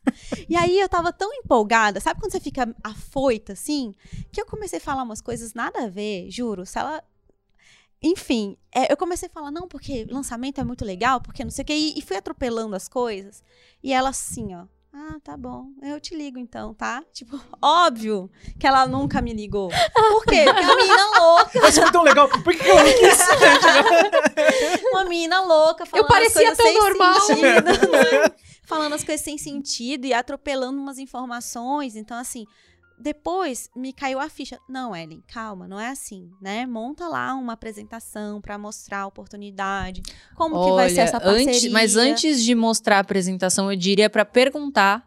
[SPEAKER 4] E aí eu tava tão empolgada, sabe quando você fica afoita assim? Que eu comecei a falar umas coisas nada a ver, juro. Se ela. Enfim, é, eu comecei a falar, não, porque lançamento é muito legal, porque não sei o quê, e, e fui atropelando as coisas. E ela assim, ó. Ah, tá bom. Eu te ligo então, tá? Tipo, óbvio que ela nunca me ligou. Por quê? Porque é uma menina louca,
[SPEAKER 2] Mas foi tão legal. Por que que ela não quis?
[SPEAKER 4] uma menina louca, falando
[SPEAKER 1] parecia
[SPEAKER 4] as coisas
[SPEAKER 1] tão
[SPEAKER 4] sem
[SPEAKER 1] normal.
[SPEAKER 4] sentido, né? falando as coisas sem sentido e atropelando umas informações. Então, assim, depois me caiu a ficha. Não, Ellen, calma, não é assim, né? Monta lá uma apresentação para mostrar a oportunidade, como que vai ser essa parceria.
[SPEAKER 3] antes, mas antes de mostrar a apresentação, eu diria pra perguntar,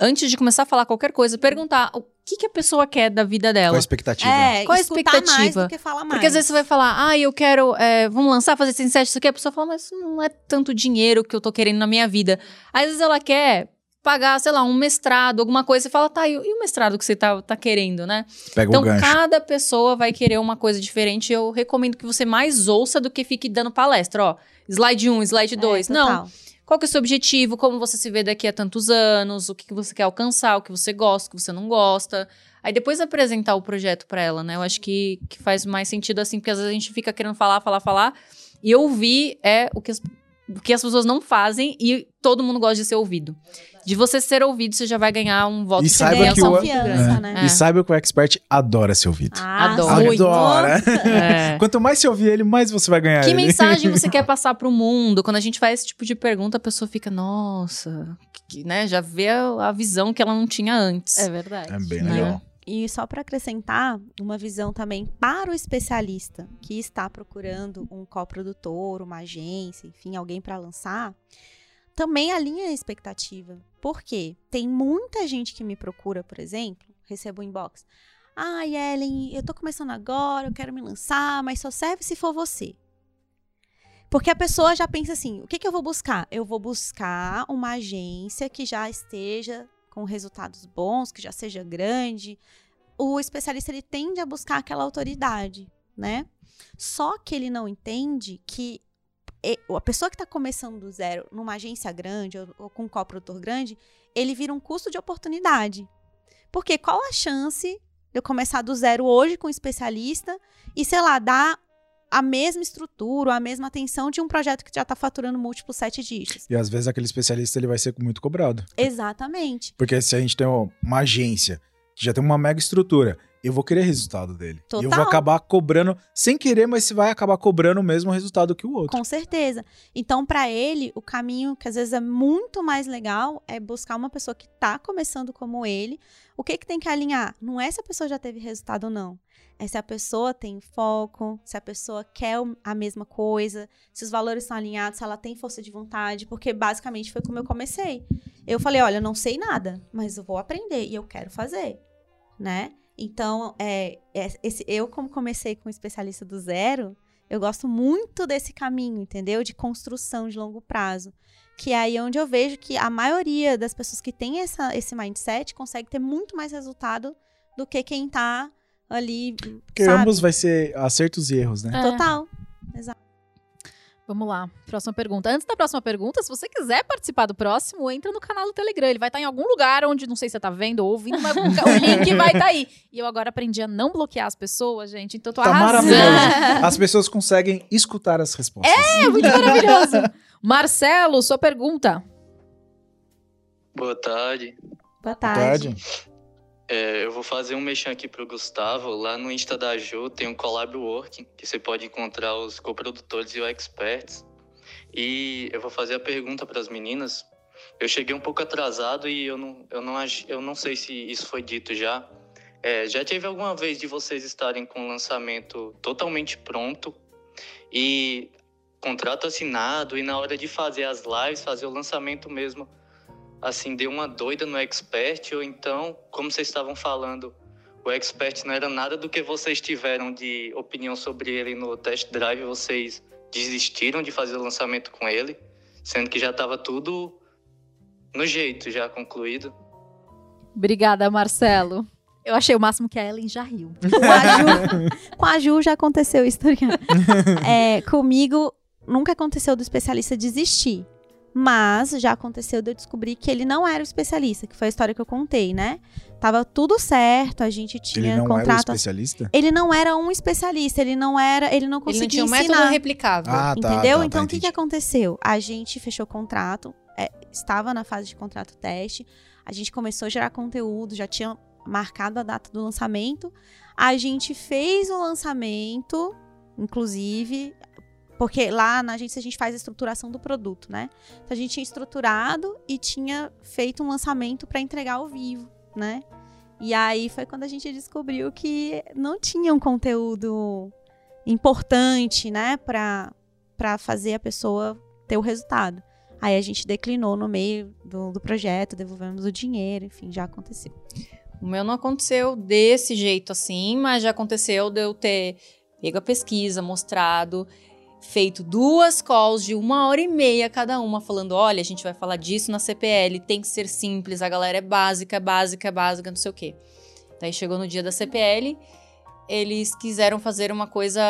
[SPEAKER 3] antes de começar a falar qualquer coisa, perguntar o que, que a pessoa quer da vida
[SPEAKER 2] Qual a
[SPEAKER 3] dela.
[SPEAKER 2] expectativa?
[SPEAKER 4] É,
[SPEAKER 3] Qual a
[SPEAKER 4] escutar mais
[SPEAKER 3] expectativa?
[SPEAKER 4] do que falar mais.
[SPEAKER 3] Porque às vezes você vai falar, ah, eu quero, é, vamos lançar, fazer Senset, isso aqui. A pessoa fala, mas não é tanto dinheiro que eu tô querendo na minha vida. Às vezes ela quer pagar, sei lá, um mestrado, alguma coisa. Você fala, tá, e o mestrado que você tá, tá querendo, né?
[SPEAKER 2] Pega
[SPEAKER 3] Então, cada pessoa vai querer uma coisa diferente. Eu recomendo que você mais ouça do que fique dando palestra, ó. Slide 1, slide 2.
[SPEAKER 4] É,
[SPEAKER 3] não, qual que é o seu objetivo? Como você se vê daqui a tantos anos? O que, que você quer alcançar? O que você gosta, o que você não gosta? Aí depois apresentar o projeto pra ela, né? Eu acho que, que faz mais sentido assim, porque às vezes a gente fica querendo falar, falar, falar. E ouvir é o que as, o que as pessoas não fazem e todo mundo gosta de ser ouvido. De você ser ouvido, você já vai ganhar um voto
[SPEAKER 2] E
[SPEAKER 3] de
[SPEAKER 2] saiba que o-
[SPEAKER 4] confiança,
[SPEAKER 2] é.
[SPEAKER 4] né?
[SPEAKER 3] É.
[SPEAKER 2] E saiba que o expert adora ser ouvido.
[SPEAKER 4] Ah,
[SPEAKER 3] Adoro.
[SPEAKER 4] muito.
[SPEAKER 2] Adora.
[SPEAKER 3] É.
[SPEAKER 2] Quanto mais você ouvir ele, mais você vai ganhar
[SPEAKER 3] Que
[SPEAKER 2] ele.
[SPEAKER 3] mensagem você quer passar pro mundo? Quando a gente faz esse tipo de pergunta, a pessoa fica, nossa, que, né? Já vê a, a visão que ela não tinha antes.
[SPEAKER 1] É verdade.
[SPEAKER 2] É bem legal.
[SPEAKER 4] E só para acrescentar, uma visão também para o especialista que está procurando um coprodutor, uma agência, enfim, alguém para lançar, também alinha a expectativa. Por quê? Tem muita gente que me procura, por exemplo, recebo um inbox. Ai, Ellen, eu tô começando agora, eu quero me lançar, mas só serve se for você. Porque a pessoa já pensa assim: o que, que eu vou buscar? Eu vou buscar uma agência que já esteja com resultados bons, que já seja grande. O especialista ele tende a buscar aquela autoridade, né? Só que ele não entende que a pessoa que está começando do zero numa agência grande ou, ou com um coprodutor grande, ele vira um custo de oportunidade. Porque qual a chance de eu começar do zero hoje com um especialista e, sei lá, dar a mesma estrutura, a mesma atenção de um projeto que já está faturando múltiplos sete dígitos?
[SPEAKER 2] E às vezes aquele especialista ele vai ser muito cobrado.
[SPEAKER 4] Exatamente.
[SPEAKER 2] Porque se a gente tem uma agência que já tem uma mega estrutura, eu vou querer resultado dele. E eu vou
[SPEAKER 4] Total.
[SPEAKER 2] acabar cobrando, sem querer, mas você vai acabar cobrando o mesmo resultado que o outro.
[SPEAKER 4] Com certeza. Então, para ele, o caminho que às vezes é muito mais legal é buscar uma pessoa que tá começando como ele. O que que tem que alinhar? Não é se a pessoa já teve resultado ou não. É se a pessoa tem foco, se a pessoa quer a mesma coisa, se os valores estão alinhados, se ela tem força de vontade, porque basicamente foi como eu comecei. Eu falei, olha, eu não sei nada, mas eu vou aprender e eu quero fazer, né? Então, é, é- esse, eu como comecei com especialista do zero, eu gosto muito desse caminho, entendeu? De construção de longo prazo. Que é aí onde eu vejo que a maioria das pessoas que tem essa, esse mindset consegue ter muito mais resultado do que quem tá ali.
[SPEAKER 2] Porque
[SPEAKER 4] sabe?
[SPEAKER 2] ambos vai ser acertos e erros, né?
[SPEAKER 1] É.
[SPEAKER 4] Total.
[SPEAKER 1] Vamos lá, próxima pergunta. Antes da próxima pergunta, se você quiser participar do próximo, entra no canal do Telegram. Ele vai estar em algum lugar onde, não sei se você tá vendo ou ouvindo, mas o link vai estar aí. E eu agora aprendi a não bloquear as pessoas, gente, então eu tô
[SPEAKER 2] Tá
[SPEAKER 1] arrasando.
[SPEAKER 2] maravilhoso. As pessoas conseguem escutar as respostas.
[SPEAKER 1] É, muito maravilhoso. Marcelo, sua pergunta.
[SPEAKER 6] Boa tarde.
[SPEAKER 4] Boa
[SPEAKER 2] Boa
[SPEAKER 4] tarde.
[SPEAKER 6] É, eu vou fazer um mexão aqui pro Gustavo. Lá no Insta da Ju tem um Collab Working, que você pode encontrar os coprodutores e o experts. E eu vou fazer a pergunta para as meninas. Eu cheguei um pouco atrasado e eu não, eu, não, eu não sei se isso foi dito já. É, já teve alguma vez de vocês estarem com o lançamento totalmente pronto e contrato assinado e na hora de fazer as lives, fazer o lançamento mesmo, assim, deu uma doida no Expert ou então, como vocês estavam falando, o Expert não era nada do que vocês tiveram de opinião sobre ele no test drive, vocês desistiram de fazer o lançamento com ele, sendo que já estava tudo no jeito, já concluído.
[SPEAKER 1] Obrigada, Marcelo. Eu achei o máximo que a Ellen já riu.
[SPEAKER 4] Com a Ju, com a Ju já aconteceu isso. tá? É, comigo, nunca aconteceu do especialista desistir. Mas já aconteceu de eu descobrir que ele não era o especialista, que foi a história que eu contei, né? Tava tudo certo, a gente tinha
[SPEAKER 2] Ele não era o
[SPEAKER 4] contrato.
[SPEAKER 2] especialista?
[SPEAKER 4] Ele não era um especialista, ele não era, ele não
[SPEAKER 3] Ele
[SPEAKER 4] conseguia
[SPEAKER 3] não tinha um
[SPEAKER 4] ensinar.
[SPEAKER 3] método replicável.
[SPEAKER 2] Ah, tá.
[SPEAKER 4] Entendeu?
[SPEAKER 2] tá,
[SPEAKER 4] então,
[SPEAKER 2] tá,
[SPEAKER 4] o que, que aconteceu? A gente fechou o contrato, é, estava na fase de contrato teste, a gente começou a gerar conteúdo, já tinha marcado a data do lançamento, a gente fez o lançamento, inclusive, porque lá na agência a gente faz a estruturação do produto, né? Então, a gente tinha estruturado e tinha feito um lançamento para entregar ao vivo, né? E aí foi quando a gente descobriu que não tinha um conteúdo importante, né, para para fazer a pessoa ter o resultado. Aí a gente declinou no meio do, do projeto, devolvemos o dinheiro, enfim, já aconteceu.
[SPEAKER 3] O meu não aconteceu desse jeito assim, mas já aconteceu de eu ter pego a pesquisa, mostrado, feito duas calls de uma hora e meia cada uma, falando: olha, a gente vai falar disso na CPL, tem que ser simples, a galera é básica, básica, básica, não sei o quê. Daí chegou no dia da CPL, eles quiseram fazer uma coisa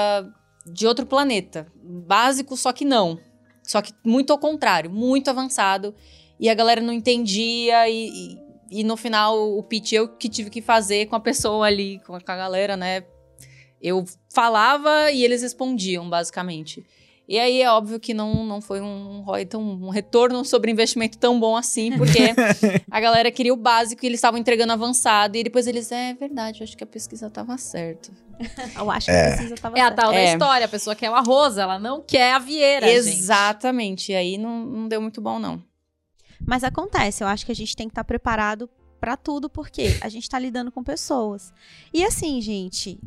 [SPEAKER 3] de outro planeta. Básico, só que não. Só que muito ao contrário, muito avançado. E a galera não entendia e, e, e no final o pitch eu que tive que fazer com a pessoa ali, com a galera, né? Eu falava e eles respondiam, basicamente. E aí é óbvio que não, não foi um ROI tão, um retorno sobre investimento tão bom assim, porque a galera queria o básico e eles estavam entregando avançado. E depois eles, é verdade, eu acho que a pesquisa estava certa.
[SPEAKER 4] Eu acho que a pesquisa tava
[SPEAKER 1] É a
[SPEAKER 4] certa.
[SPEAKER 1] tal da
[SPEAKER 3] É.
[SPEAKER 1] história. A pessoa quer o arroz, ela não quer a vieira. gente.
[SPEAKER 3] Exatamente. E aí não, não deu muito bom, não.
[SPEAKER 4] Mas acontece, eu acho que a gente tem que estar preparado pra tudo, porque a gente tá lidando com pessoas. E assim, gente,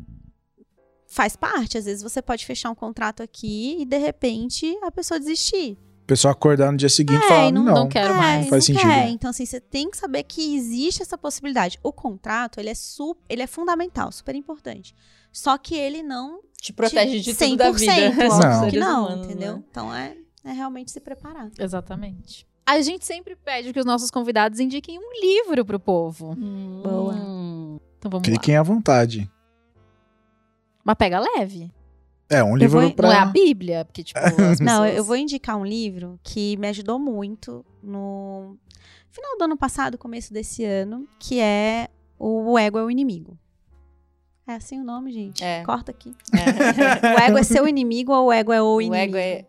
[SPEAKER 4] faz parte. Às vezes você pode fechar um contrato aqui e de repente a pessoa desistir.
[SPEAKER 2] O pessoal acordar no dia seguinte e
[SPEAKER 4] É,
[SPEAKER 2] falar,
[SPEAKER 4] e não-
[SPEAKER 2] não,
[SPEAKER 1] não quero mais.
[SPEAKER 2] Faz
[SPEAKER 4] não
[SPEAKER 2] sentido.
[SPEAKER 4] quer. Então, assim, você tem que saber que existe essa possibilidade. O contrato, ele é, su ele é fundamental, super importante. Só que ele não
[SPEAKER 3] Te protege de
[SPEAKER 4] te-
[SPEAKER 3] tudo da vida.
[SPEAKER 4] 100%,
[SPEAKER 3] Somos
[SPEAKER 2] Não.
[SPEAKER 4] que não,
[SPEAKER 3] humanos,
[SPEAKER 4] entendeu?
[SPEAKER 3] né?
[SPEAKER 4] Então é, é realmente se preparar.
[SPEAKER 1] Exatamente. A gente sempre pede que os nossos convidados indiquem um livro pro povo.
[SPEAKER 4] Boa.
[SPEAKER 3] Hum.
[SPEAKER 1] Então vamos lá.
[SPEAKER 2] Cliquem à vontade.
[SPEAKER 1] Mas pega leve.
[SPEAKER 2] É, um livro
[SPEAKER 4] vou-
[SPEAKER 2] pra...
[SPEAKER 1] Não é a Bíblia, porque, tipo, as
[SPEAKER 4] Não, eu-
[SPEAKER 1] pessoas-
[SPEAKER 4] vou indicar um livro que me ajudou muito no final do ano passado, começo desse ano, que é O Ego é o Inimigo. É assim o nome, gente?
[SPEAKER 3] É.
[SPEAKER 4] Corta aqui.
[SPEAKER 3] É.
[SPEAKER 4] O ego é seu inimigo ou o ego é o
[SPEAKER 3] O
[SPEAKER 4] inimigo?
[SPEAKER 3] ego é.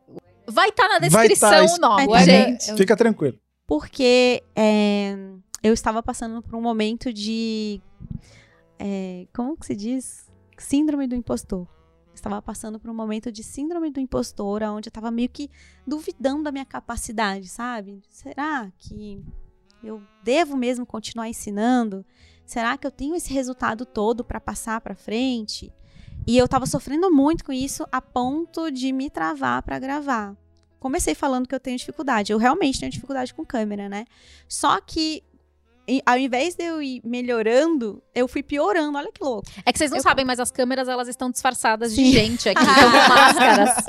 [SPEAKER 1] Vai estar na
[SPEAKER 2] Vai
[SPEAKER 1] descrição
[SPEAKER 2] tá,
[SPEAKER 1] o nome,
[SPEAKER 3] o é-
[SPEAKER 1] gente.
[SPEAKER 2] Fica tranquilo.
[SPEAKER 4] Porque é, eu estava passando por um momento de. é, como que se diz? Síndrome do impostor. Estava passando por um momento de síndrome do impostor, onde eu estava meio que duvidando da minha capacidade, sabe? Será que eu devo mesmo continuar ensinando? Será que eu tenho esse resultado todo para passar para frente? E eu estava sofrendo muito com isso a ponto de me travar para gravar comecei falando que eu tenho dificuldade. Eu realmente tenho dificuldade com câmera, né? Só que ao invés de eu ir melhorando, eu fui piorando. Olha que louco.
[SPEAKER 1] É que vocês não
[SPEAKER 4] Eu-
[SPEAKER 1] sabem, mas as câmeras elas estão disfarçadas de
[SPEAKER 4] Sim.
[SPEAKER 1] gente aqui, com máscaras.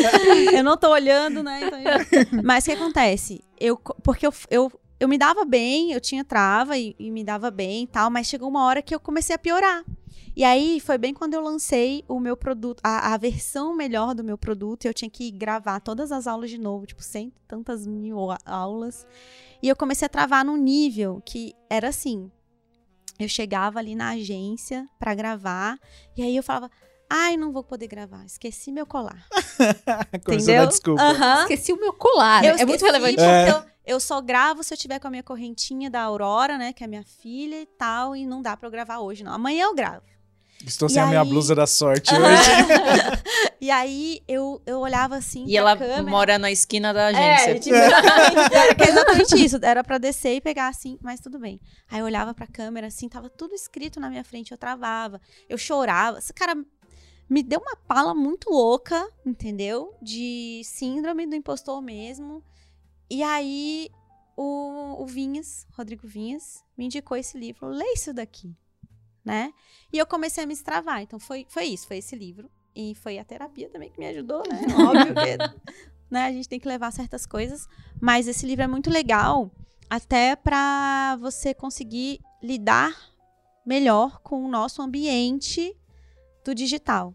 [SPEAKER 4] eu não tô olhando, né? Então- Mas o que acontece? Eu, porque eu, eu, eu me dava bem, eu tinha trava e, e me dava bem e tal, mas chegou uma hora que eu comecei a piorar. E aí foi bem quando eu lancei o meu produto, a, a versão melhor do meu produto, e eu tinha que gravar todas as aulas de novo, tipo, cento e tantas mil aulas. E eu comecei a travar num nível que era assim. Eu chegava ali na agência pra gravar, e aí eu falava. Ai, não vou poder gravar. Esqueci meu colar.
[SPEAKER 2] Dar desculpa.
[SPEAKER 4] Aham.
[SPEAKER 1] Esqueci o meu colar.
[SPEAKER 4] Eu
[SPEAKER 1] é muito relevante.
[SPEAKER 2] É.
[SPEAKER 4] Eu, eu só gravo se eu tiver com a minha correntinha da Aurora, né? Que é minha filha e tal. E não dá pra eu gravar hoje, não. Amanhã eu gravo.
[SPEAKER 2] Estou
[SPEAKER 4] E
[SPEAKER 2] sem a minha
[SPEAKER 4] aí-
[SPEAKER 2] blusa da sorte hoje.
[SPEAKER 4] e aí eu, eu olhava assim.
[SPEAKER 3] E ela
[SPEAKER 4] câmera.
[SPEAKER 3] mora na esquina da
[SPEAKER 4] É,
[SPEAKER 3] agência.
[SPEAKER 4] tipo, era é exatamente isso. Era pra descer e pegar assim, mas tudo bem. Aí eu olhava pra câmera, assim, tava tudo escrito na minha frente, eu travava, eu chorava. Esse cara me deu uma pala muito louca, entendeu? De síndrome do impostor mesmo. E aí o, o Vinhas, Rodrigo Vinhas, me indicou esse livro. Lê isso daqui, né? E eu comecei a me destravar. Então foi, foi isso, foi esse livro. E foi a terapia também que me ajudou, né? Óbvio que né, a gente tem que levar certas coisas. Mas esse livro é muito legal, até para você conseguir lidar melhor com o nosso ambiente do digital.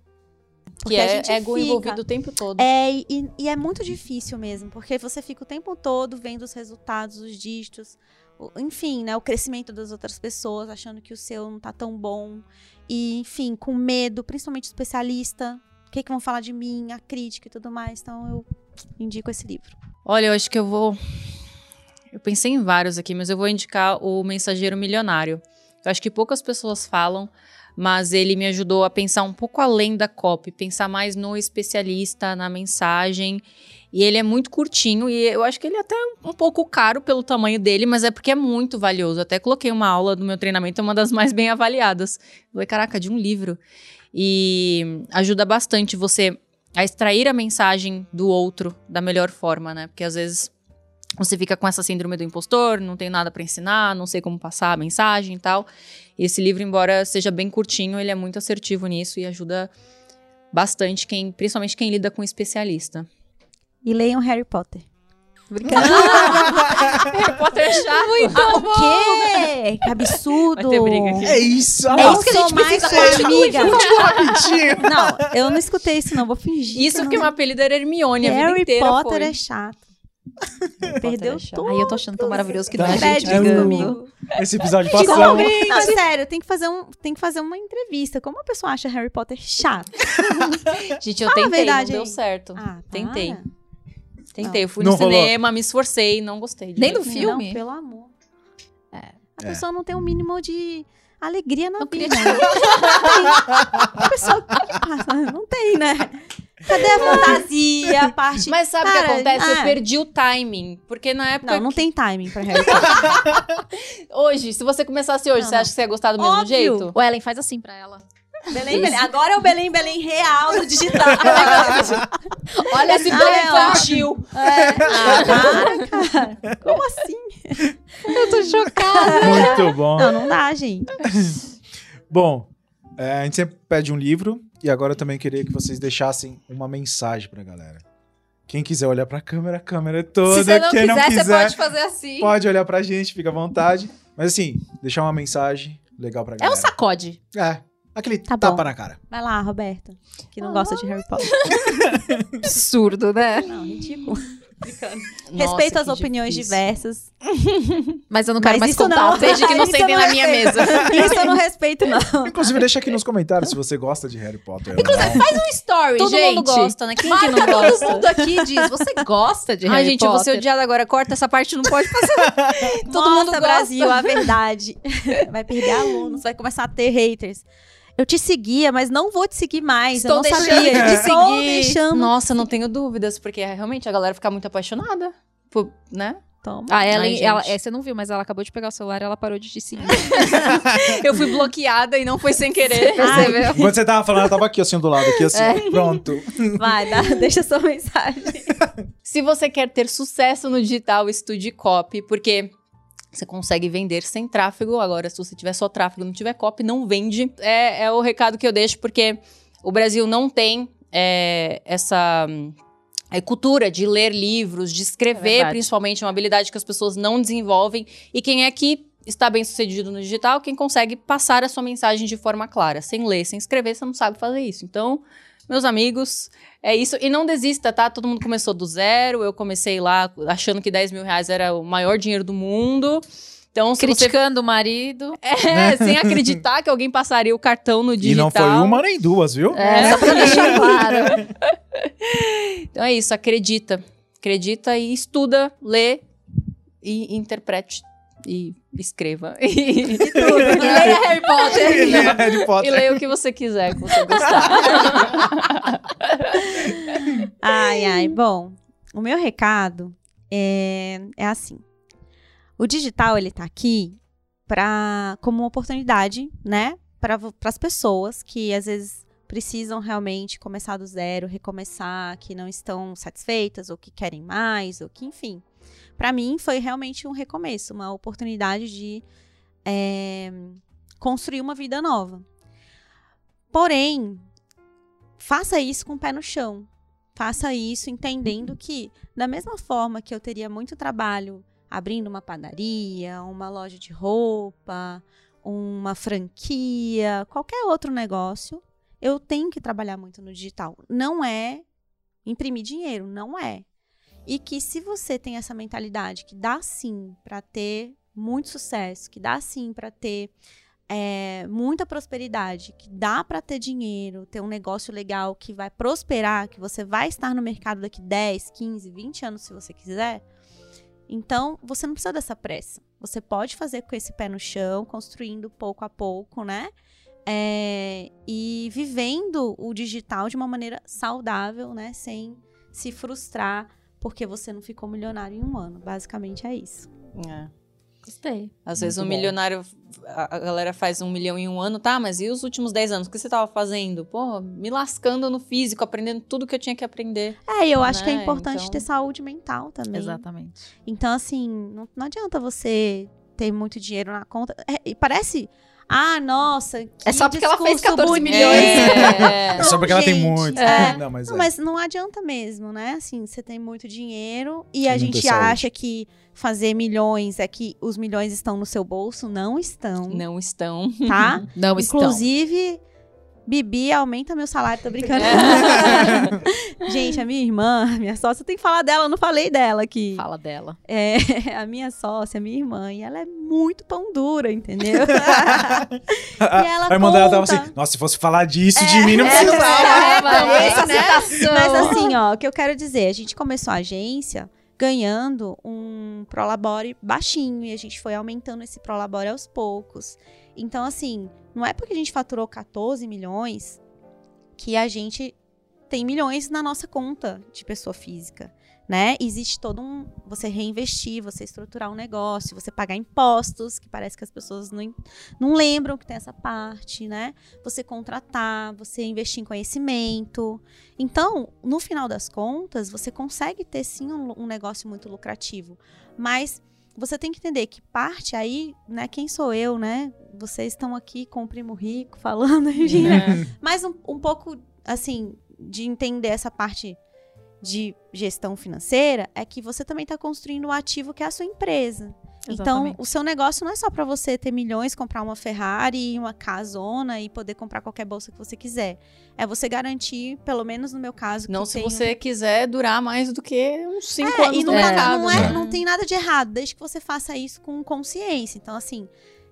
[SPEAKER 3] Que
[SPEAKER 4] a
[SPEAKER 3] é
[SPEAKER 4] gente
[SPEAKER 3] ego
[SPEAKER 4] fica-
[SPEAKER 3] envolvido o tempo todo.
[SPEAKER 4] É, e, e é muito difícil mesmo, porque você fica o tempo todo vendo os resultados, os dígitos, enfim, né, o crescimento das outras pessoas, achando que o seu não tá tão bom. E, enfim, com medo, principalmente o especialista. O que, que vão falar de mim, a crítica e tudo mais. Então eu indico esse livro.
[SPEAKER 3] Olha, eu acho que eu vou. Eu pensei em vários aqui, mas eu vou indicar o Mensageiro Milionário. Eu acho que poucas pessoas falam, mas ele me ajudou a pensar um pouco além da copy, pensar mais no especialista, na mensagem. E ele é muito curtinho e eu acho que ele é até um pouco caro pelo tamanho dele, mas é porque é muito valioso. Até coloquei uma aula do meu treinamento, é uma das mais bem avaliadas. Falei, caraca, de um livro. E ajuda bastante você a extrair a mensagem do outro da melhor forma, né? Porque às vezes você fica com essa síndrome do impostor, não tenho nada pra ensinar, não sei como passar a mensagem e tal. E esse livro, embora seja bem curtinho, ele é muito assertivo nisso e ajuda bastante quem, principalmente quem lida com especialista.
[SPEAKER 4] E leiam Harry Potter.
[SPEAKER 3] Harry Potter é chato. Muito
[SPEAKER 4] Ah, o quê? Que absurdo!
[SPEAKER 3] Vai ter briga aqui.
[SPEAKER 2] É isso,
[SPEAKER 4] É
[SPEAKER 2] lá.
[SPEAKER 4] isso que a gente mais
[SPEAKER 2] Continua,
[SPEAKER 4] sua amiga.
[SPEAKER 2] rapidinho.
[SPEAKER 4] Não, eu não escutei isso, não. Vou fingir.
[SPEAKER 3] Isso
[SPEAKER 4] que
[SPEAKER 3] porque
[SPEAKER 4] não.
[SPEAKER 3] meu apelido era Hermione a vida
[SPEAKER 4] Harry
[SPEAKER 3] inteira
[SPEAKER 4] Potter
[SPEAKER 3] foi.
[SPEAKER 4] é chato. Perdeu
[SPEAKER 3] é
[SPEAKER 4] tudo.
[SPEAKER 1] Aí eu tô achando tão maravilhoso que não é a gente
[SPEAKER 4] Créditos
[SPEAKER 2] é
[SPEAKER 4] comigo.
[SPEAKER 2] Esse episódio passamos.
[SPEAKER 4] Não, sério, tem que, fazer um, tem que fazer uma entrevista. Como a pessoa acha Harry Potter chato?
[SPEAKER 3] Gente, eu
[SPEAKER 4] Fala
[SPEAKER 3] tentei,
[SPEAKER 4] verdade
[SPEAKER 3] não deu certo.
[SPEAKER 4] Ah,
[SPEAKER 3] Tentei.
[SPEAKER 4] para.
[SPEAKER 3] Tentei, eu fui
[SPEAKER 2] Não
[SPEAKER 3] no
[SPEAKER 2] rolou.
[SPEAKER 3] cinema, me esforcei, não gostei. de
[SPEAKER 1] Nem
[SPEAKER 3] jeito nenhum.
[SPEAKER 1] filme?
[SPEAKER 4] Não, pelo amor.
[SPEAKER 1] É.
[SPEAKER 4] A
[SPEAKER 2] É.
[SPEAKER 4] pessoa não tem um mínimo de alegria na
[SPEAKER 1] Não
[SPEAKER 4] vida. Não tem. A pessoa Ah, não tem, né? Cadê a fantasia, a parte...
[SPEAKER 3] Mas sabe o que
[SPEAKER 4] Cara,
[SPEAKER 3] acontece? Eu
[SPEAKER 4] ah.
[SPEAKER 3] perdi o timing. Porque na época.
[SPEAKER 4] Não, não
[SPEAKER 3] que-
[SPEAKER 4] tem timing pra Harry Potter.
[SPEAKER 3] Hoje, se você começasse hoje,
[SPEAKER 4] Não,
[SPEAKER 3] você
[SPEAKER 4] não.
[SPEAKER 3] acha que você ia gostar do mesmo
[SPEAKER 4] Óbvio.
[SPEAKER 3] jeito?
[SPEAKER 1] O Ellen faz assim pra ela.
[SPEAKER 4] Belém, Belém. Agora é o Belém, Belém real do digital.
[SPEAKER 1] Olha
[SPEAKER 3] Esse
[SPEAKER 1] assim,
[SPEAKER 3] Belém
[SPEAKER 4] é,
[SPEAKER 3] infantil.
[SPEAKER 4] É. Ah, para, cara. Como assim?
[SPEAKER 1] eu tô chocada.
[SPEAKER 2] Muito bom.
[SPEAKER 4] Não, não dá, gente.
[SPEAKER 2] Bom, é, a gente sempre pede um livro e agora eu também queria que vocês deixassem uma mensagem pra galera. Quem quiser olhar pra câmera, a câmera é toda.
[SPEAKER 1] Se você não
[SPEAKER 2] Quem
[SPEAKER 1] quiser,
[SPEAKER 2] não quiser,
[SPEAKER 1] você pode fazer assim.
[SPEAKER 2] pode olhar pra gente, fica à vontade. Mas assim, deixar uma mensagem legal pra
[SPEAKER 1] É
[SPEAKER 2] galera.
[SPEAKER 1] um sacode.
[SPEAKER 2] É, aquele
[SPEAKER 4] Tá
[SPEAKER 2] tapa
[SPEAKER 4] bom.
[SPEAKER 2] na cara.
[SPEAKER 4] Vai lá, Roberta, que não gosta de Harry Potter.
[SPEAKER 1] Absurdo, né?
[SPEAKER 4] Não, ridículo.
[SPEAKER 3] Nossa,
[SPEAKER 4] Respeito as
[SPEAKER 3] que
[SPEAKER 4] opiniões
[SPEAKER 3] difícil.
[SPEAKER 4] diversas.
[SPEAKER 1] Mas eu não quero
[SPEAKER 4] Mas
[SPEAKER 1] mais contar.
[SPEAKER 4] não.
[SPEAKER 3] Desde que não sentem na minha
[SPEAKER 4] respeito.
[SPEAKER 3] mesa.
[SPEAKER 4] Isso eu não respeito, não.
[SPEAKER 2] Inclusive, deixa aqui nos comentários se você gosta de Harry Potter. não.
[SPEAKER 1] Faz um story,
[SPEAKER 3] Todo
[SPEAKER 1] gente.
[SPEAKER 3] mundo gosta, né? Quem que não
[SPEAKER 1] todo
[SPEAKER 3] gosta?
[SPEAKER 1] mundo aqui diz, você gosta de
[SPEAKER 3] Ai,
[SPEAKER 1] Harry
[SPEAKER 3] gente, eu vou ser
[SPEAKER 1] Potter?
[SPEAKER 3] odiada agora. Corta essa parte, não pode passar. Todo
[SPEAKER 4] Mostra,
[SPEAKER 3] mundo gosta.
[SPEAKER 4] Brasil, a verdade. Vai perder alunos, vai começar a ter haters. Eu te seguia, mas não vou te seguir mais.
[SPEAKER 1] Estou
[SPEAKER 4] eu não
[SPEAKER 1] deixando
[SPEAKER 4] sabia.
[SPEAKER 1] de te
[SPEAKER 4] Estou
[SPEAKER 1] seguir.
[SPEAKER 4] deixando.
[SPEAKER 3] Nossa, não tenho dúvidas, porque realmente a galera fica muito apaixonada. Por, né?
[SPEAKER 4] Toma.
[SPEAKER 1] A Ellen,
[SPEAKER 3] Ai,
[SPEAKER 1] ela, é, você não viu, mas ela acabou de pegar o celular e ela parou de te seguir.
[SPEAKER 3] Eu fui bloqueada e não foi sem querer.
[SPEAKER 1] Percebeu?
[SPEAKER 2] Enquanto você tava falando, eu tava aqui assim do lado, aqui assim,
[SPEAKER 1] É.
[SPEAKER 2] pronto.
[SPEAKER 4] Vai, dá, deixa sua mensagem.
[SPEAKER 3] Se você quer ter sucesso no digital, estude copy, porque você consegue vender sem tráfego. Agora, se você tiver só tráfego, não tiver copy, não vende. É, é o recado que eu deixo, porque o Brasil não tem é, essa é, cultura de ler livros, de
[SPEAKER 1] É
[SPEAKER 3] escrever,
[SPEAKER 1] verdade.
[SPEAKER 3] principalmente, é uma habilidade que as pessoas não desenvolvem. E quem é que está bem sucedido no digital? Quem consegue passar a sua mensagem de forma clara. Sem ler, sem escrever, você não sabe fazer isso. Então, meus amigos, é isso. E não desista, tá? Todo mundo começou do zero. Eu comecei lá achando que 10 mil reais era o maior dinheiro do mundo. Então, se você
[SPEAKER 1] Criticando o marido.
[SPEAKER 3] é, sem acreditar que alguém passaria o cartão no
[SPEAKER 2] E
[SPEAKER 3] digital.
[SPEAKER 2] não foi uma nem duas, viu?
[SPEAKER 1] É, só pra deixar claro.
[SPEAKER 3] Então é isso, acredita. Acredita e estuda, lê e interprete e escreva. E, e tudo. E leia Harry Potter.
[SPEAKER 2] Ele é Harry Potter.
[SPEAKER 3] E leia o que você quiser, que você gostar.
[SPEAKER 4] Ai, ai. Bom, o meu recado é, é assim. O digital, ele tá aqui pra, como uma oportunidade, né? Para as pessoas que às vezes precisam realmente começar do zero, recomeçar, que não estão satisfeitas ou que querem mais, ou que, enfim. Para mim, foi realmente um recomeço, uma oportunidade de é, construir uma vida nova. Porém, faça isso com o pé no chão. Faça isso entendendo que, da mesma forma que eu teria muito trabalho abrindo uma padaria, uma loja de roupa, uma franquia, qualquer outro negócio, eu tenho que trabalhar muito no digital. Não é imprimir dinheiro, não é. E que se você tem essa mentalidade que dá sim para ter muito sucesso, que dá sim para ter é, muita prosperidade, que dá para ter dinheiro, ter um negócio legal que vai prosperar, que você vai estar no mercado daqui 10, 15, 20 anos se você quiser. Então, você não precisa dessa pressa. Você pode fazer com esse pé no chão, construindo pouco a pouco, né? É, e vivendo o digital de uma maneira saudável, né? Sem se frustrar porque você não ficou milionário em um ano. Basicamente é isso.
[SPEAKER 3] É.
[SPEAKER 1] Gostei.
[SPEAKER 3] Às vezes
[SPEAKER 2] Muito
[SPEAKER 3] um
[SPEAKER 2] bom.
[SPEAKER 3] milionário, a galera faz um milhão em um ano, tá? Mas e os últimos 10 anos? O que você tava fazendo? Pô, me lascando no físico, aprendendo tudo que eu tinha que aprender.
[SPEAKER 4] É, e eu acho que é
[SPEAKER 3] Né?
[SPEAKER 4] importante
[SPEAKER 3] Então-
[SPEAKER 4] ter saúde mental também.
[SPEAKER 1] Exatamente.
[SPEAKER 4] Então, assim, não, não adianta você ter muito dinheiro na conta. É, e parece. Ah, nossa. Que
[SPEAKER 1] É só porque ela fez
[SPEAKER 4] discurso
[SPEAKER 1] 14
[SPEAKER 4] bonito.
[SPEAKER 1] milhões.
[SPEAKER 3] É.
[SPEAKER 2] É só porque ela tem
[SPEAKER 4] gente,
[SPEAKER 2] muito.
[SPEAKER 4] é.
[SPEAKER 2] Não, mas,
[SPEAKER 4] Não,
[SPEAKER 2] é.
[SPEAKER 4] mas não adianta mesmo, né? Assim, você tem muito dinheiro e a
[SPEAKER 2] não
[SPEAKER 4] gente
[SPEAKER 2] saúde.
[SPEAKER 4] acha que fazer milhões é que os milhões estão no seu bolso. Não estão,
[SPEAKER 3] Não estão.
[SPEAKER 4] tá?
[SPEAKER 1] Não estão.
[SPEAKER 4] Inclusive, Bibi, aumenta meu salário, tô brincando. gente, a minha irmã, minha sócia, eu tenho que falar dela, eu não falei dela aqui.
[SPEAKER 1] Fala dela.
[SPEAKER 4] É, a minha sócia, a minha irmã, e ela é muito pão dura, entendeu? e ela
[SPEAKER 2] a irmã dela tava
[SPEAKER 4] conta-
[SPEAKER 2] assim, nossa, se fosse falar disso de mim, não
[SPEAKER 4] é,
[SPEAKER 2] precisava.
[SPEAKER 4] também,
[SPEAKER 1] essa
[SPEAKER 4] né?
[SPEAKER 1] citação.
[SPEAKER 4] Mas assim, ó, o que eu quero dizer, a gente começou a agência ganhando um prolabore baixinho e a gente foi aumentando esse prolabore aos poucos. Então, assim, não é porque a gente faturou 14 milhões que a gente tem milhões na nossa conta de pessoa física, né? Existe todo um você reinvestir, você estruturar um negócio, você pagar impostos, que parece que as pessoas não, não lembram que tem essa parte, né? Você contratar, você investir em conhecimento. Então, no final das contas, você consegue ter sim um, um negócio muito lucrativo, mas você tem que entender que parte aí, né? Quem sou eu, né? Vocês estão aqui com o primo rico falando, enfim, né? Mas um, um pouco, assim, de entender essa parte de gestão financeira é que você também está construindo o ativo que é a sua empresa. Então,
[SPEAKER 1] Exatamente.
[SPEAKER 4] o seu negócio não é só para você ter milhões, comprar uma Ferrari, uma casona e poder comprar qualquer bolsa que você quiser. É você garantir, pelo menos no meu caso, que
[SPEAKER 3] Não se você quiser durar mais do que uns 5
[SPEAKER 4] é,
[SPEAKER 3] anos
[SPEAKER 4] e
[SPEAKER 3] no
[SPEAKER 4] não, tá-
[SPEAKER 3] mercado.
[SPEAKER 4] não, é-
[SPEAKER 3] né?
[SPEAKER 4] não tem nada de errado, desde que você faça isso com consciência. Então, assim,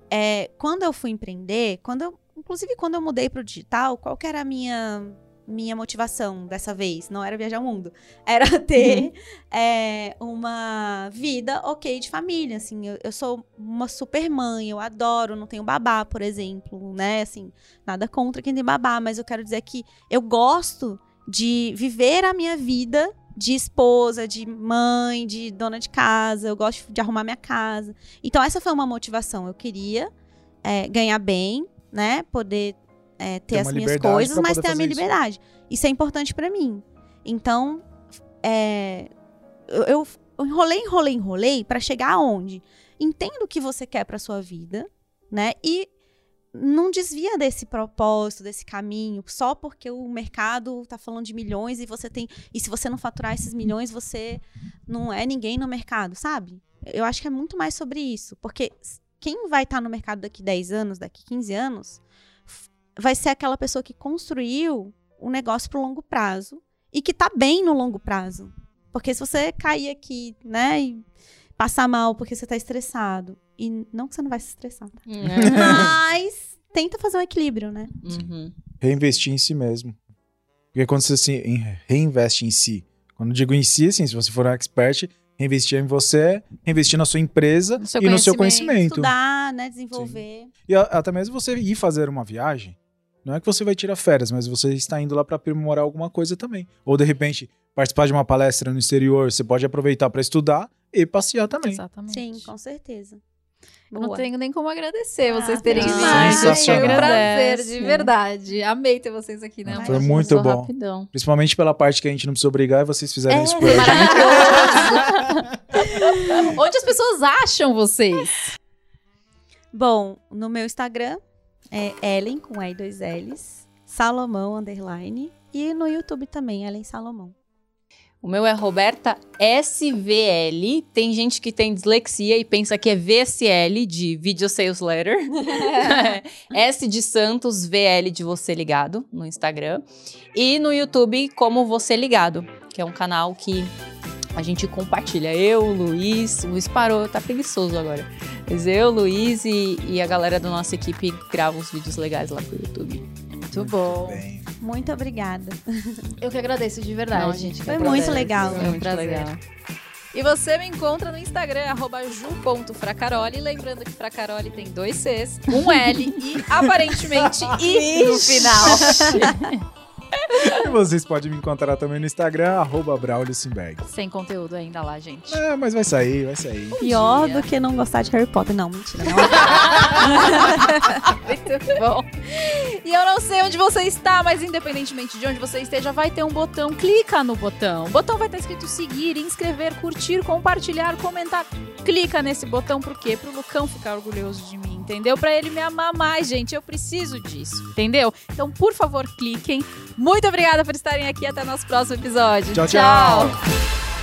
[SPEAKER 4] é, quando eu fui empreender, quando eu, inclusive quando eu mudei para o digital, qual que era a minha minha motivação dessa vez? Não era viajar o mundo, era ter é, uma vida ok de família. Assim, eu, eu sou uma super mãe, eu adoro, não tenho babá, por exemplo, né? Assim, nada contra quem tem babá, mas eu quero dizer que eu gosto de viver a minha vida de esposa, de mãe, de dona de casa. Eu gosto de arrumar minha casa. Então, essa foi uma motivação. Eu queria é, ganhar bem, né? Poder é, ter
[SPEAKER 2] Ter
[SPEAKER 4] as minhas coisas, mas ter a minha
[SPEAKER 2] isso.
[SPEAKER 4] liberdade. Isso é importante pra mim. Então, é, eu, eu enrolei, enrolei, enrolei pra chegar aonde? Entenda o que você quer pra sua vida, né? E não desvia desse propósito, desse caminho, só porque o mercado tá falando de milhões e você tem. E se você não faturar esses milhões, você não é ninguém no mercado, sabe? Eu acho que é muito mais sobre isso. Porque quem vai estar no mercado daqui 10 anos, daqui 15 anos, vai ser aquela pessoa que construiu um negócio pro longo prazo e que tá bem no longo prazo. Porque se você cair aqui, né, e passar mal porque você tá estressado, e não que você não vai se estressar, tá?
[SPEAKER 3] É.
[SPEAKER 4] Mas tenta fazer um equilíbrio, né?
[SPEAKER 3] Uhum.
[SPEAKER 2] Reinvestir em si mesmo. Porque quando você se em- reinveste em si, quando eu digo em si, assim, se você for um expert, reinvestir em você, reinvestir na sua empresa e no seu
[SPEAKER 1] conhecimento.
[SPEAKER 4] Estudar, né? Desenvolver.
[SPEAKER 2] E a- até mesmo você ir fazer uma viagem, não é que você vai tirar férias, mas você está indo lá para aprimorar alguma coisa também. Ou de repente, participar de uma palestra no exterior, você pode aproveitar para estudar e passear também.
[SPEAKER 1] Exatamente.
[SPEAKER 4] Sim, com certeza.
[SPEAKER 1] Eu não tenho nem como agradecer
[SPEAKER 4] Ah,
[SPEAKER 1] vocês terem vindo. Foi um
[SPEAKER 2] Sensacional.
[SPEAKER 1] prazer, de verdade. Amei ter vocês aqui, né?
[SPEAKER 4] Foi
[SPEAKER 2] muito bom.
[SPEAKER 3] Rapidão.
[SPEAKER 2] Principalmente pela parte que a gente não precisa obrigar e vocês fizeram
[SPEAKER 3] É,
[SPEAKER 2] isso por a gente.
[SPEAKER 1] Onde as pessoas acham vocês?
[SPEAKER 4] Bom, no meu Instagram é Ellen, com E e dois L's, Salomão, underline. E no YouTube também, Ellen Salomão.
[SPEAKER 3] O meu é Roberta SVL. Tem gente que tem dislexia e pensa que é VSL de Video Sales Letter. S de Santos, VL de Você Ligado no Instagram. E no YouTube como Você Ligado, que é um canal que a gente compartilha. Eu, o Luiz, o Luiz parou, tá preguiçoso agora. Mas eu, o Luiz e, e a galera da nossa equipe gravam os vídeos legais lá pro YouTube.
[SPEAKER 1] Muito bom.
[SPEAKER 2] Bem,
[SPEAKER 4] Muito obrigada.
[SPEAKER 1] Eu que agradeço de verdade.
[SPEAKER 3] Não, gente
[SPEAKER 4] Foi muito legal.
[SPEAKER 1] Foi um
[SPEAKER 3] Muito
[SPEAKER 1] prazer.
[SPEAKER 3] legal.
[SPEAKER 1] E você me encontra no Instagram, arroba ju.fracaroli. Lembrando que Fracaroli tem dois Cs, um L e aparentemente I no final.
[SPEAKER 2] E vocês podem me encontrar também no Instagram, arroba Braulio Simberg.
[SPEAKER 1] Sem conteúdo ainda lá, gente.
[SPEAKER 2] É, mas vai sair, vai sair.
[SPEAKER 4] Pior
[SPEAKER 1] dia.
[SPEAKER 4] do que não gostar de Harry Potter. Não, mentira. Não.
[SPEAKER 1] Muito bom. E eu não sei onde você está, mas independentemente de onde você esteja, vai ter um botão. Clica no botão. O botão vai estar escrito seguir, inscrever, curtir, compartilhar, comentar. Clica nesse botão, por quê? Pro Lucão ficar orgulhoso de mim, entendeu? Pra ele me amar mais, gente. Eu preciso disso, entendeu? Então, por favor, cliquem. Muito obrigada por estarem aqui. Até nosso próximo episódio.
[SPEAKER 2] Tchau, tchau.